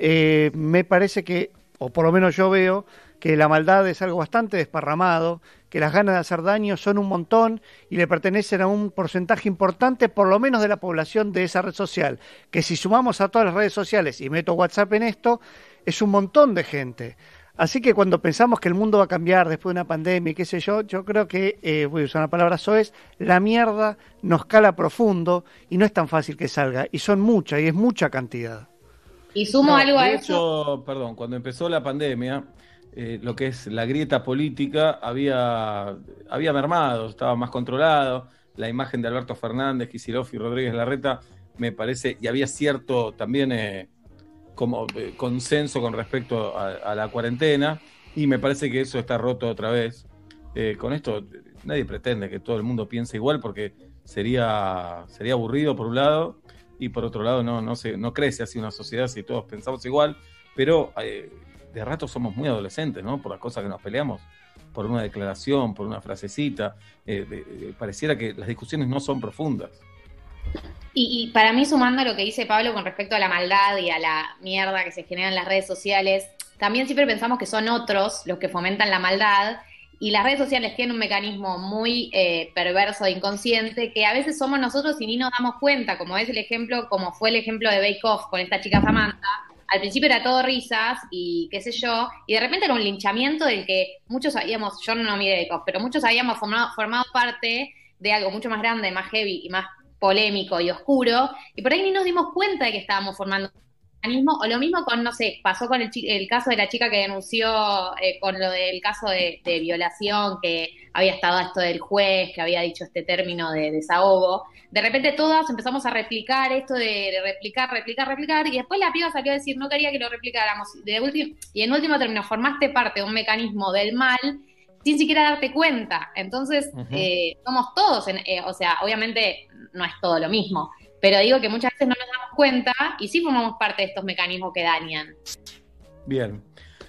eh, me parece que, o por lo menos yo veo, que la maldad es algo bastante desparramado, que las ganas de hacer daño son un montón y le pertenecen a un porcentaje importante, por lo menos de la población de esa red social, que si sumamos a todas las redes sociales y meto WhatsApp en esto, es un montón de gente. Así que cuando pensamos que el mundo va a cambiar después de una pandemia y qué sé yo, yo creo que, eh, voy a usar una palabra soez, la mierda nos cala profundo y no es tan fácil que salga, y son muchas, y es mucha cantidad. Y sumo No, algo a eso. hecho, perdón, cuando empezó la pandemia, eh, lo que es la grieta política había, había mermado, estaba más controlado. La imagen de Alberto Fernández, Kicillof y Rodríguez Larreta, me parece, y había cierto también eh, como eh, consenso con respecto a, a la cuarentena, y me parece que eso está roto otra vez. Eh, con esto, nadie pretende que todo el mundo piense igual, porque sería, sería aburrido por un lado, y por otro lado no, no, se, no crece así una sociedad si todos pensamos igual, pero eh, de rato somos muy adolescentes, ¿no? Por las cosas que nos peleamos, por una declaración, por una frasecita, eh, pareciera que las discusiones no son profundas. Y, y para mí, sumando lo que dice Pablo con respecto a la maldad y a la mierda que se genera en las redes sociales, también siempre pensamos que son otros los que fomentan la maldad. Y las redes sociales tienen un mecanismo muy eh, perverso e inconsciente que a veces somos nosotros y ni nos damos cuenta, como es el ejemplo, como fue el ejemplo de Bake Off con esta chica Samantha. Al principio era todo risas y qué sé yo, y de repente era un linchamiento del que muchos habíamos, yo no miré Bake Off, pero muchos habíamos formado, formado parte de algo mucho más grande, más heavy y más polémico y oscuro, y por ahí ni nos dimos cuenta de que estábamos formando mecanismo, o lo mismo con, no sé, pasó con el, el caso de la chica que denunció eh, con lo del caso de, de violación, que había estado esto del juez, que había dicho este término de desahogo, de repente todas empezamos a replicar esto de replicar, replicar, replicar, y después la piba salió a decir, no quería que lo replicáramos, de último, y en último término, formaste parte de un mecanismo del mal, sin siquiera darte cuenta. Entonces, eh, somos todos, en- eh, o sea, obviamente no es todo lo mismo, pero digo que muchas veces no nos damos cuenta y sí formamos parte de estos mecanismos que dañan. Bien.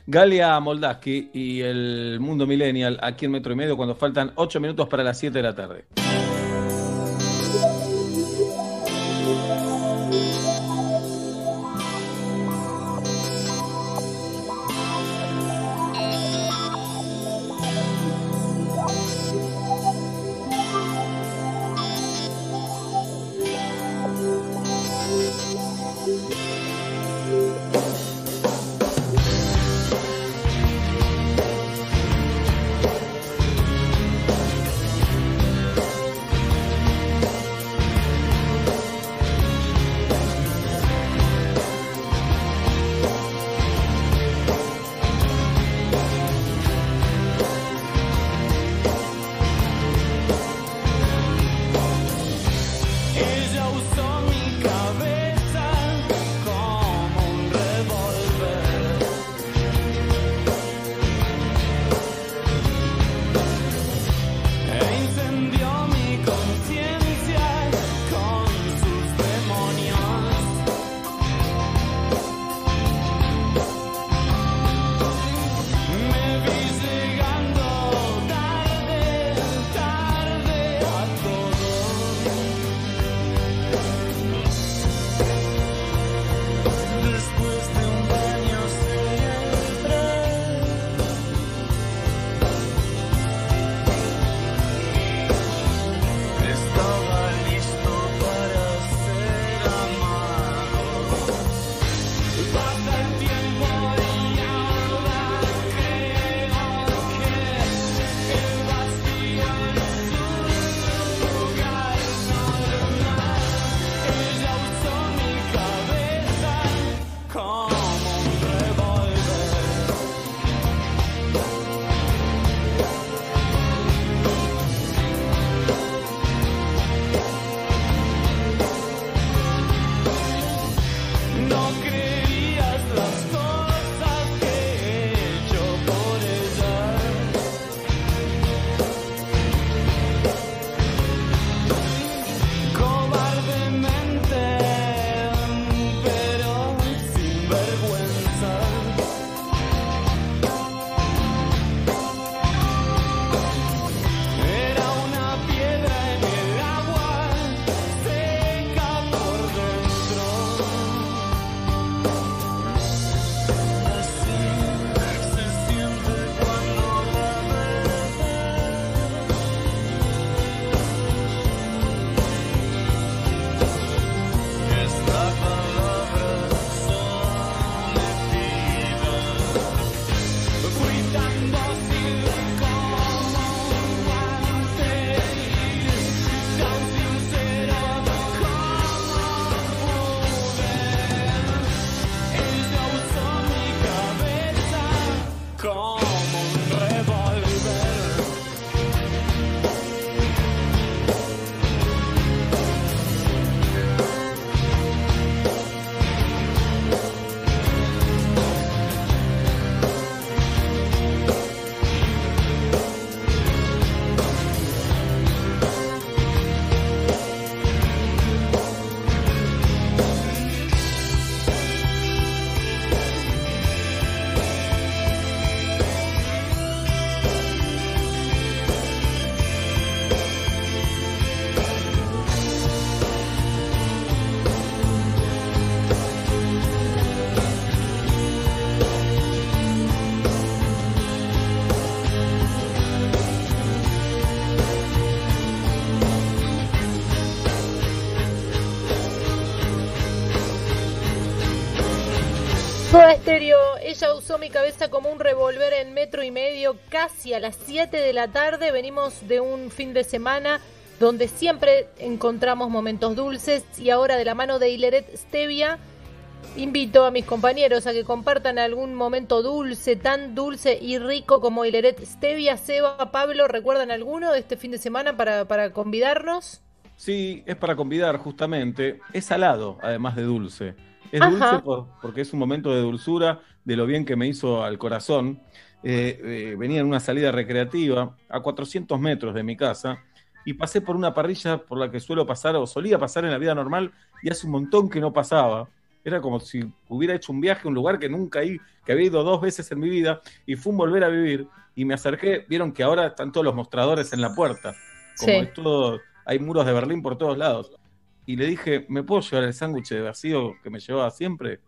Galia Moldaski y el Mundo Millennial aquí en Metro y Medio cuando faltan 8 minutos para las 7 de la tarde. Ella usó mi cabeza como un revólver en metro y medio, casi a las 7 de la tarde. Venimos de un fin de semana donde siempre encontramos momentos dulces y ahora de la mano de Hileret Stevia invito a mis compañeros a que compartan algún momento dulce, tan dulce y rico como Hileret Stevia. Seba, Pablo, ¿recuerdan alguno de este fin de semana para, para convidarnos? Sí, es para convidar justamente. Es salado, además de dulce. Es Ajá. dulce por- porque es un momento de dulzura, de lo bien que me hizo al corazón. Eh, eh, venía en una salida recreativa a 400 metros de mi casa y pasé por una parrilla por la que suelo pasar o solía pasar en la vida normal y hace un montón que no pasaba. Era como si hubiera hecho un viaje a un lugar que nunca que había ido dos veces en mi vida y fue un volver a vivir y me acerqué, vieron que ahora están todos los mostradores en la puerta. Como Sí. es todo, hay muros de Berlín por todos lados. Y le dije, ¿me puedo llevar el sándwich de vacío que me llevaba siempre?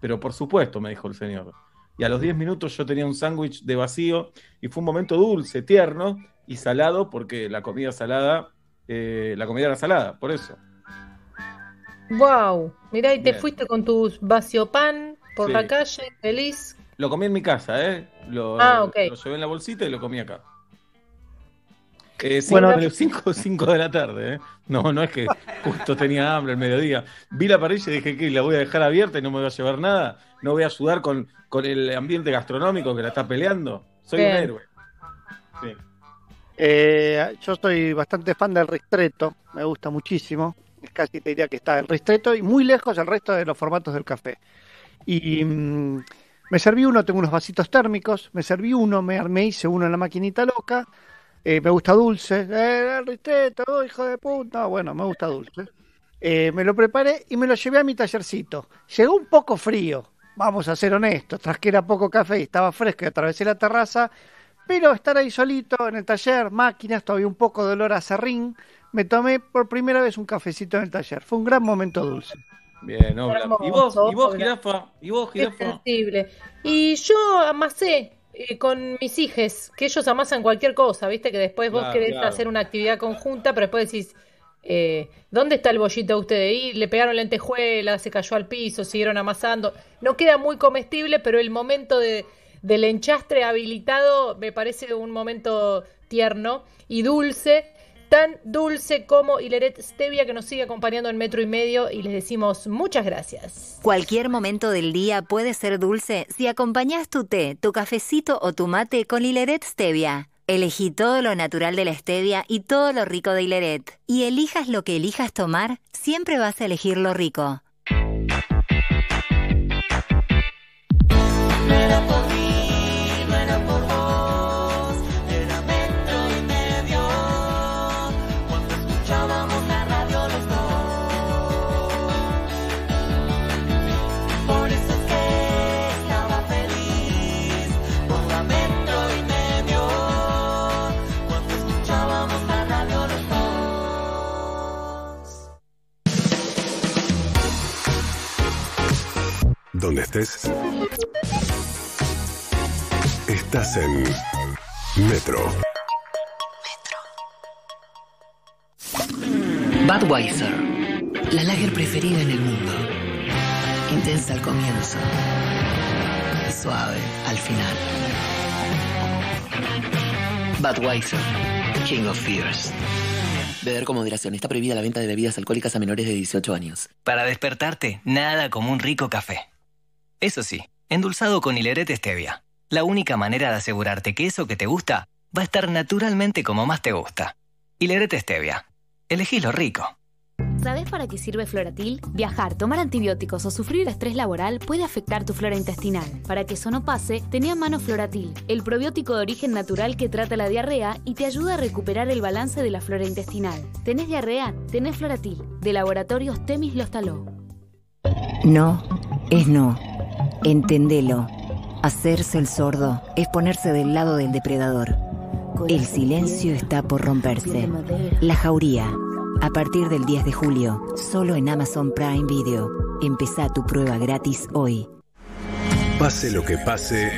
Pero por supuesto, me dijo el señor. Y a los 10 minutos yo tenía un sándwich de vacío y fue un momento dulce, tierno y salado porque la comida salada, eh, la comida era salada, por eso. Wow, mirá, y te Bien. fuiste con tus vacío pan por Sí. la calle, feliz. Lo comí en mi casa, ¿eh? Lo, Ah, ok. lo llevé en la bolsita y lo comí acá. Eh, Bueno, bueno, 5 [laughs] cinco de la tarde, ¿eh? No, no es que justo tenía hambre el mediodía. Vi la parrilla y dije que la voy a dejar abierta y no me voy a llevar nada. No voy a ayudar con, con el ambiente gastronómico que la está peleando. Soy Bien. un héroe. Sí. Eh, yo soy bastante fan del ristretto, me gusta muchísimo. Casi te diría que está el ristretto y muy lejos el resto de los formatos del café. Y mm, me serví uno, tengo unos vasitos térmicos, me serví uno, me, me hice uno en la maquinita loca. Eh, me gusta dulce. Eh, el ristretto, oh, hijo de puta. Bueno, me gusta dulce. Eh, me lo preparé y me lo llevé a mi tallercito. Llegó un poco frío, vamos a ser honestos. Tras que era poco café y estaba fresco y atravesé la terraza, pero estar ahí solito en el taller, máquinas, todavía un poco de olor a serrín, me tomé por primera vez un cafecito en el taller. Fue un gran momento dulce. Bien, Obla. ¿Y vos, y vos, jirafa? ¿Y vos, jirafa? sensible. Y yo amasé eh, con mis hijes, que ellos amasan cualquier cosa, viste que después vos Claro, querés claro. hacer una actividad conjunta, pero después decís, eh, ¿dónde está el bollito de ustedes? Y le pegaron lentejuela, se cayó al piso, siguieron amasando. No queda muy comestible, pero el momento de, del enchastre habilitado me parece un momento tierno y dulce. Tan dulce como Hileret Stevia que nos sigue acompañando en metro y medio y les decimos muchas gracias. Cualquier momento del día puede ser dulce si acompañas tu té, tu cafecito o tu mate con Hileret Stevia. Elegí todo lo natural de la stevia y todo lo rico de Hileret. Y elijas lo que elijas tomar, siempre vas a elegir lo rico. Donde estés. Estás en Metro. Budweiser, la lager preferida en el mundo. Intensa al comienzo, suave al final. Budweiser, King of Fears. Beber con moderación. Está prohibida la venta de bebidas alcohólicas a menores de 18 años. Para despertarte, nada como un rico café. Eso sí, endulzado con hilerete stevia. La única manera de asegurarte que eso que te gusta va a estar naturalmente como más te gusta. Hilerete stevia. Elegí lo rico. ¿Sabes para qué sirve Floratil? Viajar, tomar antibióticos o sufrir estrés laboral puede afectar tu flora intestinal. Para que eso no pase, tenía en mano Floratil, el probiótico de origen natural que trata la diarrea y te ayuda a recuperar el balance de la flora intestinal. ¿Tenés diarrea? Tenés Floratil, de Laboratorios Temis Lostaló. No es no. Entendelo. Hacerse el sordo es ponerse del lado del depredador. El silencio está por romperse. La jauría. A partir del 10 de julio, solo en Amazon Prime Video. Empezá tu prueba gratis hoy. Pase lo que pase,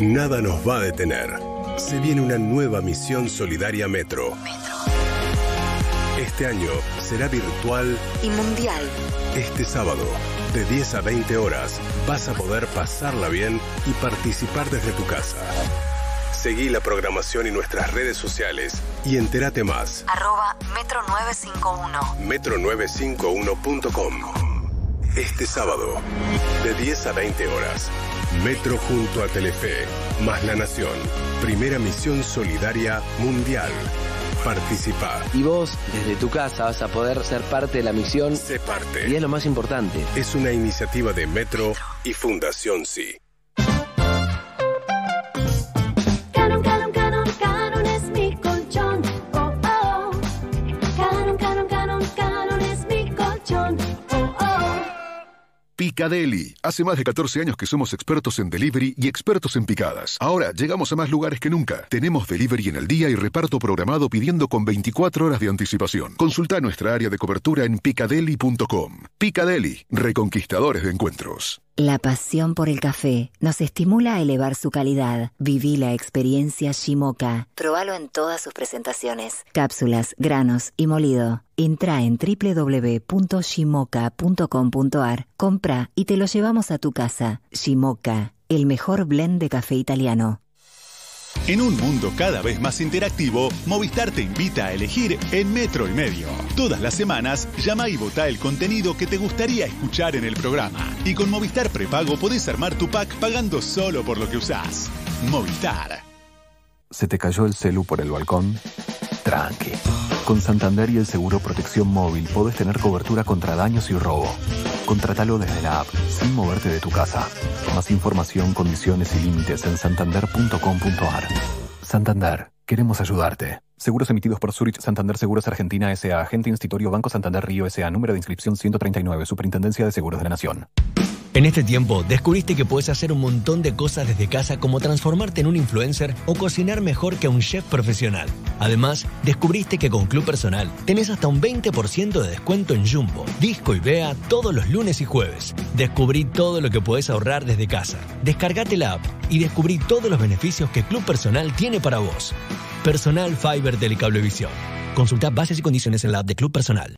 nada nos va a detener. Se viene una nueva misión solidaria Metro. Este año será virtual Y mundial. este sábado. De 10 a 20 horas vas a poder pasarla bien y participar desde tu casa. Seguí la programación y nuestras redes sociales y entérate más. Arroba Metro 951. Metro951.com. Este sábado, de 10 a 20 horas, Metro junto a Telefe, más La Nación, primera misión solidaria mundial. Participa. Y vos, desde tu casa, vas a poder ser parte de la misión. Sé parte. Y es lo más importante. Es una iniciativa de Metro y Fundación Sí. Picadeli. Hace más de 14 años que somos expertos en delivery y expertos en picadas. Ahora llegamos a más lugares que nunca. Tenemos delivery en el día y reparto programado pidiendo con 24 horas de anticipación. Consulta nuestra área de cobertura en picadeli.com. Picadeli, reconquistadores de encuentros. La pasión por el café nos estimula a elevar su calidad. Viví la experiencia Shimoka. Probalo en todas sus presentaciones. Cápsulas, granos y molido. Entra en www.shimoka.com.ar, compra y te lo llevamos a tu casa. Shimoka, el mejor blend de café italiano. En un mundo cada vez más interactivo, Movistar te invita a elegir en Metro y Medio. Todas las semanas, llama y vota el contenido que te gustaría escuchar en el programa. Y con Movistar Prepago podés armar tu pack pagando solo por lo que usás. Movistar. ¿Se te cayó el celu por el balcón? Tranqui. Con Santander y el seguro protección móvil podés tener cobertura contra daños y robo. Contratalo desde la app, sin moverte de tu casa. Más información, condiciones y límites en santander.com.ar. Santander, queremos ayudarte. Seguros emitidos por Zurich Santander Seguros Argentina S.A. Agente Institutorio Banco Santander Río S.A. Número de inscripción 139. Superintendencia de Seguros de la Nación. En este tiempo, descubriste que puedes hacer un montón de cosas desde casa como transformarte en un influencer o cocinar mejor que un chef profesional. Además, descubriste que con Club Personal tenés hasta un 20% de descuento en Jumbo, Disco y Bea todos los lunes y jueves. Descubrí todo lo que puedes ahorrar desde casa. Descargate la app y descubrí todos los beneficios que Club Personal tiene para vos. Personal Fiber Telecablevisión. Consulta bases y condiciones en la app de Club Personal.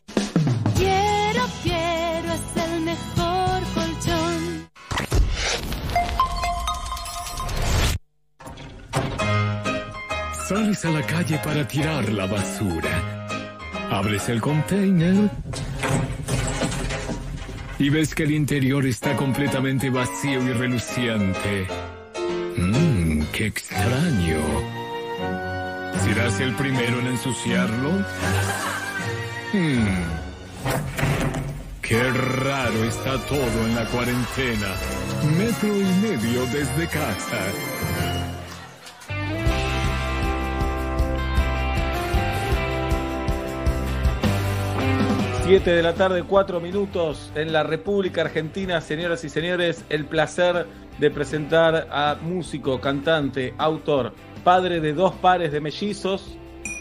Sales a la calle para tirar la basura. Abres el container y ves que el interior está completamente vacío y reluciente. Mmm, qué extraño. ¿Serás el primero en ensuciarlo? Hmm. Qué raro está todo en la cuarentena. Metro y medio desde casa. 7 de la tarde, 4 minutos en la República Argentina. Señoras y señores, el placer de presentar a músico, cantante, autor, padre de dos pares de mellizos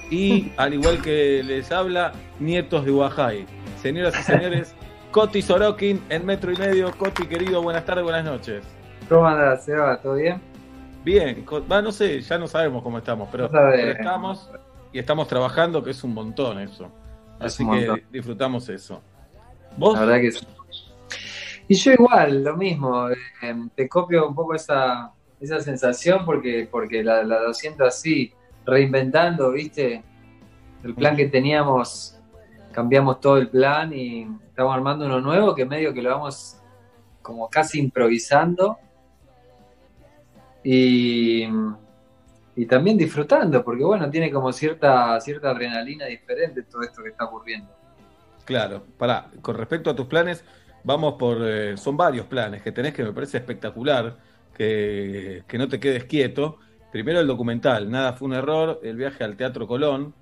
y, [laughs] al igual que les habla, nietos de Guajay. Señoras y señores, Coti Sorokin en metro y medio. Coti, querido, buenas tardes, buenas noches. ¿Cómo andás, Seba? ¿Todo bien? Bien, va, no sé, ya no sabemos cómo estamos, pero, No pero estamos y estamos trabajando, que es un montón eso. Es Así un que montón. disfrutamos eso. ¿Vos? La verdad que sí. Y yo igual, lo mismo. eh, te copio un poco esa, esa sensación porque, porque la, la lo siento así, reinventando, ¿viste? El plan que teníamos, cambiamos todo el plan y estamos armando uno nuevo que medio que lo vamos como casi improvisando y, y también disfrutando, porque bueno, tiene como cierta, cierta adrenalina diferente todo esto que está ocurriendo. Claro, pará, con respecto a tus planes, vamos por. eh, son varios planes que tenés que me parece espectacular, que, que no te quedes quieto. Primero el documental, Nada fue un error, el viaje al Teatro Colón,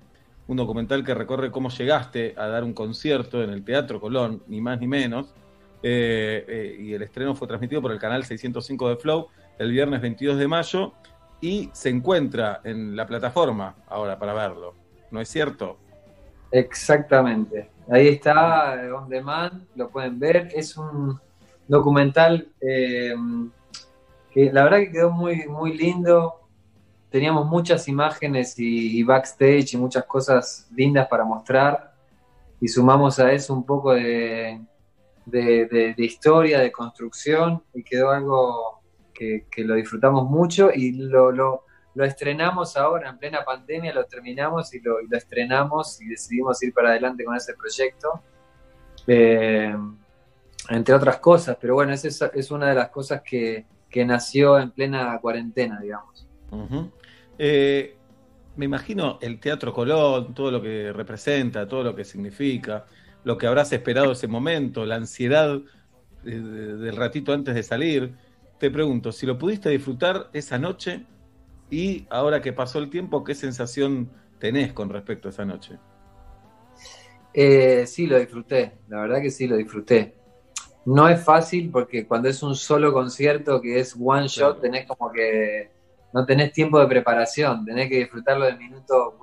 un documental que recorre cómo llegaste a dar un concierto en el Teatro Colón, ni más ni menos. Eh, eh, y el estreno fue transmitido por el canal 605 de Flow el viernes 22 de mayo y se encuentra en la plataforma ahora para verlo. ¿No es cierto? Exactamente. Ahí está, eh, On Demand, lo pueden ver. Es un documental eh, que la verdad que quedó muy, muy lindo. Teníamos muchas imágenes y, backstage y muchas cosas lindas para mostrar. Y sumamos a eso un poco de, de- de historia, de construcción, y quedó algo que, lo disfrutamos mucho y lo, lo, estrenamos ahora en plena pandemia, lo terminamos y lo, estrenamos y decidimos ir para adelante con ese proyecto. Eh, entre otras cosas, pero bueno, esa es, una de las cosas que, que nació en plena cuarentena, digamos. Eh, me imagino el Teatro Colón, todo lo que representa, todo lo que significa, lo que habrás esperado ese momento, la ansiedad eh, de- del ratito antes de salir. Te pregunto, si lo pudiste disfrutar esa noche y ahora que pasó el tiempo, ¿qué sensación tenés con respecto a esa noche? Eh, sí, lo disfruté, la verdad que sí, lo disfruté. No es fácil porque cuando es un solo concierto que es one shot, tenés como que no tenés tiempo de preparación, tenés que disfrutarlo del minuto,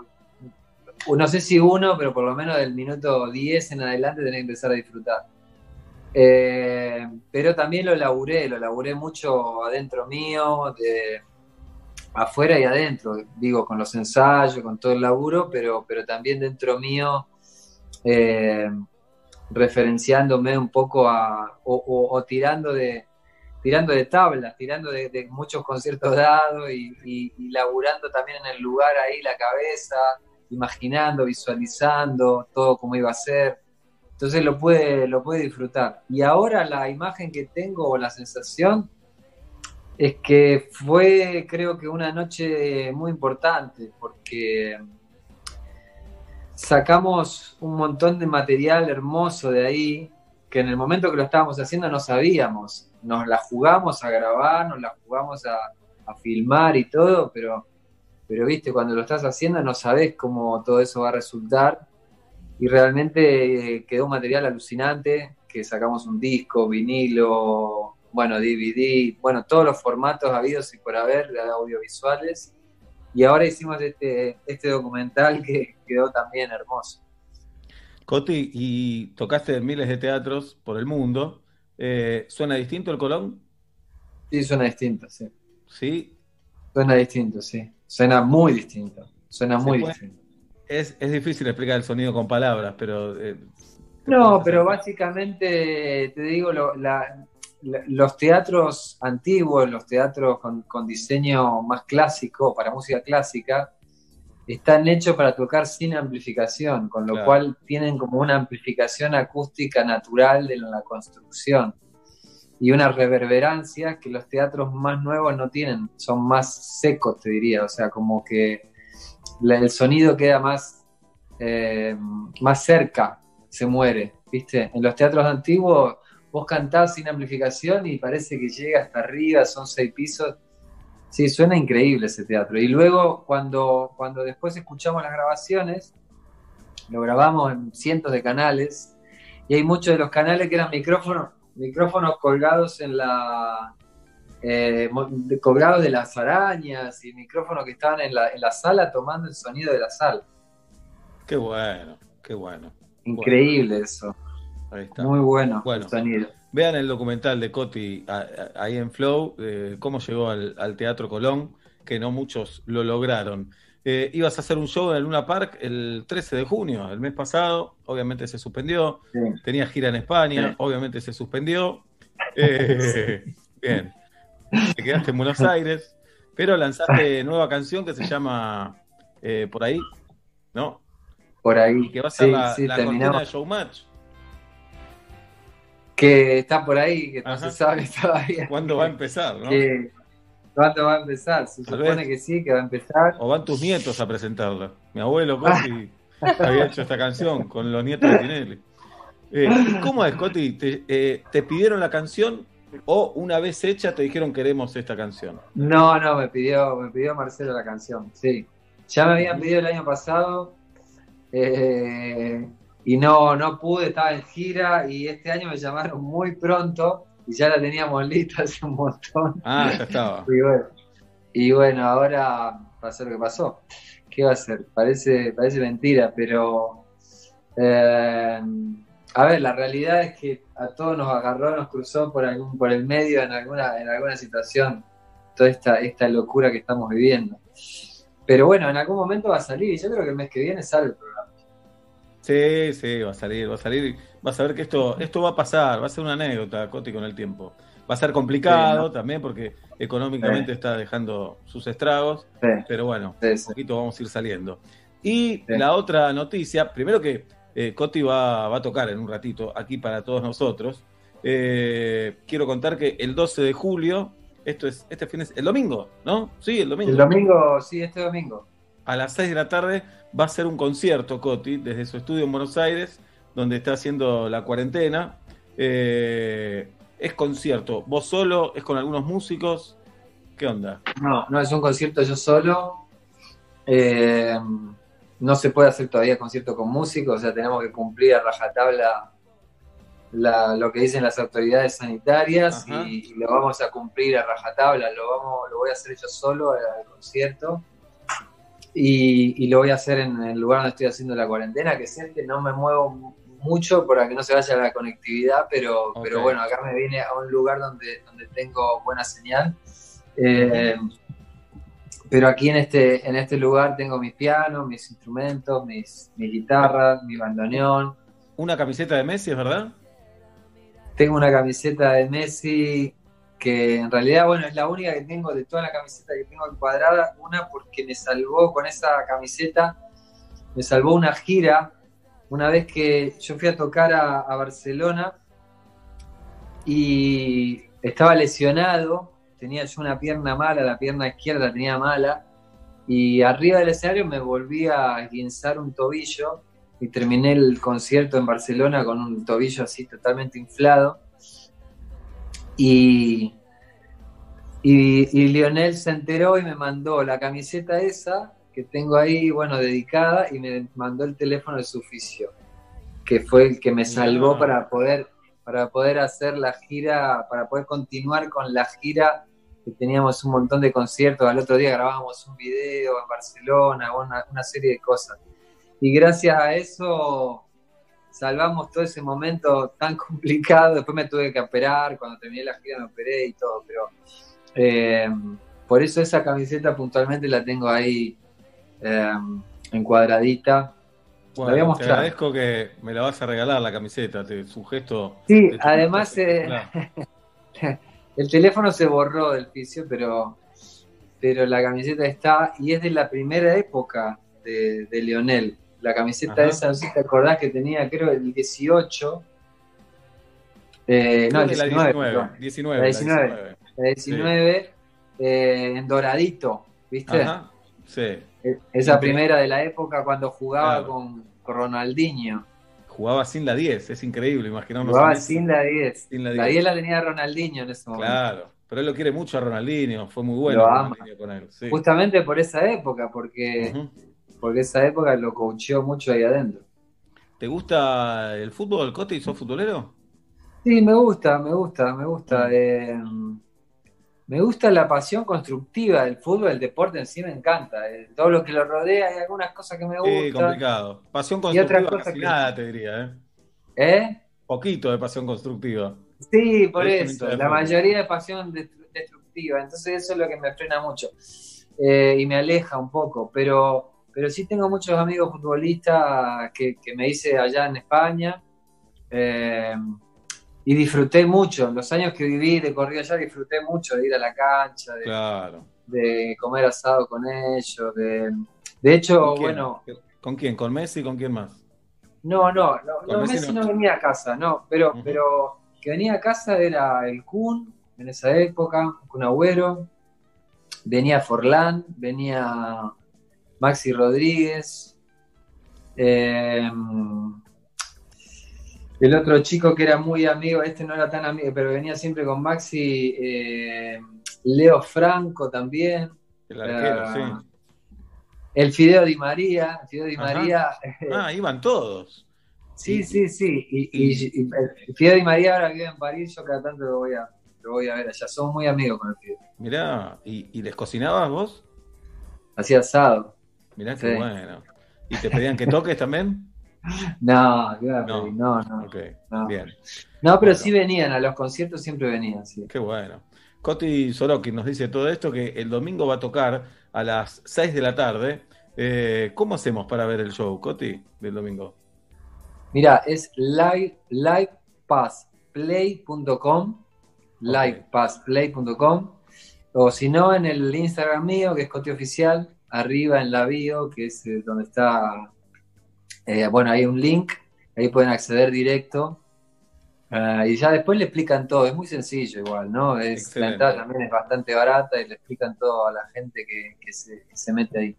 no sé si uno, pero por lo menos del minuto 10 en adelante tenés que empezar a disfrutar. Eh, pero también lo laburé, lo laburé mucho adentro mío, de afuera y adentro, digo, con los ensayos, con todo el laburo, pero, pero también dentro mío, eh, referenciándome un poco a, o, o- o tirando de tirando de tablas, tirando de, muchos conciertos dados y, y- laburando también en el lugar ahí la cabeza, imaginando, visualizando todo como iba a ser. Entonces lo puede, lo puede disfrutar. Y ahora la imagen que tengo o la sensación es que fue, creo que una noche muy importante, porque sacamos un montón de material hermoso de ahí, que en el momento que lo estábamos haciendo no sabíamos. Nos la jugamos a grabar, nos la jugamos a, a filmar y todo, pero, pero viste, cuando lo estás haciendo no sabes cómo todo eso va a resultar. Y realmente eh, quedó un material alucinante, que sacamos un disco, vinilo, bueno, DVD, bueno, todos los formatos habidos y por haber de audiovisuales. Y ahora hicimos este, este documental que quedó también hermoso. Coti, y tocaste en miles de teatros por el mundo. Eh, ¿suena distinto el Colón? Sí, suena distinto, sí. Sí. Suena distinto, sí. Suena muy distinto. Suena muy puede- distinto. Es, es difícil explicar el sonido con palabras, pero eh, No, pero básicamente te digo, lo- la- la- los teatros antiguos, los teatros con, con diseño más clásico, para música clásica, están hechos para tocar sin amplificación, con lo Claro. cual tienen como una amplificación acústica natural de la construcción y una reverberancia que los teatros más nuevos no tienen, son más secos, te diría, o sea, como que el sonido queda más, eh, más cerca, se muere, ¿viste? En los teatros antiguos vos cantás sin amplificación y parece que llega hasta arriba, son seis pisos. Sí, suena increíble ese teatro. Y luego, cuando, cuando después escuchamos las grabaciones, lo grabamos en cientos de canales, y hay muchos de los canales que eran micrófonos, micrófonos colgados en la. Eh, mo- de- las arañas y micrófonos que estaban en la, en la sala tomando el sonido de la sala. qué bueno, qué bueno. Increíble eso. Ahí está. Muy bueno, Bueno. el sonido. Vean el documental de Coti ahí en Flow, eh, cómo llegó al, al Teatro Colón, que no muchos lo lograron. Eh, ibas a hacer un show en el Luna Park el 13 de junio, el mes pasado, obviamente se suspendió. Sí. Tenía gira en España, Sí. obviamente se suspendió. [laughs] Eh, bien, te quedaste en Buenos Aires, pero lanzaste [laughs] nueva canción que se llama eh, Por ahí, ¿no? Por ahí. Que va a ser Sí, la, sí, la cortina de Showmatch. Que está por ahí, que no Ajá. se sabe [laughs] todavía. ¿Cuándo va a empezar, no? Que- ¿Cuándo va a empezar? Se supone vez. que sí, que va a empezar. O van tus nietos a presentarla. Mi abuelo Coti había hecho esta canción con los nietos de Tinelli. Eh, ¿Cómo es, Coti? ¿Te, eh, ¿Te pidieron la canción o una vez hecha te dijeron queremos esta canción? No, no, me pidió, me pidió Marcelo la canción, sí. Ya me habían pedido el año pasado eh, y no, no pude, estaba en gira y este año me llamaron muy pronto y ya la teníamos lista hace un montón. Ah, ya estaba. [laughs] Y bueno, y bueno, ahora pasó lo que pasó. ¿Qué va a ser? Parece, parece mentira, pero eh, a ver, la realidad es que a todos nos agarró, nos cruzó por algún, por el medio en alguna, en alguna situación, toda esta, esta locura que estamos viviendo. Pero bueno, en algún momento va a salir, y yo creo que el mes que viene sale el programa. Sí, sí, va a salir, va a salir. vas a ver que esto, esto va a pasar, va a ser una anécdota, Coti, con el tiempo. Va a ser complicado Sí, ¿no? también porque económicamente Sí. está dejando sus estragos, Sí. pero bueno, un poquito vamos a ir saliendo. Y la otra noticia, primero que eh, Coti va, va a tocar en un ratito aquí para todos nosotros. Eh, quiero contar que el 12 de julio, esto es este fin de, el domingo, ¿no? Sí, el domingo. El domingo, sí, este domingo. A las 6 de la tarde va a ser un concierto, Coti, desde su estudio en Buenos Aires, donde está haciendo la cuarentena. Eh, es concierto. ¿Vos solo? ¿Es con algunos músicos? ¿Qué onda? No, no es un concierto yo solo. Eh, no se puede hacer todavía concierto con músicos, o sea, tenemos que cumplir a rajatabla la- lo que dicen las autoridades sanitarias y, y lo vamos a cumplir a rajatabla. Lo, vamos, lo voy a hacer yo solo al concierto y, y lo voy a hacer en el lugar donde estoy haciendo la cuarentena, que es este. No me muevo mu- mucho para que no se vaya la conectividad, pero, pero bueno, acá me vine a un lugar donde, donde tengo buena señal. Eh, pero aquí en este, en este lugar tengo mis pianos, mis instrumentos, mis, mi guitarra, mi bandoneón. Una camiseta de Messi, ¿es verdad? Tengo una camiseta de Messi que en realidad, bueno, es la única que tengo de toda la camiseta que tengo encuadrada. Una porque me salvó con esa camiseta, me salvó una gira. Una vez que yo fui a tocar a, a Barcelona y estaba lesionado, tenía yo una pierna mala, la pierna izquierda la tenía mala, y arriba del escenario me volví a esguinzar un tobillo y terminé el concierto en Barcelona con un tobillo así totalmente inflado. Y, y, y Lionel se enteró y me mandó la camiseta esa que tengo ahí, bueno, dedicada, y me mandó el teléfono de su oficio, que fue el que me salvó para poder, para poder hacer la gira, para poder continuar con la gira que teníamos un montón de conciertos, al otro día grabábamos un video en Barcelona, una, una serie de cosas. Y gracias a eso salvamos todo ese momento tan [laughs] complicado. Después me tuve que operar, cuando terminé la gira me operé y todo, pero eh, por eso esa camiseta puntualmente la tengo ahí eh, encuadradita. Bueno, te agradezco que me la vas a regalar la camiseta, te, es un gesto. Sí, además eh. [laughs] el teléfono se borró del fisio, pero, pero la camiseta está y es de la primera época de, de Lionel. La camiseta Ajá. esa, no sé si te acordás que tenía, creo, el 18. Eh, no, el Creo que la 19. 19, perdón. 19, La la 19. 19. La 19 eh, en doradito, ¿viste? Ajá, sí. E- Esa primera de la época cuando jugaba Claro. con, con Ronaldinho. Jugaba sin la 10, es increíble, imaginarnos. Jugaba sin la 10. sin la La 10. 10 la tenía Ronaldinho en ese momento. Claro, pero él lo quiere mucho a Ronaldinho, fue muy bueno. Ronaldinho con él. sí. Justamente por esa época, porque, porque esa época lo coacheó mucho ahí adentro. ¿Te gusta el fútbol, Coti? ¿Sos futbolero? Sí, me gusta, me gusta, me Mm. gusta. eh, me gusta la pasión constructiva del fútbol, el deporte en sí me encanta. eh, todo lo que lo rodea, hay algunas cosas que me Sí, gustan. complicado. Pasión Y otra constructiva, cosa casi que- nada te diría, ¿eh? ¿Eh? Poquito de pasión constructiva. Sí, por Eso. La mayoría de pasión destru- destructiva. Entonces eso es lo que me frena mucho. Eh, y me aleja un poco. Pero, pero sí tengo muchos amigos futbolistas que, que me hice allá en España. Eh, y disfruté mucho. Los años que viví de corrido allá disfruté mucho de ir a la cancha, de, Claro. de comer asado con ellos. De, de hecho, bueno, ¿Con quién? ¿Con Messi? ¿Con quién más? no, no, no, Messi Messi no. no venía a casa, no, pero, pero que venía a casa era el Kun en esa época, Kun Agüero, venía Forlán, venía Maxi Rodríguez, eh, el otro chico que era muy amigo, este no era tan amigo, pero venía siempre con Maxi, eh, Leo Franco también. El arquero, eh, sí. El Fideo Di María, el Fideo Di Ajá. María. Ah, iban todos. Sí, sí, sí. Y, y, y el Fideo Di María ahora vive en París, yo cada tanto lo voy a, lo voy a ver allá. Somos muy amigos con el Fideo. Mirá, ¿y, y les cocinabas vos? Hacía asado. Mirá qué Sí. bueno. ¿Y te pedían que toques también? No, ¿qué iba a No. no, no. Bien. No, pero sí venían, a los conciertos siempre venían, sí. Qué bueno. Coti Soroki nos dice todo esto, que el domingo va a tocar a las 6 de la tarde. Eh, ¿cómo hacemos para ver el show, Coti, del domingo? Mira, es live, livepassplay.com, livepassplay.com, o si no, en el Instagram mío, que es Coti Oficial, arriba en la bio, que es eh, donde está, eh, bueno, hay un link, ahí pueden acceder directo. Ah, y ya después le explican todo, es muy sencillo igual, ¿no? Es, la entrada también es bastante barata y le explican todo a la gente que, que se, que se mete ahí.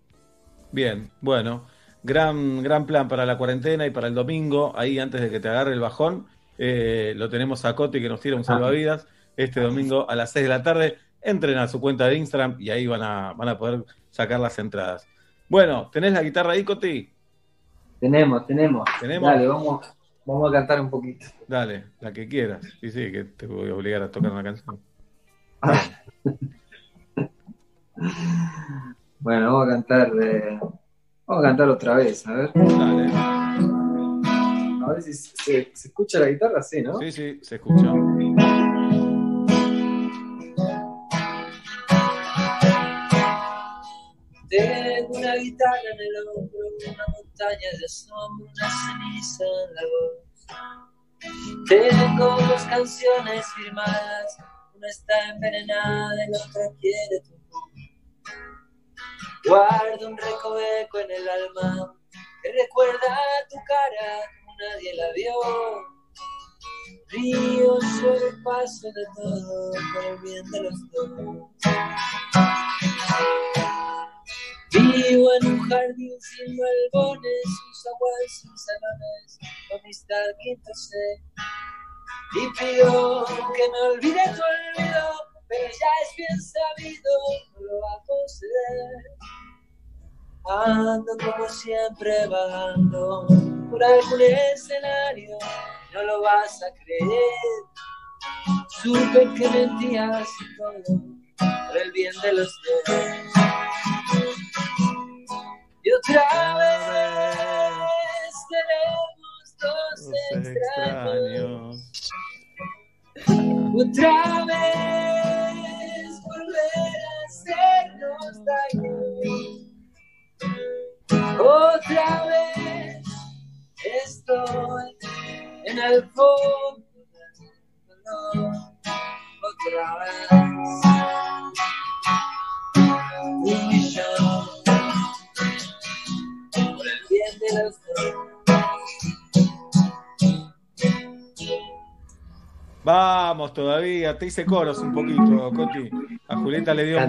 Bien, bueno, gran, gran plan para la cuarentena y para el domingo, ahí antes de que te agarre el bajón, eh, lo tenemos a Coti que nos tira un salvavidas este domingo a las 6 de la tarde. Entren a su cuenta de Instagram y ahí van a, van a poder sacar las entradas. Bueno, ¿tenés la guitarra ahí, Coti? Tenemos, tenemos. ¿Tenemos? Dale, vamos, vamos a cantar un poquito. Dale, la que quieras. Sí, sí, que te voy a obligar a tocar una canción. [laughs] Bueno, vamos a cantar, eh, vamos a cantar otra vez, a ver. Dale. A ver si se, se escucha la guitarra, sí, ¿no? Sí, sí, se escucha. Guitarra en el hombro, una montaña de asombro, una ceniza en la voz. Tengo dos canciones firmadas, una está envenenada y la otra quiere tu. Guardo un recoveco en el alma que recuerda tu cara como nadie la vio. Río sobre el paso de todo por el bien de los dos. Vivo en un jardín sin balbones, sus aguas, sus salones, con amistad quinto sé. Y pido que me olvide tu olvido, pero ya es bien sabido, no lo va a conceder. Ando como siempre vagando por algún escenario, no lo vas a creer. Supe que mentías y todo por el bien de los dos. Y otra vez tenemos dos extraños. Otra vez volver a hacernos daño. Otra vez estoy en el fondo. Otra vez de los dos. Vamos todavía, te hice coros un poquito, Coti. A Julieta le dio.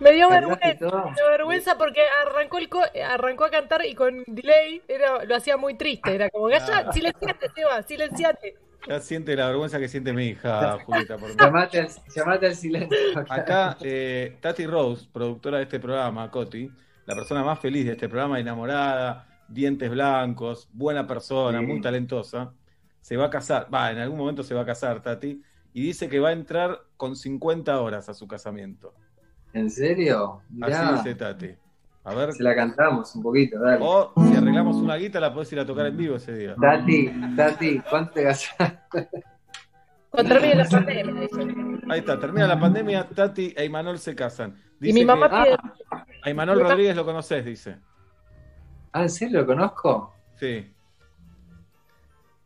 Me dio vergüenza, me dio vergüenza porque arrancó el co- arrancó a cantar y con delay era, lo hacía muy triste. Era como, ya, silenciate, Seba, silenciate. Ya siente la vergüenza que siente mi hija, Julieta. Por. [laughs] Llamate al, llamate al silencio. Acá, eh, Tati Rose, productora de este programa, Coti, la persona más feliz de este programa, enamorada, dientes blancos, buena persona, Sí. muy talentosa, se va a casar, va, en algún momento se va a casar, Tati, y dice que va a entrar con 50 horas a su casamiento. ¿En serio? Mirá. Así dice Tati. A ver. Se la cantamos un poquito, dale. O si arreglamos una guita, la podés ir a tocar en vivo ese día. Tati, Tati, ¿cuánto te gastaste? Cuando termine la pandemia, dice. Ahí está, termina la pandemia, Tati e Imanol se casan. Y mi mamá que- pide- A Imanol Rodríguez lo conoces, dice. Ah, ¿en serio lo conozco? Sí.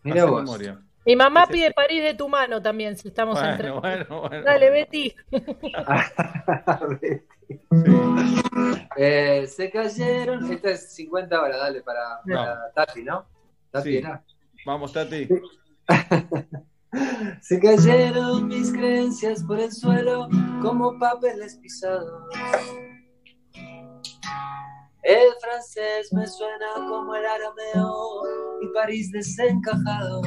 Mira vos. memoria. Mi mamá pide París de tu mano también, si estamos Bueno, entre. bueno, bueno. Dale, Betty. [laughs] Eh, se cayeron. Esta es 50 horas, dale, para, para Tati, ¿no? Tati era. Vamos, Tati. [laughs] Se cayeron mis creencias por el suelo como papeles pisados. El francés me suena como el arameo y París desencajado.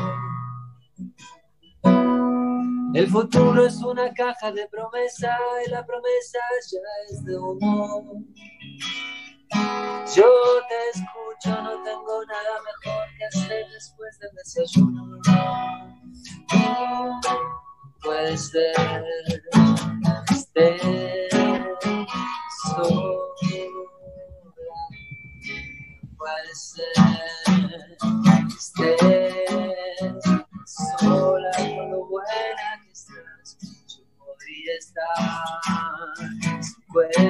El futuro es una caja de promesa y la promesa ya es de humo. Yo te escucho, no tengo nada mejor que hacer después del desayuno. Puede ser sola puede ser que estés sola con lo buena que estás. Yo podría estar cuentador,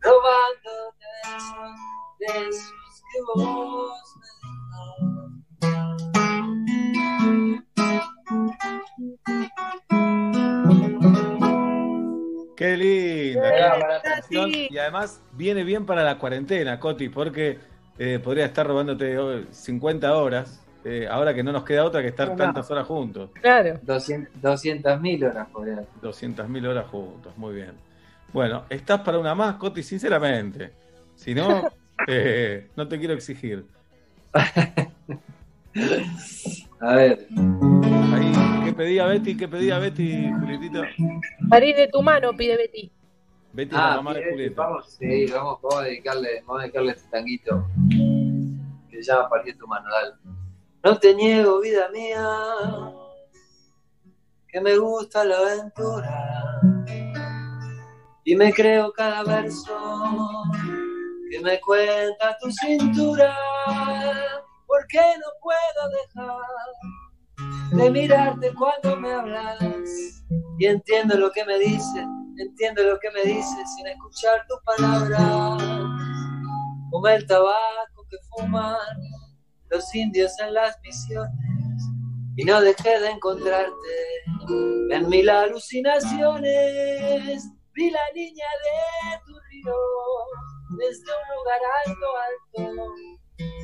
robándote esos besos que vos me horas, robándote recomendación sí. y además viene bien para la cuarentena, Coti, porque eh, podría estar robándote oh, 50 horas, eh, ahora que no nos queda otra que estar No, no. tantas horas juntos. Claro. 200 mil horas, podría. 200.000 horas juntos, muy bien. Bueno, estás para una más, Coti, sinceramente. Si no, [laughs] eh, no te quiero exigir. [laughs] A ver. Ahí, ¿qué pedía Betty? ¿Qué pedía Betty, Julietita? París de tu mano, pide Betty. Betty es la Ah, mamá de Julieta. vamos, sí, vamos, vamos a dedicarle, vamos a dedicarle este tanguito que se llama Partir tu mano, dale. No te niego, vida mía, que me gusta la aventura y me creo cada verso que me cuenta tu cintura, porque no puedo dejar de mirarte cuando me hablas. Y entiendo lo que me dices, entiendo lo que me dices sin escuchar tus palabras, como el tabaco que fuman los indios en las misiones y no dejé de encontrarte. En mil alucinaciones. Vi la niña de tu río desde un lugar alto, alto,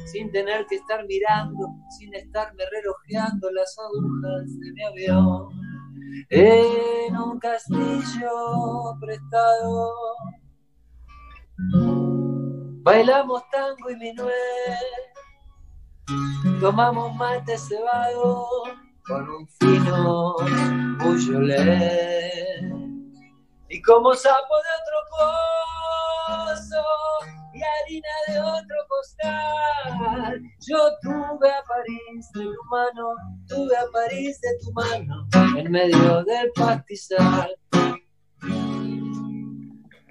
sin tener que estar mirando, sin estarme relojeando las agujas de mi avión. En un castillo prestado, bailamos tango y minuet, tomamos mate cebado con un fino bujolet. Y como sapo de otro pozo y harina de otro costal, yo tuve a París de tu mano, tuve a París de tu mano, en medio del pastizal.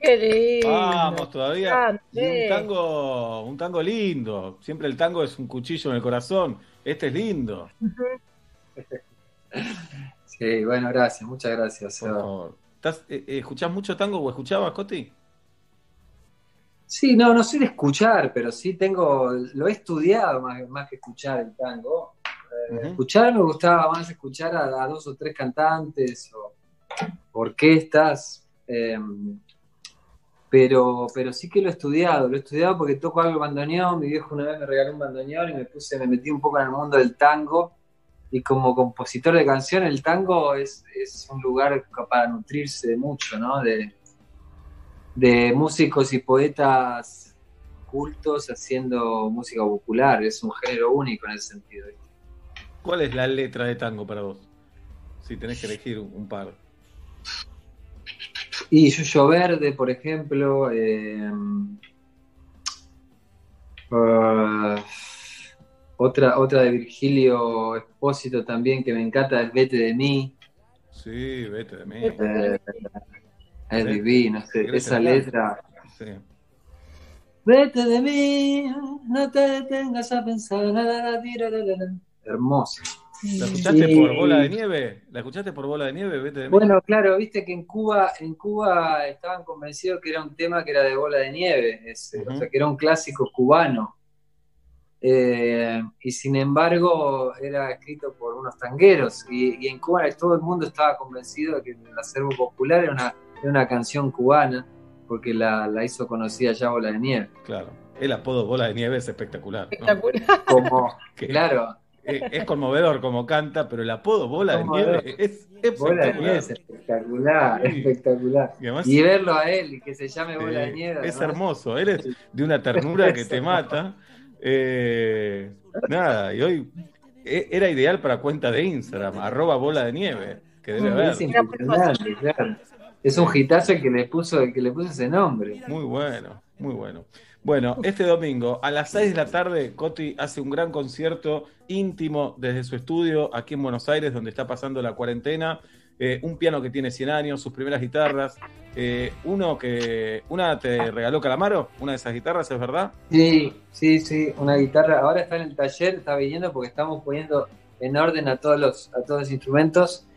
Qué lindo. Vamos, todavía. Y un tango, un tango lindo. Siempre el tango es un cuchillo en el corazón. Este es lindo. [laughs] Sí, bueno, gracias, muchas gracias. Por favor. ¿Estás, eh, eh, ¿Escuchás mucho tango o escuchabas, Coti? Sí, no, no sé de escuchar, pero sí tengo, lo he estudiado más, más que escuchar el tango. Eh. Escuchar me gustaba más escuchar a, a dos o tres cantantes o orquestas, eh, pero, pero sí que lo he estudiado, lo he estudiado porque toco algo de bandoneón, mi viejo una vez me regaló un bandoneón y me puse, me metí un poco en el mundo del tango y como compositor de canción el tango es, es un lugar para nutrirse de mucho, ¿no? De, de músicos y poetas cultos haciendo música popular, es un género único en ese sentido. ¿Cuál es la letra de tango para vos? Si tenés que elegir un, par. Y Yuyo Verde, por ejemplo, eh, ah, otra, otra de Virgilio Espósito también que me encanta es Vete de mí, Sí, vete de mí. eh, es divino, ese- esa letra. Sí. Vete de mí, no te detengas a pensar. la, la, la, tira, la, la, la. Hermoso. ¿La escuchaste por bola de nieve? ¿La escuchaste por bola de nieve? Vete de mí. Bueno, claro, viste que en Cuba, en Cuba estaban convencidos que era un tema que era de bola de nieve, ese, o sea, que era un clásico cubano. Eh, y sin embargo, era escrito por unos tangueros. Y, y en Cuba todo el mundo estaba convencido de que el acervo popular era una, era una canción cubana, porque la, la hizo conocida ya Bola de Nieve. Claro. El apodo bola de nieve es espectacular. Como, [laughs] claro, Es conmovedor como canta, pero el apodo bola de nieve es Bola de Nieve es espectacular. espectacular, Sí. espectacular. Y además- Y verlo a él y que se llame Bola de Nieve. es además. hermoso, él es de una ternura que te [laughs] mata. Eh, nada, y hoy e- era ideal para cuenta de Instagram, arroba bola de nieve, que debe haber. Es un hitazo el que le puso, el que le puso ese nombre. Muy bueno, muy bueno. Bueno, este domingo a las 6 de la tarde, Coti hace un gran concierto íntimo desde su estudio aquí en Buenos Aires, donde está pasando la cuarentena. Eh, un piano que tiene 100 años, sus primeras guitarras. Eh, uno que. Una te regaló Calamaro, una de esas guitarras, ¿es verdad? Sí, sí, sí, una guitarra. Ahora está en el taller, está viniendo porque estamos poniendo en orden a todos los, a todos los instrumentos.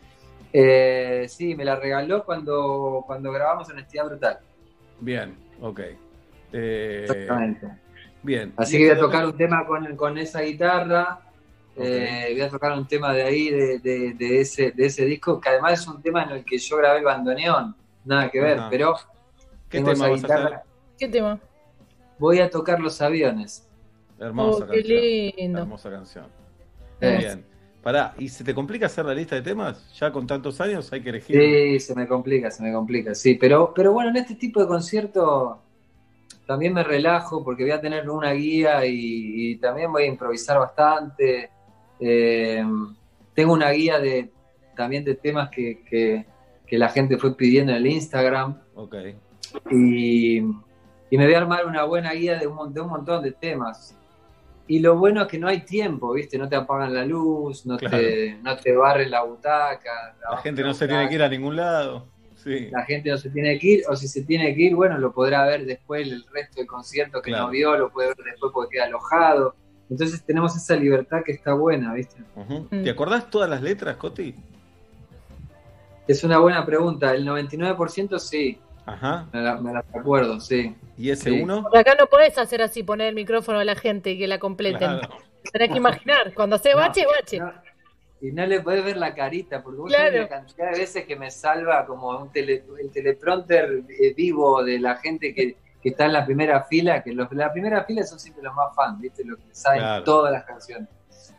Eh, sí, me la regaló cuando, cuando grabamos Honestidad Brutal. Bien, ok. Eh, Exactamente. bien. Así que voy a tocar un tema con, con esa guitarra. eh, voy a tocar un tema de ahí, de, de- de ese, de ese disco, que además es un tema en el que yo grabé el bandoneón. Nada que ver, pero ¿Qué Tengo tema esa guitarra. ¿Qué tema? Voy a tocar los aviones. Hermosa Oh, qué canción. lindo. Hermosa canción. Eh. Bien. Pará, ¿y se te complica hacer la lista de temas? Ya con tantos años hay que elegir. Sí, se me complica, se me complica, sí. Pero, pero bueno, en este tipo de concierto también me relajo porque voy a tener una guía y, y también voy a improvisar bastante. Eh, tengo una guía de también de temas que, que- que la gente fue pidiendo en el Instagram Ok. y, y me voy a armar una buena guía de un, de un montón de temas. Y lo bueno es que no hay tiempo, ¿viste? No te apagan la luz, no, Claro. te, no te barren la butaca. La gente no se tiene que ir a ningún lado. Sí. La gente no se tiene que ir, o si se tiene que ir, bueno, lo podrá ver después el resto del concierto que Claro. no vio, lo puede ver después porque queda alojado. Entonces tenemos esa libertad que está buena, ¿viste? Mm. ¿Te acordás todas las letras, Coti? Es una buena pregunta. El 99% sí. Ajá. Me, la- me las acuerdo, sí. ¿Y ese Sí. uno? Por acá no podés hacer así, poner el micrófono a la gente y que la completen. Claro. Tenés que imaginar. Cuando hace No, bache, bache. Y no le podés ver la carita, porque vos Claro. sabés la cantidad de veces que me salva como un tele- el teleprompter eh, vivo de la gente que, que está en la primera fila, que los, la primera fila son siempre los más fans, ¿viste? Los que saben Claro. todas las canciones.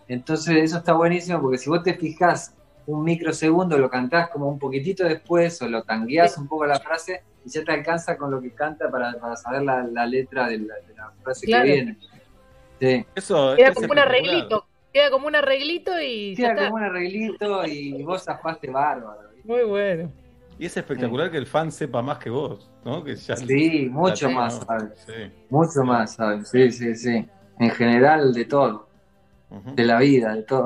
Entonces eso está buenísimo porque si vos te fijás un microsegundo, lo cantás como un poquitito después o lo tangueás un poco la frase y ya te alcanza con lo que canta para, para saber la, la letra de la, de la frase Claro. que viene. Sí. Eso Queda como un arreglito. Queda como un arreglito y ya Queda como un arreglito y vos zafaste bárbaro. Muy bueno. Y es espectacular que el fan sepa más que vos, ¿no? Que ya Sí, mucho más. ¿sabes? Sí. Mucho más, ¿sabes? Sí, sí, sí. En general, de todo. De la vida, de todo.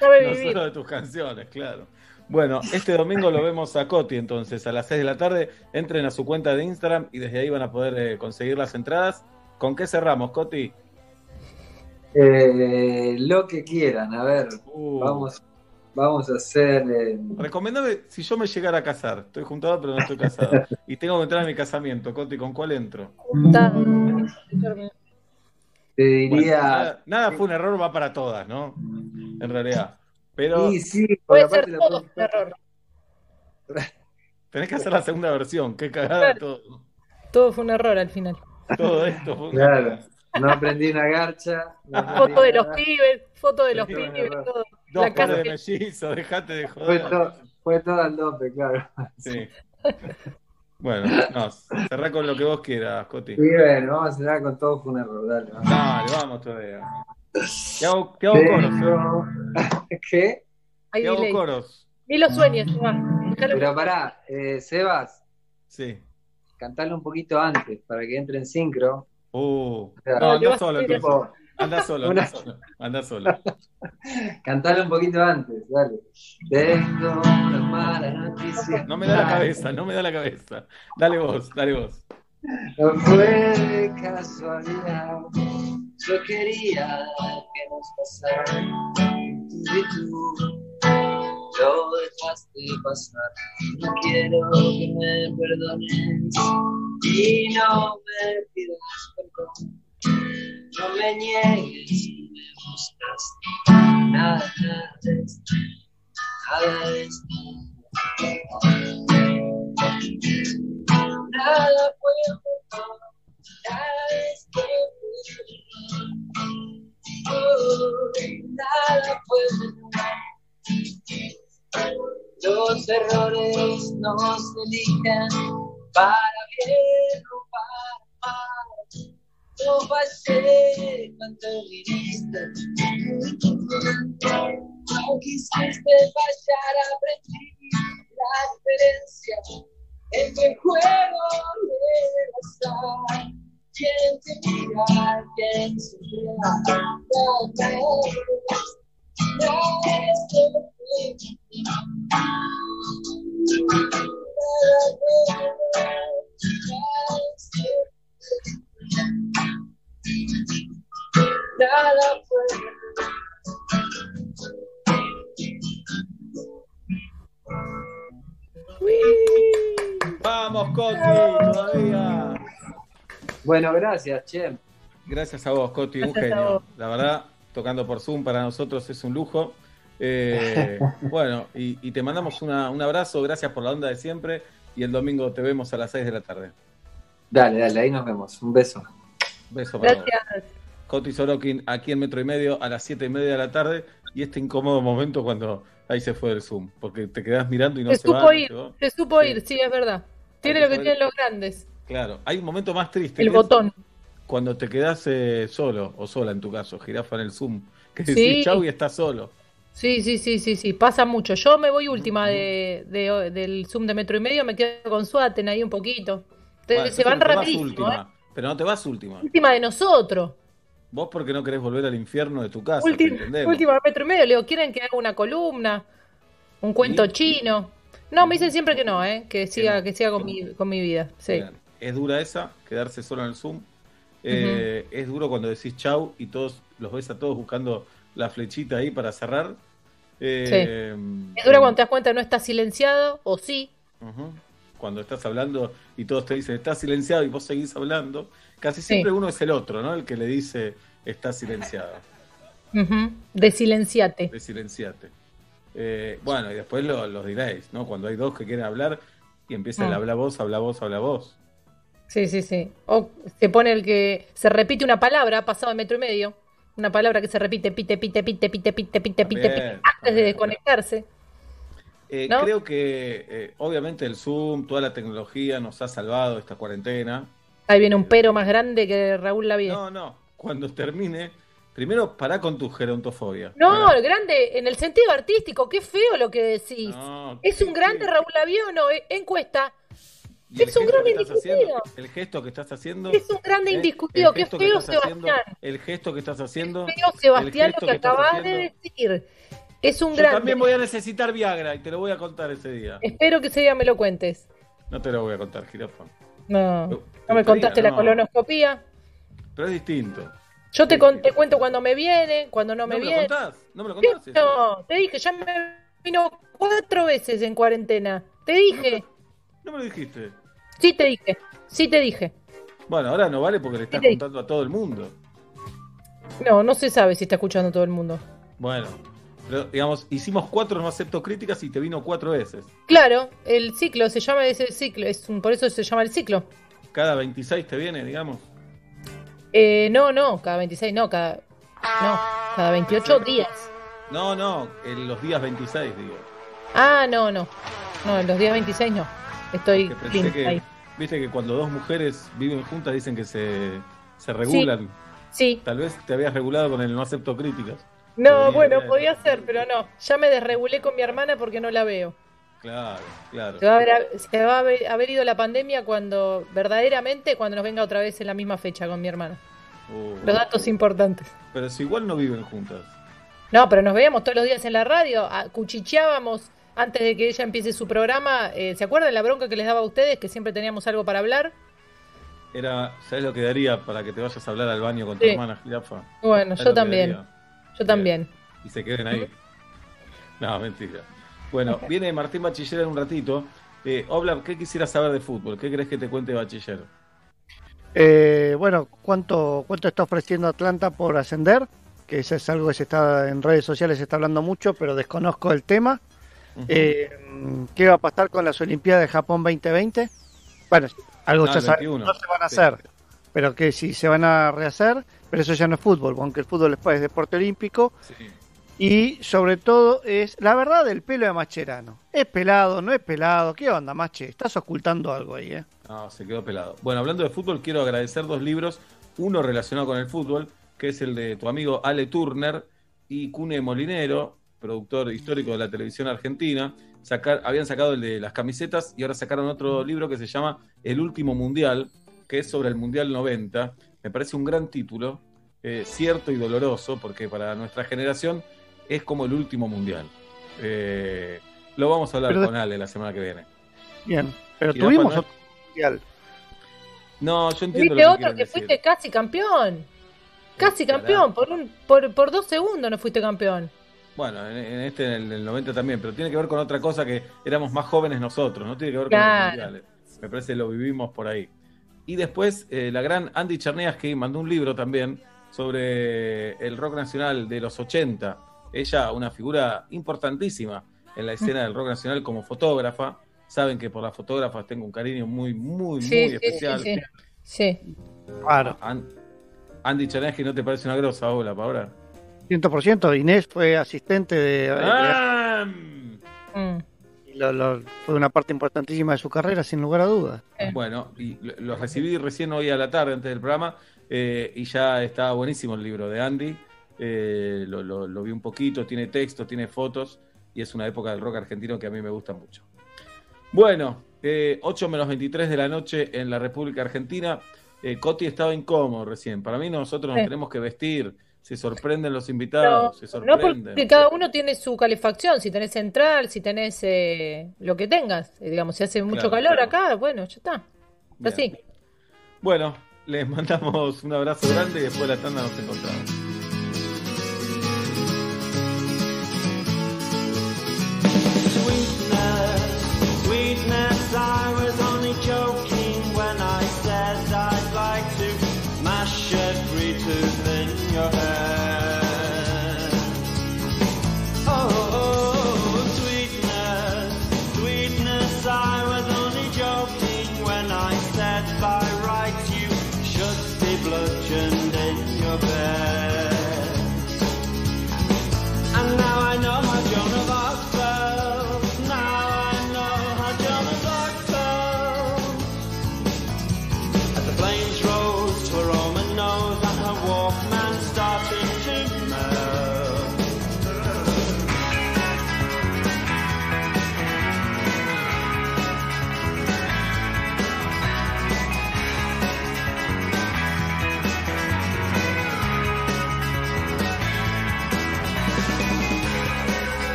Sabe No solo de tus canciones, claro. Bueno, este domingo lo vemos a Coti entonces, a las 6 de la tarde. Entren a su cuenta de Instagram y desde ahí van a poder eh, conseguir las entradas. ¿Con qué cerramos, Coti? Eh, lo que quieran, a ver. Uh. Vamos, vamos a hacer. eh, Recomendame si yo me llegara a casar. Estoy juntado, pero no estoy casado. Y tengo que entrar a mi casamiento, Coti, ¿con cuál entro? Te diría. Bueno, nada, nada fue un error, va para todas, ¿no? En realidad. Pero Sí, sí, Puede aparte ser todo un error. [laughs] tenés que hacer la segunda versión. Qué cagada todo. Todo fue un error al final. Todo esto fue una Claro. No aprendí una garcha. no [laughs] aprendí Foto de los pibes, foto de los Sí, un pibes, todo. Dos La casa de que- mellizos, dejate de Fue joder. todo, fue todo al dope, claro. Sí. [laughs] Bueno, no, cerrá con lo que vos quieras, Coti. Y bueno, vamos a cerrar con todo fue un error, dale. vamos. Dale, vamos todavía. Te hago, te hago coros. ¿eh? [laughs] ¿Qué? Te hago coros. Ni los sueños, se va. Déjalo- Pero pará, eh, Sebas, Sí. cantarlo un poquito antes para que entre en sincro. Uh. sea, No, vas solo tipo, Anda solo, anda solo. Anda solo. [laughs] Cantarlo un poquito antes, dale. Tengo una mala noticia. No me da la cabeza, no me da la cabeza. Dale vos, dale vos. No fue casualidad. Yo quería que nos pasara. Y tú lo dejaste pasar. No quiero que me perdones. Y no me pidas perdón. No me niegues, me buscas. Nada, de esto. Nada de esto. Nada puedo nada esto oh, nada puedo los errores nos eligen para bien o para mal no fallé cuando viniste no quisiste fallar aprendí la diferencia entre el juego y el azar. ¿Quién te mira? ¿Quién se mira? Nada es, nada es perfecto. Nada puede, nada es perfecto. Nada puede. Vamos, Coti, todavía. Bueno, gracias, Che. Gracias a vos, Coti, un genio. La verdad, tocando por Zoom para nosotros es un lujo. Eh, [laughs] bueno, y, y te mandamos una- un abrazo, gracias por la onda de siempre. y el domingo te vemos a las 6 de la tarde. Dale, dale, ahí nos vemos. Un beso. Beso para vos. Gracias. Coti Sorokin aquí en Metro y Medio a las 7 y media de la tarde y este incómodo momento cuando ahí se fue el Zoom, porque te quedás mirando y no se se va. supo no ir, se va. se supo Sí. ir, sí, es verdad. Tiene lo que tienen los grandes. Claro, hay un momento más triste. El botón. Cuando te quedás eh, solo, o sola en tu caso, jirafa en el Zoom, [laughs] que Sí. decís chau y estás solo. Sí, sí, sí, sí, sí, pasa mucho. Yo me voy última de, de- del Zoom de metro y medio, me quedo con Suaten ahí un poquito. Entonces, Bueno, se van no rapidísimo, última, ¿eh? Pero no te vas última. Última de nosotros. Vos porque no querés volver al infierno de tu casa, Última, última metro y medio. Le digo, ¿quieren que haga una columna? ¿Un cuento chino? No, me dicen siempre que no, ¿eh? Que siga, que siga con mi, con mi vida. Sí. Es dura esa, quedarse solo en el Zoom. Eh, Es duro cuando decís chau y todos los ves a todos buscando la flechita ahí para cerrar. Eh, Es dura cuando te das cuenta que no está silenciado, o sí. Ujú. Cuando estás hablando y todos te dicen está silenciado y vos seguís hablando, casi siempre uno es el otro, ¿no? El que le dice está silenciado, Ujú. De silenciate. de silenciate. Eh, bueno, y después lo, los diréis, ¿no? Cuando hay dos que quieren hablar y empiezan Mm. a hablar vos, habla vos, habla vos. Sí, sí, sí. O se pone el que se repite una palabra, pasado de metro y medio. Una palabra que se repite, pite, pite, pite, pite, pite, pite, pite, pite, antes de desconectarse. Eh, ¿No? Creo que eh, obviamente el Zoom, toda la tecnología nos ha salvado esta cuarentena. Ahí viene un pero más grande que Raúl Lavie. No, no, cuando termine, primero pará con tu gerontofobia. No, el grande, en el sentido artístico, qué feo lo que decís. No, ¿Es un grande Raúl Lavie o no? Eh, Encuesta. Y Es un que estás indiscutido. haciendo, el gesto que estás haciendo. Es un grande ¿eh? indiscutido. Qué que feo, haciendo, Sebastián. el gesto que estás haciendo. Feo, el Sebastián, lo que estás acabas de decir. Es un Yo grande. también voy a necesitar Viagra y te lo voy a contar ese día. Espero que ese día me lo cuentes. No te lo voy a contar, jirafa. No. ¿Te No me gustaría? contaste la No. colonoscopía. Pero es distinto. Yo te, con- te cuento cuando me viene, cuando no me ¿No me lo viene. contás? ¿No me lo contás? No, te dije, ya me vino cuatro veces en cuarentena. Te dije. No me lo dijiste. Sí te dije. Sí te dije. Bueno, ahora no vale porque le estás contando a todo el mundo. No, no se sabe si está escuchando todo el mundo. Bueno, pero digamos, hicimos cuatro no acepto críticas y te vino cuatro veces. Claro, el ciclo se llama ese ciclo, es un- por eso se llama el ciclo. Cada 26 te viene, digamos. Eh, no, no, cada 26, no, cada. No, cada 28 días. No, no, en los días 26, digo. Ah, no, no. No, en los días 26 no. Estoy Que pensé clean que, ahí. viste que cuando dos mujeres viven juntas dicen que se, se regulan. Sí. Tal vez te habías regulado con el no acepto críticas. No, bueno, podía ser, pero no. Ya me desregulé con mi hermana porque no la veo. Claro, claro. Se va a haber, se va a haber, haber ido la pandemia cuando, verdaderamente, cuando nos venga otra vez en la misma fecha con mi hermana. Uh, Los datos importantes. pero si igual no viven juntas. No, pero nos veíamos todos los días en la radio, cuchicheábamos antes de que ella empiece su programa. Eh, ¿Se acuerdan la bronca que les daba a ustedes, que siempre teníamos algo para hablar? Era, ¿sabes lo que daría para que te vayas a hablar al baño con tu Sí. hermana jirafa? Bueno, ¿Sabes yo también. daría? Yo también. Y se queden ahí. [laughs] No, mentira. Bueno, viene Martín Bachiller en un ratito. Eh, Obla, ¿qué quisieras saber de fútbol? ¿Qué crees que te cuente Bachiller? Eh, bueno, ¿cuánto, ¿cuánto está ofreciendo Atlanta por ascender? Que eso es algo que se está en redes sociales se está hablando mucho, pero desconozco el tema. Eh, ¿Qué va a pasar con las Olimpiadas de Japón 2020? Bueno, algo No, ya sabemos, 21. no se van a Sí. hacer, pero que si se van a rehacer, pero eso ya no es fútbol, aunque el fútbol después es deporte olímpico. Y sobre todo es la verdad del pelo de Macherano. ¿Es pelado? ¿No es pelado? ¿Qué onda, Mache? Estás ocultando algo ahí, ¿eh? No, se quedó pelado. Bueno, hablando de fútbol, quiero agradecer dos libros. Uno relacionado con el fútbol, que es el de tu amigo Ale Turner y Cune Molinero, productor histórico de la televisión argentina. Sacar, habían sacado el de las camisetas y ahora sacaron otro libro que se llama El último mundial, que es sobre el Mundial 90. Me parece un gran título, eh, cierto y doloroso, porque para nuestra generación es como el último mundial. Eh, lo vamos a hablar Pero con Ale la semana que viene. Bien, pero tuvimos otro mundial. No, yo entiendo Viste que otro que decir. fuiste casi campeón. Casi campeón, por, un, por, por dos segundos no fuiste campeón. Bueno, en, en este, en el, del 90 también, pero tiene que ver con otra cosa que éramos más jóvenes nosotros, no tiene que ver con Claro. los mundiales. Me parece que lo vivimos por ahí. Y después, eh, la gran Andy Cherniaski mandó un libro también sobre el rock nacional de los 80. Ella, una figura importantísima en la escena del rock nacional como fotógrafa, saben que por las fotógrafas tengo un cariño muy, muy, Sí, muy sí, especial. sí, sí. Sí. Claro. An- Andy Chanesky, ¿no te parece una grosa ola, Paola? 100%. Inés fue asistente de. Ah. Mm. Y lo- lo- fue una parte importantísima de su carrera, sin lugar a dudas. Bueno, y lo- lo recibí recién hoy a la tarde, antes del programa, eh, y ya está buenísimo el libro de Andy. Eh, lo, lo- lo vi un poquito, tiene texto, tiene fotos, y es una época del rock argentino que a mí me gusta mucho. Bueno, eh, 8 menos 23 de la noche en la República Argentina. Eh, Coti estaba incómodo recién. Para mí nosotros nos Sí. tenemos que vestir. Se sorprenden los invitados, se No sorprenden. porque cada uno tiene su calefacción, si tenés central, si tenés eh, lo que tengas, Eh, digamos, si hace mucho Claro, calor claro. acá, bueno, ya está. Bien. Así. Bueno, les mandamos un abrazo grande y después de la tanda nos encontramos. Sweetness, sweetness,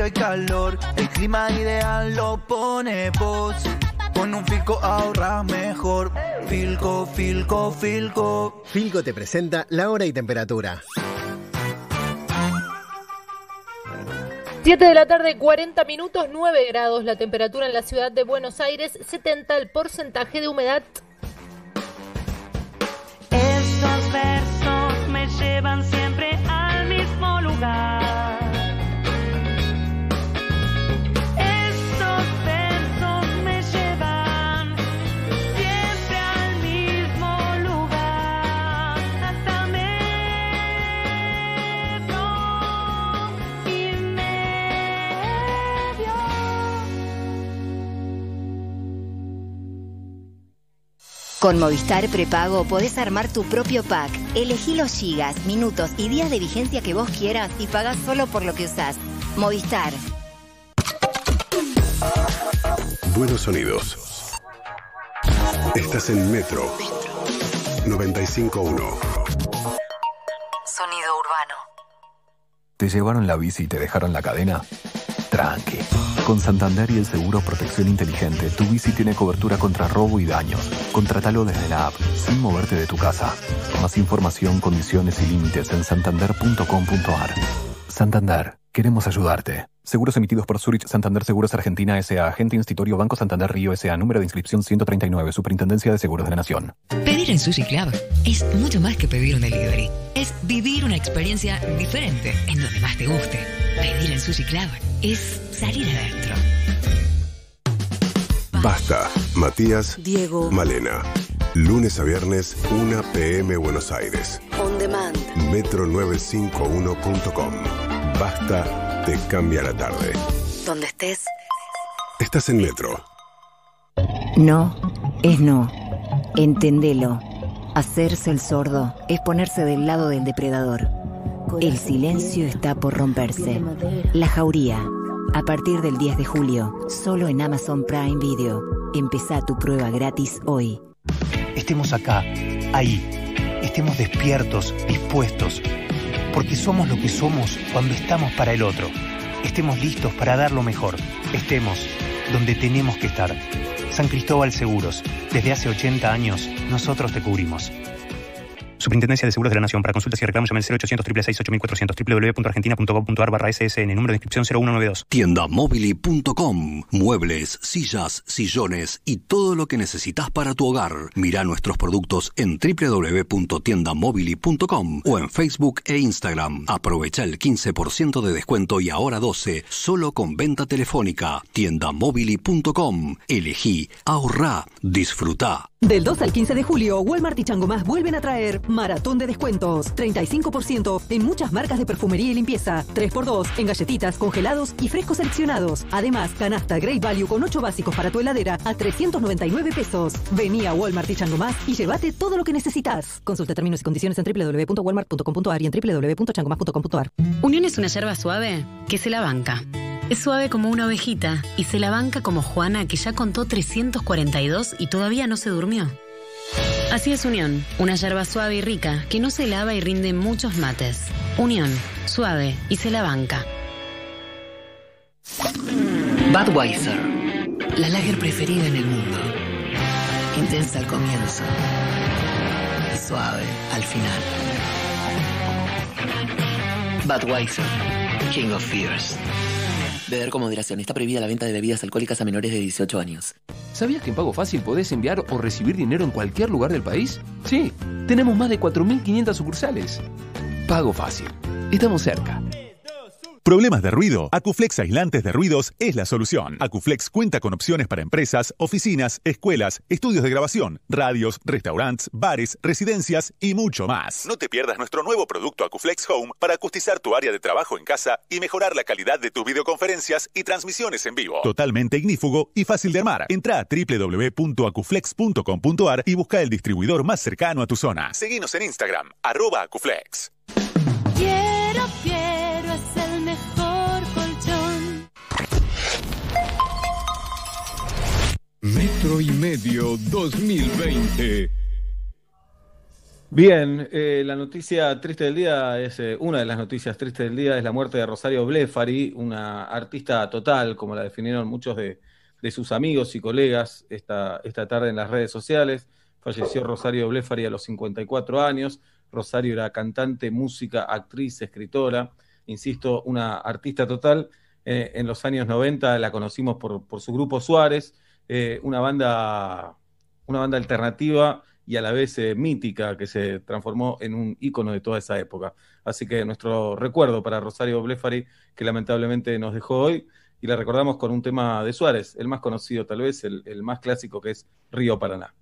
frío y calor. El clima ideal lo pone vos. Con un fico ahorras mejor. Filco, filco, filco. Filco te presenta la hora y temperatura. 7 de la tarde, 40 minutos, 9 grados la temperatura en la ciudad de Buenos Aires, 70 el porcentaje de humedad. Estos versos me llevan Con Movistar Prepago podés armar tu propio pack. Elegí los gigas, minutos y días de vigencia que vos quieras y pagás solo por lo que usás. Movistar. Buenos sonidos. Estás en Metro 95.1. Sonido urbano. ¿Te llevaron la bici y te dejaron la cadena? Tranqui. Con Santander y el seguro Protección Inteligente, tu bici tiene cobertura contra robo y daños. Contratalo desde la app, sin moverte de tu casa. Más información, condiciones y límites en santander.com.ar. Santander, queremos ayudarte. Seguros emitidos por Zurich Santander Seguros Argentina S.A. Agente Institutorio Banco Santander Río S.A. Número de inscripción 139. Superintendencia de Seguros de la Nación. Pedir en Sushi Club es mucho más que pedir un delivery. Es vivir una experiencia diferente en donde más te guste. Pedir en Sushi Club es salir adentro. Basta. Matías. Diego. Malena. Lunes a viernes, 1 p.m. Buenos Aires. On demand. Metro951.com. Basta, te cambia la tarde. Donde estés. Estás en Metro. No es no. Entendelo. Hacerse el sordo es ponerse del lado del depredador. El silencio está por romperse. La jauría. A partir del 10 de julio, solo en Amazon Prime Video. Empezá tu prueba gratis hoy. Estemos acá, ahí. Estemos despiertos, dispuestos. Porque somos lo que somos cuando estamos para el otro. Estemos listos para dar lo mejor. Estemos donde tenemos que estar. San Cristóbal Seguros. Desde hace 80 años, nosotros te cubrimos. Superintendencia de Seguros de la Nación. Para consultas y reclamos llame al 0800 666 8400 www.argentina.gov.ar barra SS en el número de inscripción 0192. Tiendamobili.com. Muebles, sillas, sillones y todo lo que necesitas para tu hogar. Mira nuestros productos en www.tiendamobili.com o en Facebook e Instagram. Aprovecha el 15% de descuento y ahora 12 solo con venta telefónica. Tiendamobili.com. Elegí, ahorrá, disfruta. Del 2 al 15 de julio, Walmart y Chango Más vuelven a traer maratón de descuentos. 35% en muchas marcas de perfumería y limpieza. 3x2 en galletitas, congelados y frescos seleccionados. Además, canasta Great Value con 8 básicos para tu heladera a 399 pesos. Vení a Walmart y Chango Más y llévate todo lo que necesitas. Consulta términos y condiciones en www.walmart.com.ar y en www.changomás.com.ar. Unión es una yerba suave que se la banca. Es suave como una ovejita y se la banca como Juana que ya contó 342 y todavía no se durmió. Así es Unión, una yerba suave y rica que no se lava y rinde muchos mates. Unión, suave y se la banca. Budweiser, la lager preferida en el mundo. Intensa al comienzo. Suave al final. Budweiser, King of Fears. Beber con moderación. Está prohibida la venta de bebidas alcohólicas a menores de 18 años. ¿Sabías que en Pago Fácil podés enviar o recibir dinero en cualquier lugar del país? Sí, tenemos más de 4.500 sucursales. Pago Fácil. Estamos cerca. ¿Problemas de ruido? Acuflex Aislantes de Ruidos es la solución. Acuflex cuenta con opciones para empresas, oficinas, escuelas, estudios de grabación, radios, restaurantes, bares, residencias y mucho más. No te pierdas nuestro nuevo producto Acuflex Home para acustizar tu área de trabajo en casa y mejorar la calidad de tus videoconferencias y transmisiones en vivo. Totalmente ignífugo y fácil de armar. Entra a www.acuflex.com.ar y busca el distribuidor más cercano a tu zona. Seguinos en Instagram, arroba Acuflex. Quiero, quiero, 4 y medio 2020. Bien, eh, la noticia triste del día es eh, una de las noticias tristes del día es la muerte de Rosario Blefari, una artista total, como la definieron muchos de, de sus amigos y colegas esta, esta tarde en las redes sociales. Falleció Rosario Blefari a los 54 años. Rosario era cantante, música, actriz, escritora, insisto, una artista total. Eh, en los años 90 la conocimos por, por su grupo Suárez eh, una banda, una banda alternativa y a la vez eh, mítica que se transformó en un ícono de toda esa época. Así que nuestro recuerdo para Rosario Blefari, que lamentablemente nos dejó hoy, y la recordamos con un tema de Suárez, el más conocido tal vez, el, más clásico que es Río. Paraná.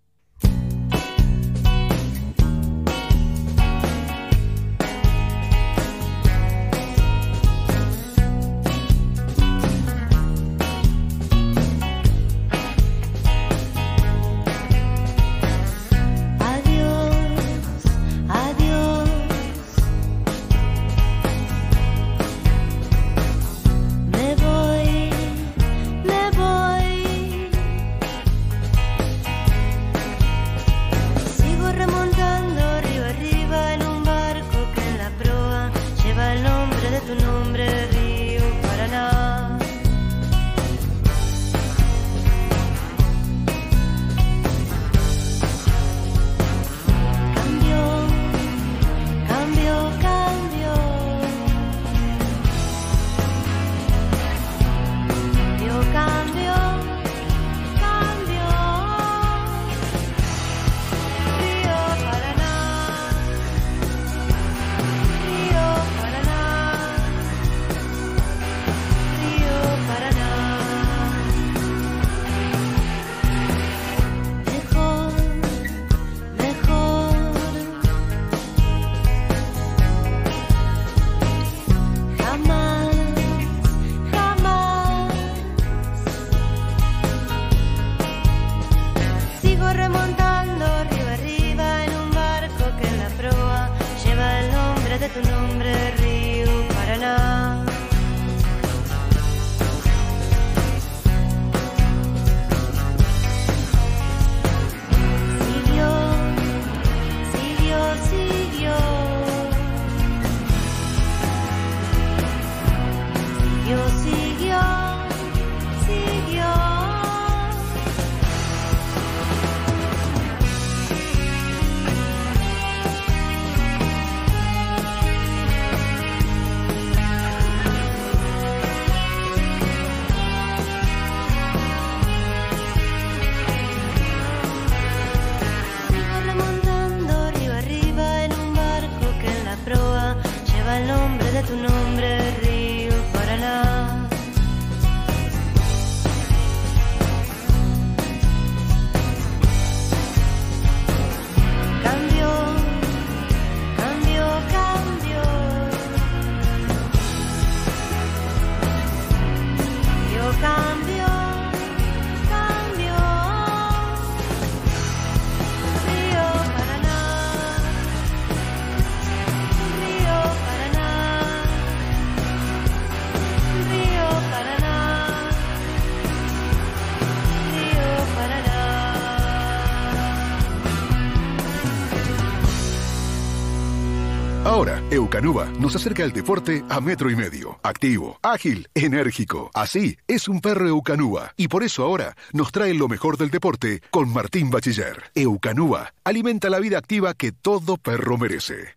Eucanuba nos acerca el deporte a metro y medio. Activo, ágil, enérgico. Así es un perro Eucanuba. Y por eso ahora nos trae lo mejor del deporte con Martín Bachiller. Eucanuba alimenta la vida activa que todo perro merece.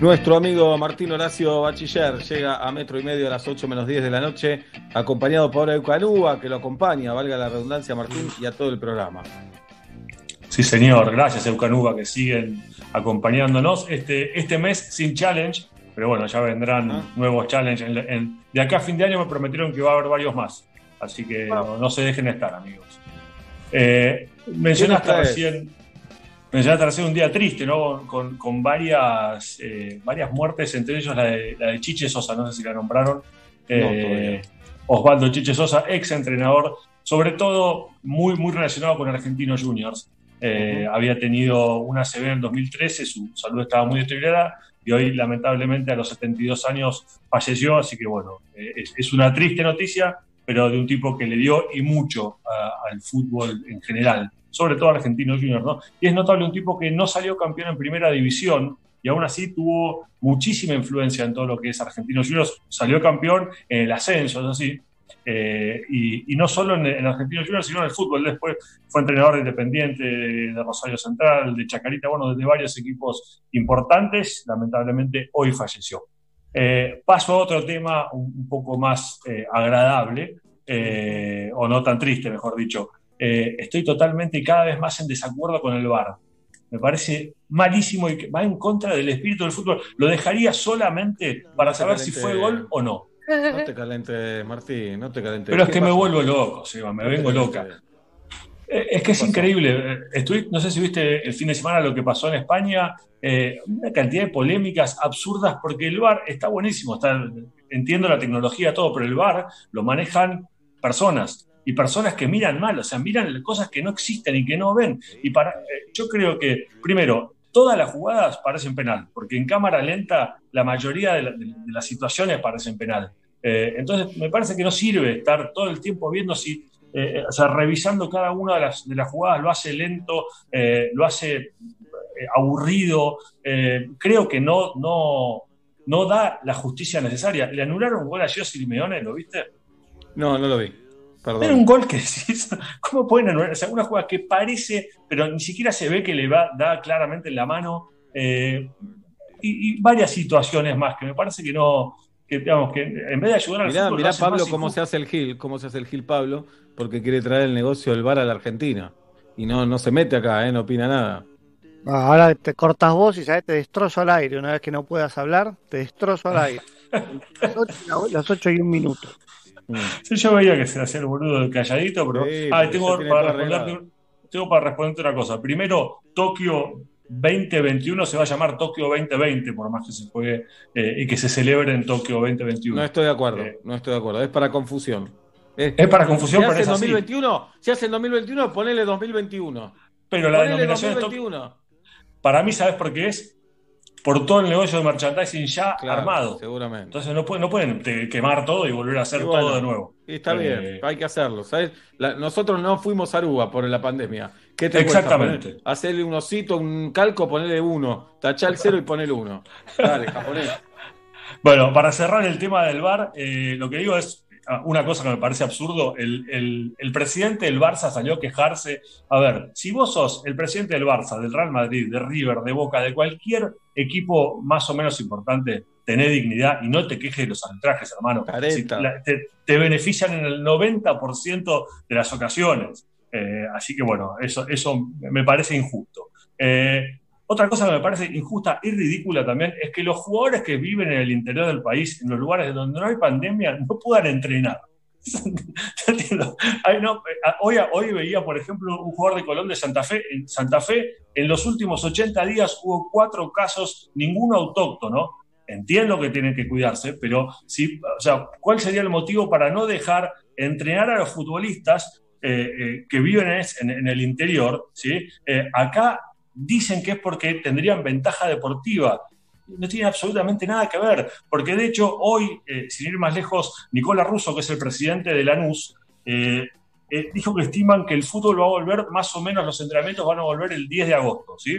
Nuestro amigo Martín Horacio Bachiller llega a metro y medio a las 8 menos 10 de la noche, acompañado por Eucanúa, que lo acompaña, valga la redundancia, Martín, y a todo el programa. Sí, señor. Gracias, Eucanuba, que siguen acompañándonos. Este, este mes sin challenge, pero bueno, ya vendrán nuevos challenges. En- en- de acá a fin de año me prometieron que va a haber varios más. Así que no, no se dejen estar, amigos. Eh, mencionaste recién, mencionaste recién un día triste, ¿no? Con, con varias, eh, varias muertes, entre ellos la de, la de Chiche Sosa, no sé si la nombraron. Eh, Osvaldo Chiche Sosa, ex entrenador, sobre todo muy, muy relacionado con Argentinos Juniors. Eh, Había tenido una CB en 2013, su salud estaba muy deteriorada y hoy, lamentablemente, a los 72 años falleció. Así que, bueno, eh, es, es una triste noticia, pero de un tipo que le dio y mucho a- al fútbol en general, sobre todo a Argentinos Juniors. ¿no? Y es notable un tipo que no salió campeón en primera división y aún así tuvo muchísima influencia en todo lo que es Argentinos Juniors. Salió campeón en el ascenso, es así. Eh, y, y no solo en, en Argentinos Juniors, sino en el fútbol. Después fue entrenador de Independiente, de, Rosario Central, de Chacarita, bueno, de varios equipos importantes. Lamentablemente hoy falleció. Eh, paso a otro tema un, un poco más eh, agradable, o no tan triste, mejor dicho. Estoy totalmente y cada vez más en desacuerdo con el VAR. Me parece malísimo y va en contra del espíritu del fútbol. Lo dejaría solamente para saber si fue gol o no. No te calentes, Martín, no te calentes. Pero es ¿Qué que me vuelvo loco, Seba, me No vengo loca. Eh, Es que es increíble. Eh, Estuve, no sé si viste el fin de semana lo que pasó en España, eh, una cantidad de polémicas absurdas, porque el VAR está buenísimo, está, entiendo la tecnología, todo, pero el VAR lo manejan personas y personas que miran mal, o sea, miran cosas que no existen y que no ven. Y para, eh, yo creo que, primero, todas las jugadas parecen penal, porque en cámara lenta la mayoría de, la- de- de las situaciones parecen penal. Eh, entonces, me parece que no sirve estar todo el tiempo viendo si, eh, o sea, revisando cada una de las, de las jugadas, lo hace lento, eh, lo hace aburrido. creo que no, no, no da la justicia necesaria. Le anularon un gol a Giossi Simeone, ¿lo viste? No, no lo vi. Perdón. Era un gol que [laughs] decís, ¿cómo pueden anular? O sea, una jugada que parece, pero ni siquiera se ve que le va, da claramente en la mano. eh, y, y varias situaciones más que me parece que no, que digamos que en vez de ayudar al Mirá, fútbol, mirá Pablo cómo se hace el Gil, cómo se hace el Gil Pablo, porque quiere traer el negocio del bar a la Argentina. Y no, no se mete acá, ¿eh? no opina nada. Ah, Ahora te cortas vos y sabes, te destrozo al aire. Una vez que no puedas hablar, te destrozo al aire. Las ocho, y un minuto. Sí, yo veía que se hacía el boludo del calladito, pero. Sí, ah, para, tengo para responderte una cosa. Primero, Tokio 2021 se va a llamar Tokio 2020, por más que se juegue eh, y que se celebre en Tokio 2021. No estoy de acuerdo, no estoy de acuerdo. Es para confusión. Es para confusión, si pero hace es así. 2021, si hace en 2021, ponele 2021. Pero la Ponele denominación es 2021. Para mí, ¿sabes por qué es? Por todo el negocio de merchandising ya Claro, armado. Seguramente. Entonces no pueden, no pueden te- quemar todo y volver a hacer bueno, todo de nuevo. Y está Eh, bien, hay que hacerlo. ¿sabes? La- nosotros no fuimos a Aruba por la pandemia. ¿Qué te Exactamente. poner- Hacerle un osito, un calco, ponerle uno. Tachá el cero y ponerle uno. Dale, japonés. [laughs] Bueno, para cerrar el tema del VAR, eh, lo que digo es una cosa que me parece absurdo. El, el- el presidente del Barça salió a quejarse. A ver, si vos sos el presidente del Barça, del Real Madrid, de River, de Boca, de cualquier equipo más o menos importante, tenés dignidad y no te quejes de los arbitrajes, hermano. Careta. Si la- te, te benefician en el 90% de las ocasiones. Eh, así que bueno, eso, eso me parece injusto. Eh, otra cosa que me parece injusta y ridícula también es que los jugadores que viven en el interior del país, en los lugares donde no hay pandemia, no puedan entrenar. [laughs] Ay, no, eh, hoy, hoy veía, por ejemplo, un jugador de Colón de Santa Fe. En Santa Fe, en los últimos 80 días hubo cuatro casos, ninguno autóctono. Entiendo que tienen que cuidarse, pero sí, o sea, ¿cuál sería el motivo para no dejar entrenar a los futbolistas eh, eh, que viven en, el interior? ¿sí? Acá dicen que es porque tendrían ventaja deportiva. No tiene absolutamente nada que ver, porque de hecho hoy, eh, sin ir más lejos, Nicola Russo, que es el presidente de Lanús, eh, eh, dijo que estiman que el fútbol va a volver, más o menos los entrenamientos van a volver el 10 de agosto. ¿sí?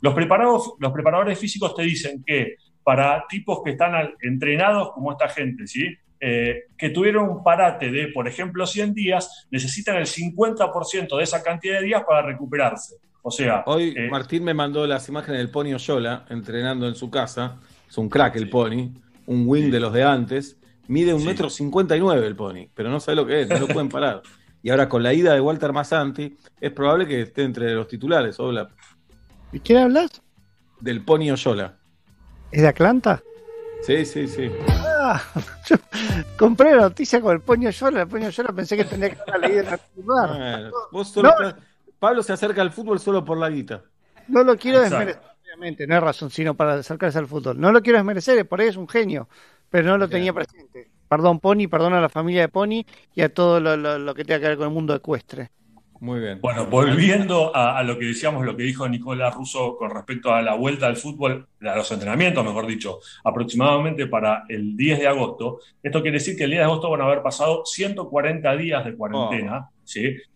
Los, preparados, los preparadores físicos te dicen que para tipos que están entrenados como esta gente, ¿sí? Eh, que tuvieron un parate de, por ejemplo, 100 días, necesitan el 50% de esa cantidad de días para recuperarse. O sea, Hoy eh, Martín me mandó las imágenes del Pony Oyola entrenando en su casa. Es un crack el Pony, un wing de los de antes. Mide un metro cincuenta y nueve el Pony, pero no sabe lo que es, no lo pueden parar. [laughs] Y ahora con la ida de Walter Massanti, es probable que esté entre los titulares, Obla, ¿Y quién hablas? del Pony Oyola. ¿Es de Atlanta? Sí, sí, sí. Ah, [laughs] yo compré la noticia con el Poño Yola. El Poño Yola pensé que tenía que haber leído en algún lugar. Bueno, vos solo No. estás- Pablo se acerca al fútbol solo por la guita. No lo quiero Exacto. desmerecer, obviamente, no es razón sino para acercarse al fútbol. No lo quiero desmerecer, por ahí es un genio, pero no lo tenía presente. Perdón, Pony, perdón a la familia de Pony y a todo lo, lo- lo que tenga que ver con el mundo ecuestre. Muy bien. Bueno, volviendo a, a lo que decíamos, lo que dijo Nicolás Russo con respecto a la vuelta al fútbol, a los entrenamientos, mejor dicho, aproximadamente para el 10 de agosto. Esto quiere decir que el 10 de agosto van a haber pasado 140 días de cuarentena,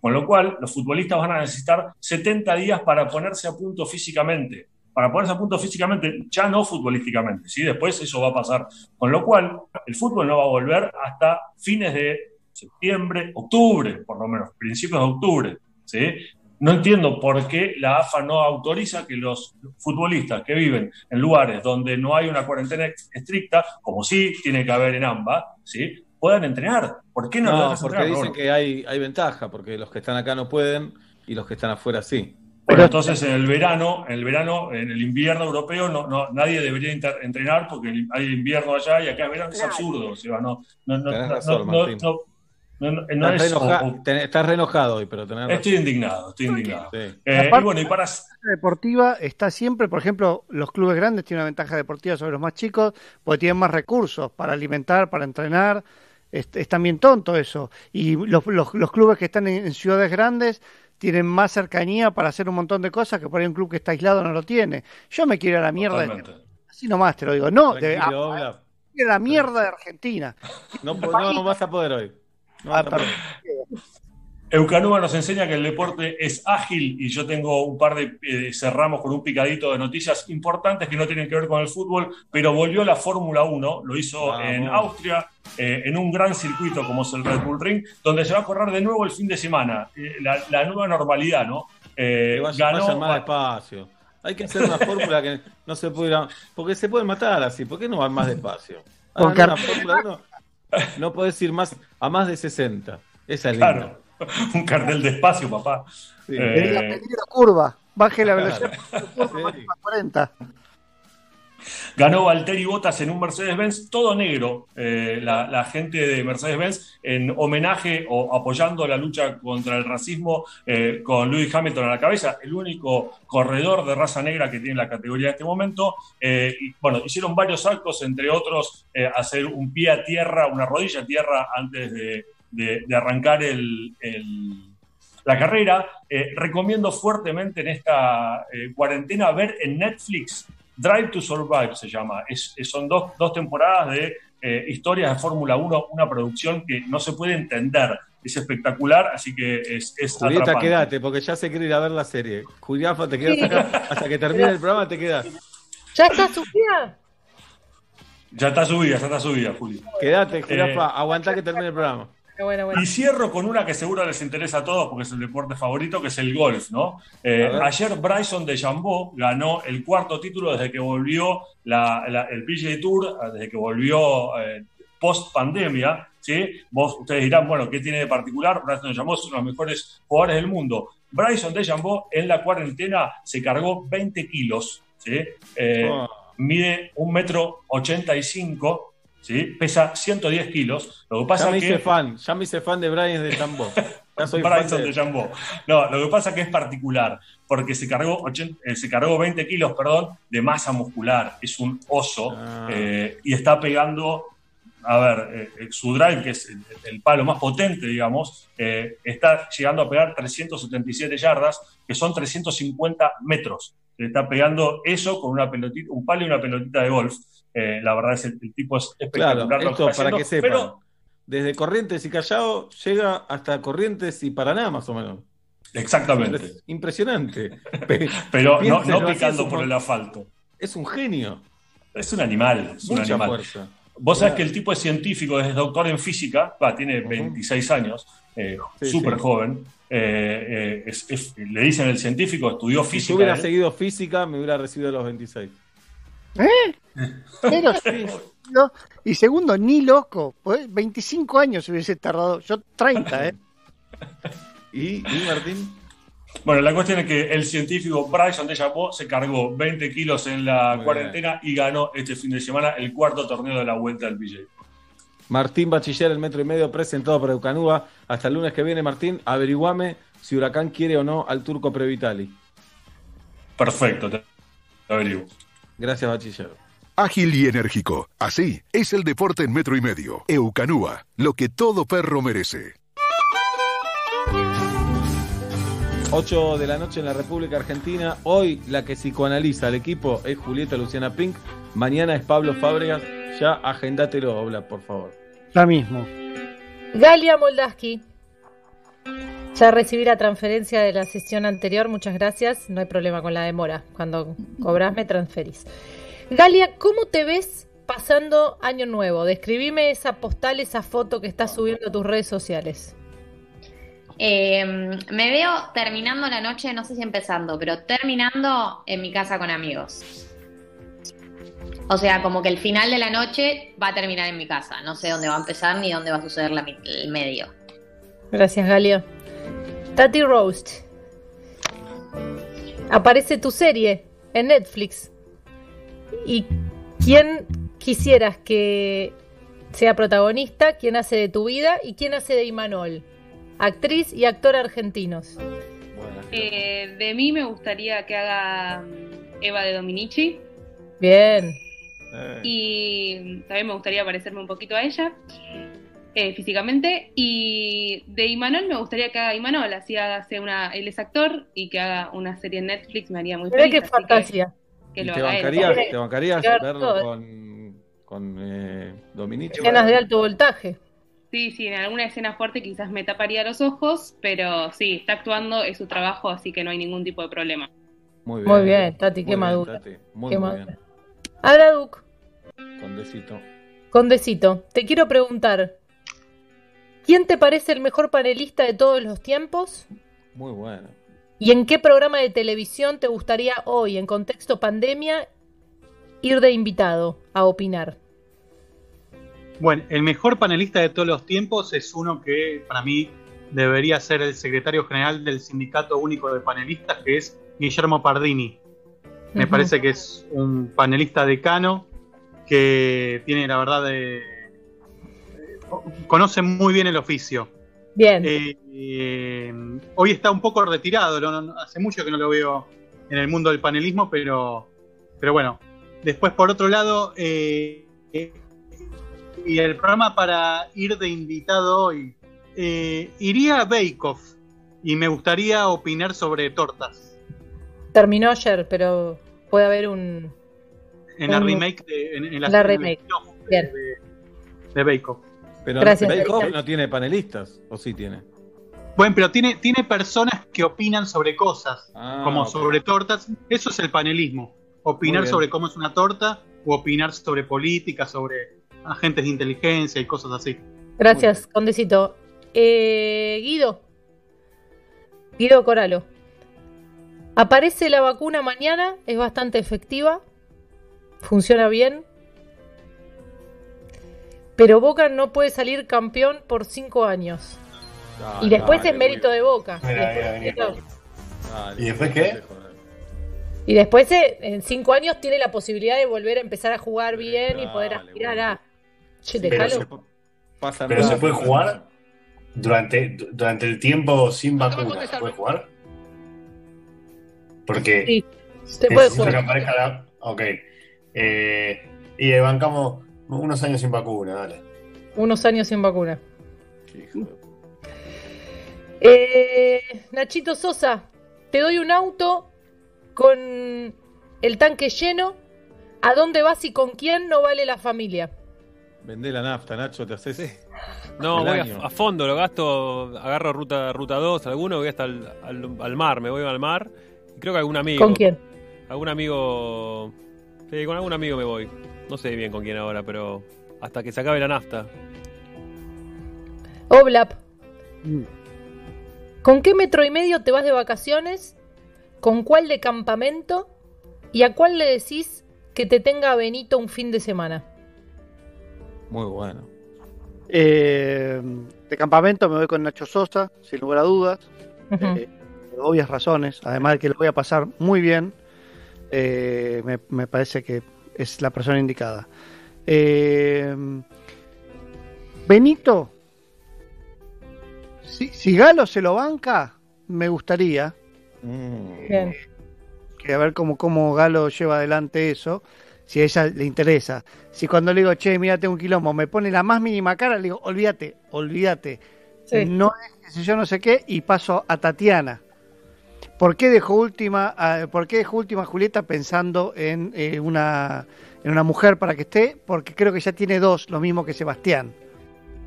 Con lo cual, los futbolistas van a necesitar 70 días para ponerse a punto físicamente. Para ponerse a punto físicamente, ya no futbolísticamente, ¿sí? Después eso va a pasar. Con lo cual, el fútbol no va a volver hasta fines de septiembre, octubre, por lo menos, principios de octubre. ¿sí? No entiendo por qué la AFA no autoriza que los futbolistas que viven en lugares donde no hay una cuarentena estricta, como sí tiene que haber en AMBA, ¿sí? Puedan entrenar. ¿Por qué no, lo No, dejas porque entrenar, dicen que hay, hay ventaja, porque los que están acá no pueden y los que están afuera sí. Bueno, entonces en el verano, en el verano, en el invierno europeo, no, no- nadie debería inter- entrenar porque hay invierno allá y acá verano es absurdo. o sea, no, no, no, Tenés razón, Martín. estás, es- o- estás re enojado hoy, pero tenés Estoy razón. indignado, estoy indignado. Sí. Eh, y bueno, y para, La deportiva está siempre, por ejemplo, los clubes grandes tienen una ventaja deportiva sobre los más chicos porque tienen más recursos para alimentar, para entrenar. Es, es también tonto eso. Y los, los- los clubes que están en, en ciudades grandes tienen más cercanía para hacer un montón de cosas que por ahí un club que está aislado no lo tiene. Yo me quiero ir a la mierda. de- así nomás te lo digo. No, de, a- a la mierda de Argentina. [laughs] No, no, no vas a poder hoy. No vas a poder. Eucanúa nos enseña que el deporte es ágil y yo tengo un par de, eh, cerramos con un picadito de noticias importantes que no tienen que ver con el fútbol, pero volvió la Fórmula 1, lo hizo Vamos. en Austria, eh, en un gran circuito como es el Red Bull Ring, donde se va a correr de nuevo el fin de semana, Eh, la, la nueva normalidad, ¿no? Eh, Que vaya- ganó, vayan más despacio. Hay que hacer una fórmula que no se pudiera. Porque se pueden matar así. ¿Por qué no van más despacio? Hagan Porque- una fórmula no podés ir más a más de 60. Esa es linda. [laughs] un cartel de espacio, papá. Sí. Eh, peligro curva. Baje la velocidad. curva, Sí. máxima 40. Ganó Valtteri Bottas en un Mercedes-Benz todo negro. eh, la, la gente de Mercedes-Benz en homenaje o apoyando la lucha contra el racismo eh, con Lewis Hamilton a la cabeza, el único corredor de raza negra que tiene la categoría en este momento. Eh, y, bueno, hicieron varios actos, entre otros eh, hacer un pie a tierra, una rodilla a tierra antes de, de- de arrancar el- el, la carrera. Eh, recomiendo fuertemente en esta eh, cuarentena ver en Netflix Drive to Survive se llama. Es, es- son dos, dos temporadas de eh, historias de Fórmula 1, una producción que no se puede entender. Es espectacular, así que es, es Julieta, atrapante. quédate, porque ya se quiere ir a ver la serie. Juliafa, te quedas acá hasta que termine el programa, te quedas. ¿Ya está subida? Ya está subida, ya está subida, Juli. Quédate, Eh, Juliafa, aguantá que termine el programa. Bueno, bueno. Y cierro con una que seguro les interesa a todos porque es el deporte favorito, que es el golf, ¿no? Eh, ayer Bryson de Jambó ganó el cuarto título desde que volvió la- la- el PGA Tour, eh, desde que volvió eh, post pandemia, ¿sí? Vos, ustedes dirán, bueno, ¿qué tiene de particular? Bryson de Jambó es uno de los mejores jugadores del mundo. Bryson de Jambó en la cuarentena se cargó 20 kilos, ¿sí? Eh, Oh. Mide un metro 85, ¿sí? Pesa 110 kilos. Lo que pasa Ya me que hice fan, ya me hice fan de Brian de Tambó. [laughs] Ya soy fan Bryson de Jambó. No, lo que pasa es que es particular, porque se cargó, 80 eh, se cargó 20 kilos, perdón, de masa muscular. Es un oso Ah. eh, y está pegando, a ver, eh, su drive, que es el, el palo más potente, digamos, está llegando a pegar 377 yardas, que son 350 metros. Le está pegando eso con una pelotita, un palo y una pelotita de golf. Eh, la verdad es el, el tipo es espectacular. Claro, esto para que sepan. pero- Desde Corrientes y Callao llega hasta Corrientes y Paraná, más o menos. Exactamente. Impres- Impresionante. [laughs] Pe- Pero no, picando un por el asfalto. Es un genio. Es un animal. Es un Mucha animal. fuerza. Vos sabés Claro. que el tipo es científico, es doctor en física, va, tiene 26 años, eh, súper sí. joven. eh, eh, es- es- le dicen el científico, estudió Si física. yo hubiera seguido física, me hubiera recibido a los 26. ¿Eh? [laughs] Pero sí, no. Y segundo, ni loco. pues, 25 años hubiese tardado. Yo 30, ¿eh? [laughs] ¿Y, y Martín? Bueno, la cuestión es que el científico Bryson de Chapó se cargó 20 kilos en la Muy cuarentena y ganó este fin de semana el cuarto torneo de la vuelta del PJ. Martín Bachiller, el metro y medio, presentado por Eucanúa. Hasta el lunes que viene, Martín, averiguame si Huracán quiere o no al turco Previtali. Perfecto, te averiguo. Gracias, Bachiller. Ágil y enérgico. Así es el deporte en metro y medio. Eucanúa, lo que todo perro merece. 8 de la noche en la República Argentina. Hoy la que psicoanaliza al equipo es Julieta Luciana Pink. Mañana es Pablo Fábregas. Ya agendátelo, Obla, por favor. Ya mismo. Galia Moldaski. Ya recibí la transferencia de la sesión anterior, muchas gracias. No hay problema con la demora. Cuando cobras me transferís. Galia, ¿cómo te ves pasando Año Nuevo? Describime esa postal, esa foto que estás subiendo a tus redes sociales. Eh, me veo terminando la noche, no sé si empezando, pero terminando en mi casa con amigos. O sea, como que el final de la noche va a terminar en mi casa. No sé dónde va a empezar ni dónde va a suceder la el medio. Gracias, Galia. Tati Roast. Aparece tu serie en Netflix. ¿Y quién quisieras que sea protagonista? ¿Quién hace de tu vida? ¿Y quién hace de Imanol? Actriz y actor argentinos. Eh, de mí me gustaría que haga mm, Eva de Dominici Bien. y también me gustaría parecerme un poquito a ella eh, físicamente y de Imanol me gustaría que haga Imanol, así hace una, él es actor y que haga una serie en Netflix me haría muy feliz. qué así que- fantasía. que ¿Y lo ¿Te él. bancarías, te bancarías Claro, verlo todo. con, con eh, Dominici? Escenas de alto voltaje. Sí, sí, en alguna escena fuerte quizás me taparía los ojos, pero sí, está actuando, es su trabajo, así que no hay ningún tipo de problema. Muy Muy bien, Tati, qué Muy bien, madura. Tati. Muy, Qué muy madura. bien. Abra Duc, Condecito. Condecito, te quiero preguntar. ¿Quién te parece el mejor panelista de todos los tiempos? Muy bueno. ¿Y en qué programa de televisión te gustaría hoy, en contexto pandemia, ir de invitado a opinar? Bueno, el mejor panelista de todos los tiempos es uno que para mí debería ser el secretario general del Sindicato Único de Panelistas, que es Guillermo Pardini. Me parece que es un panelista decano que tiene la verdad de... conoce muy bien el oficio. Bien. Eh, eh, hoy está un poco retirado, no- no- hace mucho que no lo veo en el mundo del panelismo, pero, pero bueno. Después, por otro lado, eh, y el programa para ir de invitado hoy, iría a Bake Off y me gustaría opinar sobre tortas. Terminó ayer, pero puede haber un, en la remake de, en, en la, La serie remake. de- Bien. de Bake Off. Pero Gracias, Bake Off Erika. no tiene panelistas, ¿o sí tiene? Bueno, pero tiene, tiene personas que opinan sobre cosas, Ah, como sobre tortas. Eso es el panelismo. Opinar sobre cómo es una torta o opinar sobre política, sobre agentes de inteligencia y cosas así. Gracias, Condecito. Eh, Guido. Guido Coralo. Aparece la vacuna mañana, es bastante efectiva, funciona bien. Pero Boca no puede salir campeón por cinco años. y después es mérito de Boca. Y Mira, después, mira, mira. Dale, ¿Y después qué? y después, eh, en cinco años tiene la posibilidad de volver a empezar a jugar bien y poder aspirar a. Che, Pero se- Pasa Pero se puede jugar durante, durante el tiempo sin vacuna. ¿Se puede jugar? Porque Sí, se puede jugar. que aparezca la. Ok. Eh, y bancamos unos años sin vacuna, dale. Unos años sin vacuna. Eh, Nachito Sosa, te doy un auto con el tanque lleno. ¿A dónde vas y con quién no vale la familia? Vendé la nafta, Nacho, te haces. No, el voy a, a fondo, lo gasto, agarro ruta ruta 2, alguno, voy hasta al, al- al mar, me voy al mar. Y creo que algún amigo. ¿Con quién? Algún amigo. Sí, con algún amigo me voy. No sé bien con quién ahora, pero hasta que se acabe la nafta. Oblap. ¿Con qué metro y medio te vas de vacaciones? ¿Con cuál de campamento? ¿Y a cuál le decís que te tenga Benito un fin de semana? Muy bueno. Eh, de campamento me voy con Nacho Sosa, sin lugar a dudas. Eh, por obvias razones. Además de que lo voy a pasar muy bien. eh, me, me parece que es la persona indicada. Eh, Benito, si, si Galo se lo banca, me gustaría. Bien. que a ver cómo, cómo Galo lleva adelante eso, si a ella le interesa. Si cuando le digo, che, mira, tengo un quilombo, me pone la más mínima cara, le digo, olvídate, olvídate. Sí. No es que sé yo no sé qué, y paso a Tatiana. ¿Por qué dejó última, a- por qué dejó última Julieta pensando en, eh, una, en una mujer para que esté? Porque creo que ya tiene dos, lo mismo que Sebastián.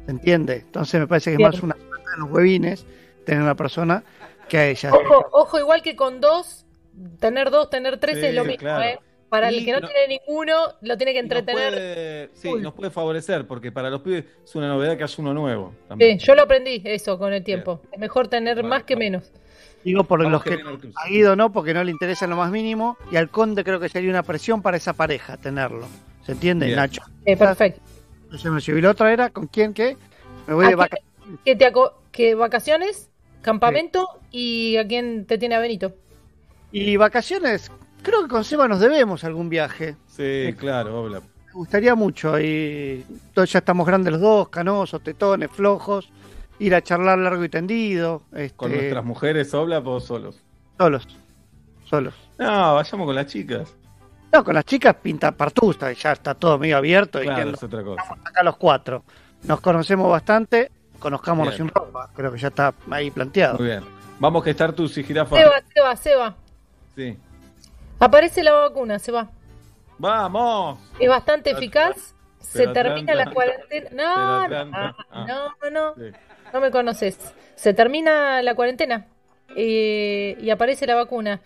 ¿Se entiende? Entonces me parece que es más una suerte de los huevines tener una persona que a ella. Ojo, ojo, igual que con dos, tener dos, tener tres Sí, es lo mismo, claro. ¿eh? Para el que no, no- tiene ninguno, lo tiene que Nos entretener. puede, sí, nos puede favorecer, porque para los pibes es una novedad que haya uno nuevo. Sí, También. yo lo aprendí eso con el tiempo. Es mejor tener más que menos. Digo por Vamos los que a Guido no, porque no le interesa en lo más mínimo. Y al Conde creo que sería una presión para esa pareja tenerlo. ¿Se entiende, Bien. Nacho? Eh, perfecto. Entonces me llevo. Y la otra era, ¿con quién qué? Me voy ¿A de vacaciones. que te que vacaciones, campamento y a quién te tiene a Benito. Y vacaciones, creo que con Seba nos debemos algún viaje. Sí, claro, obla. Me gustaría mucho. Y todos ya estamos grandes los dos, canosos, tetones, flojos. Ir a charlar largo y tendido. este, Con nuestras mujeres, obla, o solos. Solos. Solos. No, vayamos con las chicas. No, con las chicas pinta partusta, y ya está todo medio abierto. y Claro, que es otra cosa. acá los cuatro. Nos conocemos bastante, conozcámonos Bien. sin ropa. Creo que ya está ahí planteado. Muy bien. Vamos que estar tú, si jirafa. Seba, Seba, Seba. Sí. Aparece la vacuna, Seba. ¡Vamos! Es bastante eficaz. Se termina la cuarentena. No, no, ah. no, no. Sí. No me conoces. Se termina la cuarentena eh, y aparece la vacuna.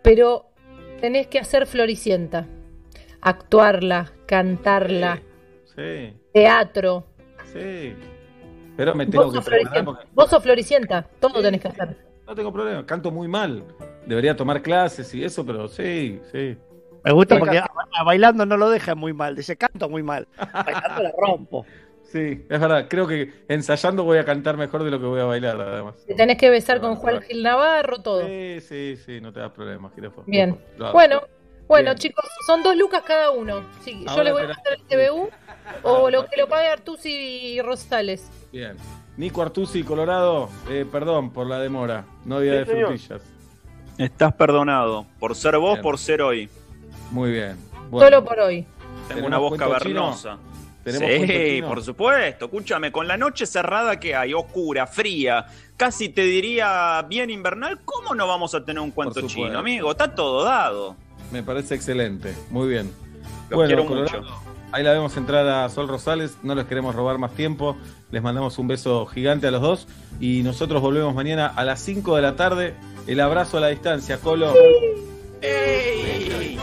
Pero tenés que hacer floricienta. Actuarla, cantarla, Sí, teatro. sí. Pero me tengo Vos que sos, preparar floricienta. porque Vos sos floricienta. Todo tenés que hacer. no tengo problema. Canto muy mal. Debería tomar clases y eso, pero sí, sí. Me gusta porque bailando no lo deja muy mal. Dice, canto muy mal. Bailando la rompo. Sí, es verdad. Creo que ensayando voy a cantar mejor de lo que voy a bailar, además. Te tenés que besar con Juan Gil Navarro, todo. Sí, sí, sí, no te das problemas, jirafa. Bien. Bueno, bueno, Bien. chicos, son dos lucas cada uno. Sí, yo les voy a mandar el TBU o lo que lo pague Artusi y Rosales. Bien. Nico Artusi, Colorado, eh, perdón por la demora. No Sí, de frutillas. Estás perdonado. Por ser vos, Bien. por ser hoy. Muy bien. Bueno, Solo por hoy. Tengo ¿Tenemos una voz cavernosa. ¿Tenemos cuento Sí, por supuesto. Escúchame, con la noche cerrada que hay, oscura, fría, casi te diría bien invernal, ¿cómo no vamos a tener un cuento chino, amigo? Está todo dado. Me parece excelente. Muy bien. Los bueno, quiero Colorado, mucho. ahí la vemos entrar a Sol Rosales, no les queremos robar más tiempo, les mandamos un beso gigante a los dos y nosotros volvemos mañana a las 5 de la tarde. El abrazo a la distancia, Colo. ¡Ey!